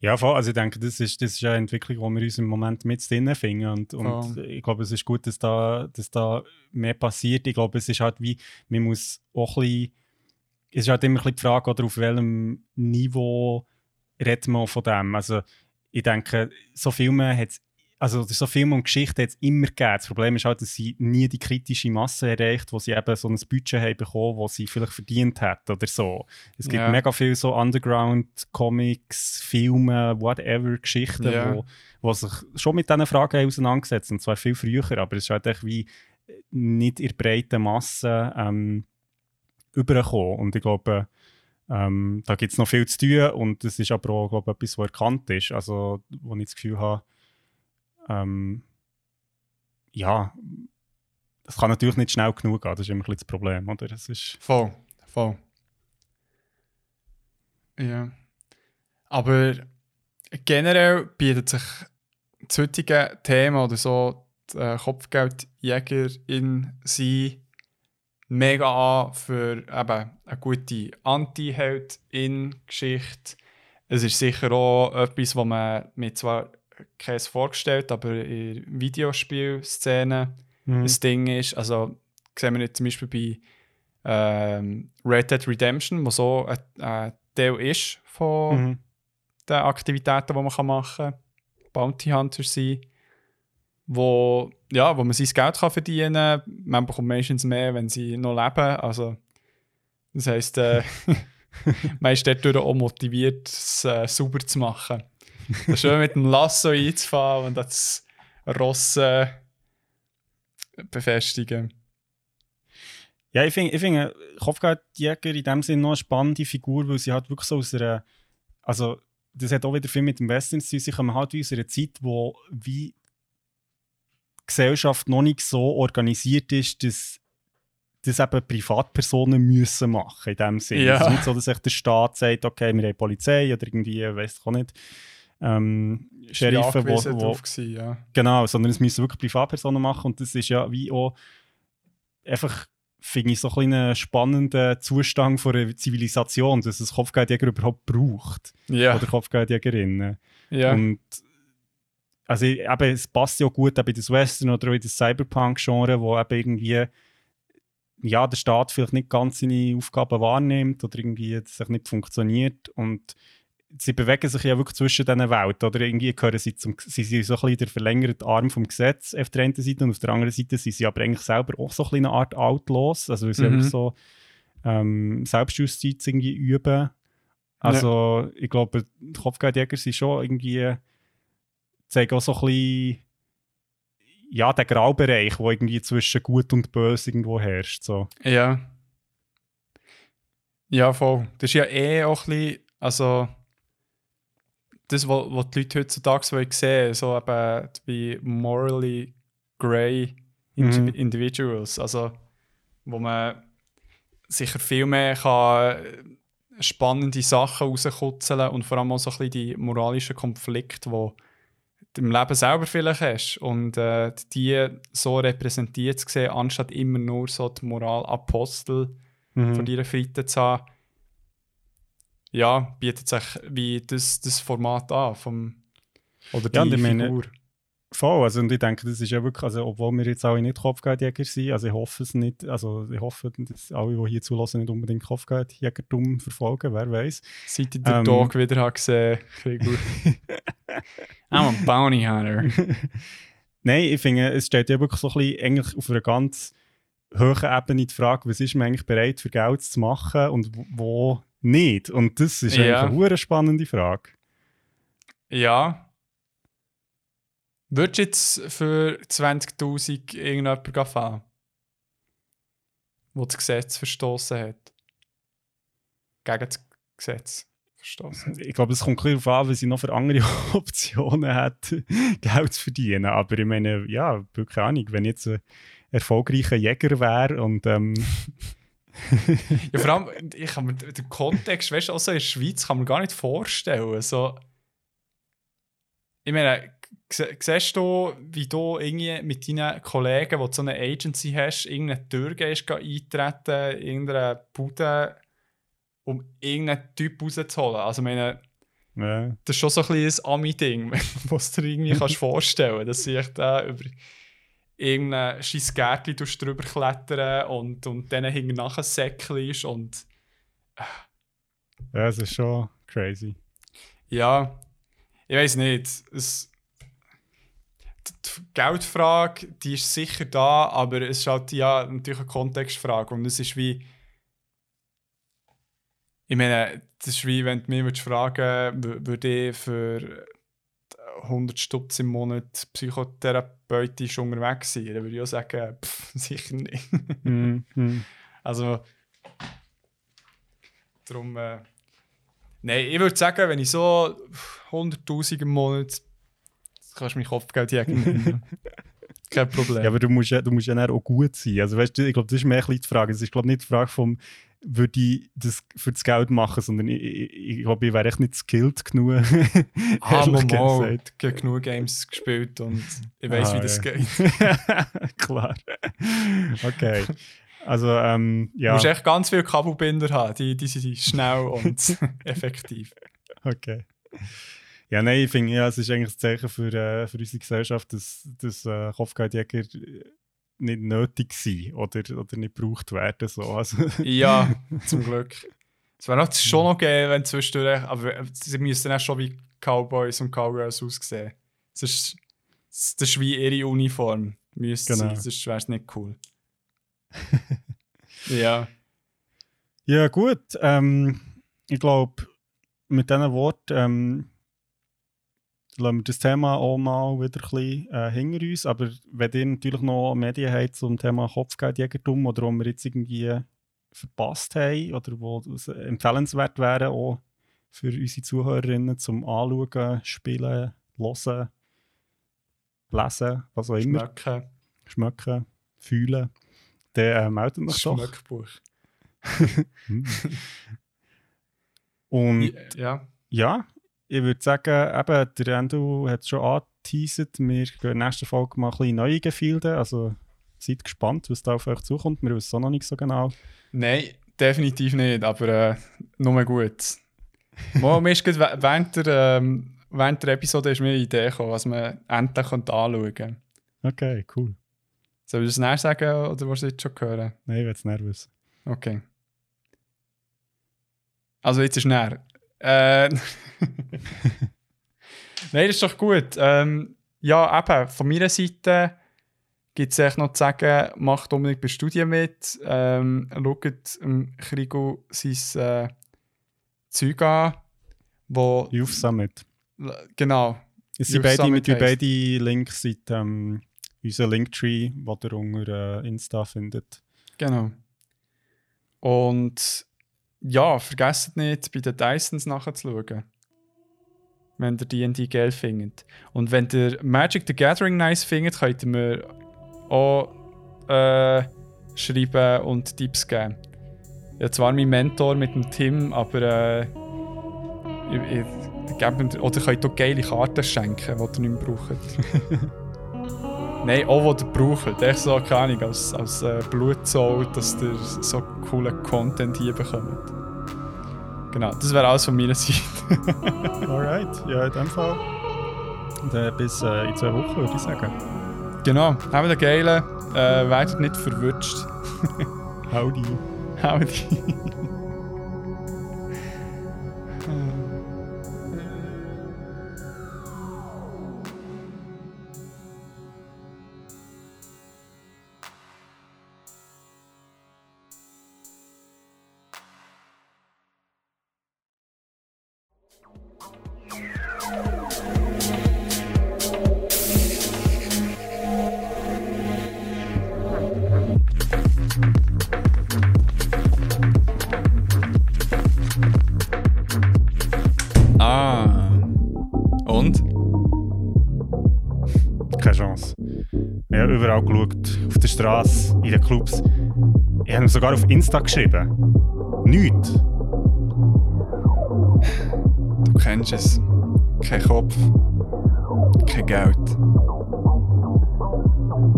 Ja, voll. Also ich denke, das ist, das ist eine Entwicklung, die wir uns im Moment mit drinnen finden. Und, und ich glaube, es ist gut, dass da, dass da mehr passiert. Ich glaube, es ist halt wie, man muss auch ein bisschen, es ist halt immer ein bisschen die Frage, oder auf welchem Niveau redet man von dem. Also ich denke, so Filme hat also so Filme und Geschichten hat es immer gegeben. Das Problem ist halt, dass sie nie die kritische Masse erreicht, wo sie eben so ein Budget haben bekommen, das sie vielleicht verdient hat oder so. Es gibt Ja. mega viele so Underground-Comics, Filme, whatever, Geschichten, Ja. wo, wo sich schon mit diesen Fragen haben auseinandergesetzt und zwar viel früher, aber es ist halt echt wie nicht in der breiten Masse ähm, übergekommen. Und ich glaube, ähm, da gibt es noch viel zu tun und das ist aber auch glaube ich, etwas, was erkannt ist. Also, wo ich das Gefühl habe, ähm, ja, das kann natürlich nicht schnell genug gehen, das ist immer ein bisschen das Problem, oder? Das ist, Voll, voll. Ja. Aber generell bietet sich das heutige Thema oder so die äh, Kopfgeldjägerin sein mega an für eben eine gute Anti-Held-In-Geschichte. Es ist sicher auch etwas, was man mir zwar kein vorgestellt, aber in Videospielszenen ein Ding ist. Also sehen wir jetzt zum Beispiel bei ähm, Red Dead Redemption, wo so ein, ein Teil ist von Mhm. den Aktivitäten, die man machen kann. Bounty Hunter sein, wo, ja, wo man sein Geld kann verdienen kann. Man bekommt meistens mehr, wenn sie noch leben. Also, das heisst, äh, *laughs* man ist dadurch auch motiviert, es äh, sauber zu machen. *laughs* Das schön mit dem Lasso einzufahren und das Ross äh, befestigen. Ja, ich finde, ich find, Kopfgeldjäger in dem Sinne noch eine spannende Figur, weil sie halt wirklich so aus einer, also das hat auch wieder viel mit dem Western zu tun, sie kommen halt aus einer Zeit, wo wie die Gesellschaft noch nicht so organisiert ist, dass das eben Privatpersonen müssen machen in dem Sinne. Ja. Es ist nicht so, dass sich der Staat sagt, okay, wir haben Polizei oder irgendwie, weiß ich auch nicht, ähm, Sheriffe, wo, angewiesen wo, drauf gewesen, ja. Genau, sondern es müssen wirklich Privatpersonen machen und das ist ja wie auch einfach, finde ich, so ein bisschen ein spannender Zustand von einer Zivilisation, dass es Kopfgeldjäger überhaupt braucht. Ja, Oder Kopfgeldjägerinnen. ja. Und also eben, es passt ja gut eben in das Western oder in das Cyberpunk-Genre, wo eben irgendwie ja, der Staat vielleicht nicht ganz seine Aufgaben wahrnimmt oder irgendwie sich nicht funktioniert und sie bewegen sich ja wirklich zwischen diesen Welten oder irgendwie gehören sie zum, sie sind so ein bisschen der verlängerte Arm vom Gesetz auf der einen Seite und auf der anderen Seite sind sie aber eigentlich selber auch so ein bisschen eine Art Outlaws, also sie Mhm. so ähm, Selbstjustiz irgendwie üben. Also ich glaube, die Kopfgeldjäger sind schon irgendwie zeigen auch so ein bisschen ja, den Graubereich, wo irgendwie zwischen Gut und Böse irgendwo herrscht. So. Ja. Ja, voll. Das ist ja eh auch ein bisschen, also das, was, was die Leute heutzutage wollen sehen so eben wie morally grey Mhm. Individuals, also wo man sicher viel mehr kann äh, spannende Sachen rauskutzeln und vor allem auch so ein bisschen die moralischen Konflikte, die du im Leben selber vielleicht hast und äh, die so repräsentiert zu sehen, anstatt immer nur so die Moralapostel Mhm. von deiner Seite zu haben, ja, bietet sich wie das, das Format an vom, oder die Ja, und ich meine- Figur. Voll, also und ich denke, das ist ja wirklich, also obwohl wir jetzt alle nicht Kopfgeldjäger sind, also ich hoffe es nicht, also ich hoffe, dass alle, die hier zulassen, nicht unbedingt Kopfgeldjägertum verfolgen, wer weiß. Seit ich den Ähm. Dog wieder habe gesehen. *laughs* I'm a bounty hunter. *laughs* Nein, ich finde, es steht ja wirklich so ein bisschen eigentlich auf einer ganz hohen Ebene die Frage, was ist man eigentlich bereit für Geld zu machen und wo nicht. Und das ist Ja. eigentlich eine spannende Frage. Ja. Würdest du jetzt für 20.000 irgendjemanden fahren? Der das Gesetz verstoßen hat? Gegen das Gesetz verstoßen. Ich glaube, es kommt bisschen darauf an, was sie noch für andere *laughs* Optionen hat, *laughs* Geld zu verdienen. Aber ich meine, ja, keine Ahnung, wenn ich jetzt ein erfolgreicher Jäger wäre und ähm, *laughs* *laughs* Ja, vor allem, ich kann mir den Kontext, weißt du, auch so in der Schweiz kann man gar nicht vorstellen. So, ich meine, siehst du, wie du irgendwie mit deinen Kollegen, die so eine Agency hast, irgendeine Tür gehst, geh eintreten, irgendeine Bude, um irgendeinen Typ rauszuholen? Also, ich meine, Ja. das ist schon so ein bisschen ein Ami-Ding, *laughs* was du dir irgendwie kannst vorstellen dass sie echt da über irgendein scheiß Gärtchen drüber klettern und, und dann hinten nachher säckelst und ja, es ist schon crazy. ja, ich weiß nicht. Es, die Geldfrage, die ist sicher da, aber es ist halt ja natürlich eine Kontextfrage und es ist wie ich meine, das ist wie wenn du mich fragen würde ich für 100 Stutz im Monat psychotherapeutisch unterwegs sein, dann würde ich auch sagen, pff, *laughs* sicher nicht. Mhm. Mhm. Also, darum, äh, nein, ich würde sagen, wenn ich so 100.000 im Monat, kannst du mein Kopfgeld jagen. Kein Problem. Ja, aber du musst ja, du musst ja auch gut sein. Also, weißt du, ich glaube, das ist mehr ein bisschen die Frage. Es ist, glaube ich, nicht die Frage vom, würde ich das für das Geld machen, sondern ich, ich, ich glaube, ich wäre echt nicht skilled genug. *laughs* ah, mal, habe genug Games gespielt und ich weiß, Ah, wie das ja. geht. *laughs* Klar. Okay. Also, ähm, Du ja. musst echt ganz viele Kabelbinder haben, die, die sind schnell und *laughs* effektiv. Okay. Ja, nein, ich finde, ja, es ist eigentlich ein Zeichen für, äh, für unsere Gesellschaft, dass, dass äh, Kopfgeldjäger nicht nötig sind oder, oder nicht gebraucht werden. So. Also, *laughs* Ja, *laughs* zum Glück. Es wäre schon noch geil, wenn zwischendurch, aber sie müssten auch schon wie Cowboys und Cowgirls aussehen. Das ist, das ist wie ihre Uniform. Müsste Genau. sein, sonst wäre es nicht cool. *laughs* ja. Ja, gut. Ähm, ich glaube, mit diesen Worten ähm, lassen wir das Thema auch mal wieder ein bisschen äh, hinter uns. Aber wenn ihr natürlich noch Medien habt zum Thema Kopfgeldjägertum oder wo wir jetzt irgendwie verpasst haben oder wo es empfehlenswert wäre, auch für unsere Zuhörerinnen zum Anschauen, Spielen, Hören, Lesen, was auch immer, Schmecken. schmecken, fühlen, dann äh, meldet euch doch. Schmeckbuch. Hm. *laughs* Und Ja. ja, ich würde sagen, eben, der Endo hat es schon angeteasert, wir gehen in der nächsten Folge mal ein bisschen neue Gefilde, also seid gespannt, was da auf euch zukommt, wir wissen es auch noch nicht so genau. Nein, definitiv nicht, aber äh, nur gut. Mir ist gerade wä- während der, ähm, während der Episode ist mir eine Idee gekommen, was man endlich anschauen könnte. Okay, cool. Soll ich das näher sagen oder was du jetzt schon hören? Nein, ich werde es nervös. Okay. Also jetzt ist näher. Äh, *laughs* Nein, das ist doch gut. Ähm, ja, eben, von meiner Seite gibt es echt noch zu sagen, macht unbedingt bei Studien mit. Ähm, schaut dem Krigo sein äh, Zeug an, wo... Youth Summit. Genau. Es sind beide, mit beide Links sind ähm, unser Linktree, den ihr unter äh, Insta findet. Genau. Und ja, vergesst nicht, bei den Dysons nachzuschauen. Wenn ihr D&D geil findet. Und wenn ihr Magic the Gathering nice findet, könnt ihr mir auch äh, schreiben und Tipps geben. Ja, zwar mein Mentor mit dem Tim, aber äh, ich, ich, mir, oder könnt auch geile Karten schenken, die ihr nicht mehr braucht. *laughs* Nein, auch die braucht. Echt so, keine Ahnung, als, als äh, Blutzoll, dass ihr so coolen Content hier bekommt. Genau, das wäre alles von meiner Seite. Alright, ja, in dem Fall. Äh, bis äh, in zwei Wochen, würde ich sagen. genau, habt einen geilen, äh, werdet nicht verwünscht. Howdy. *laughs* Howdy. In den Clubs. Ich habe ihm sogar auf Insta geschrieben. Nichts. Du kennst es. Kein Kopf. Kein Geld.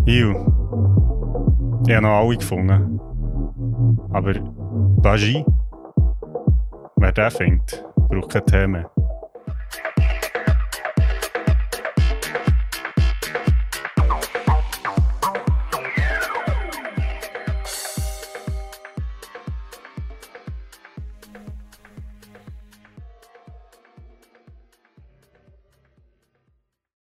Iu. Ich habe noch alle gefunden. Aber Bagi, wer den findet, braucht kein Thema.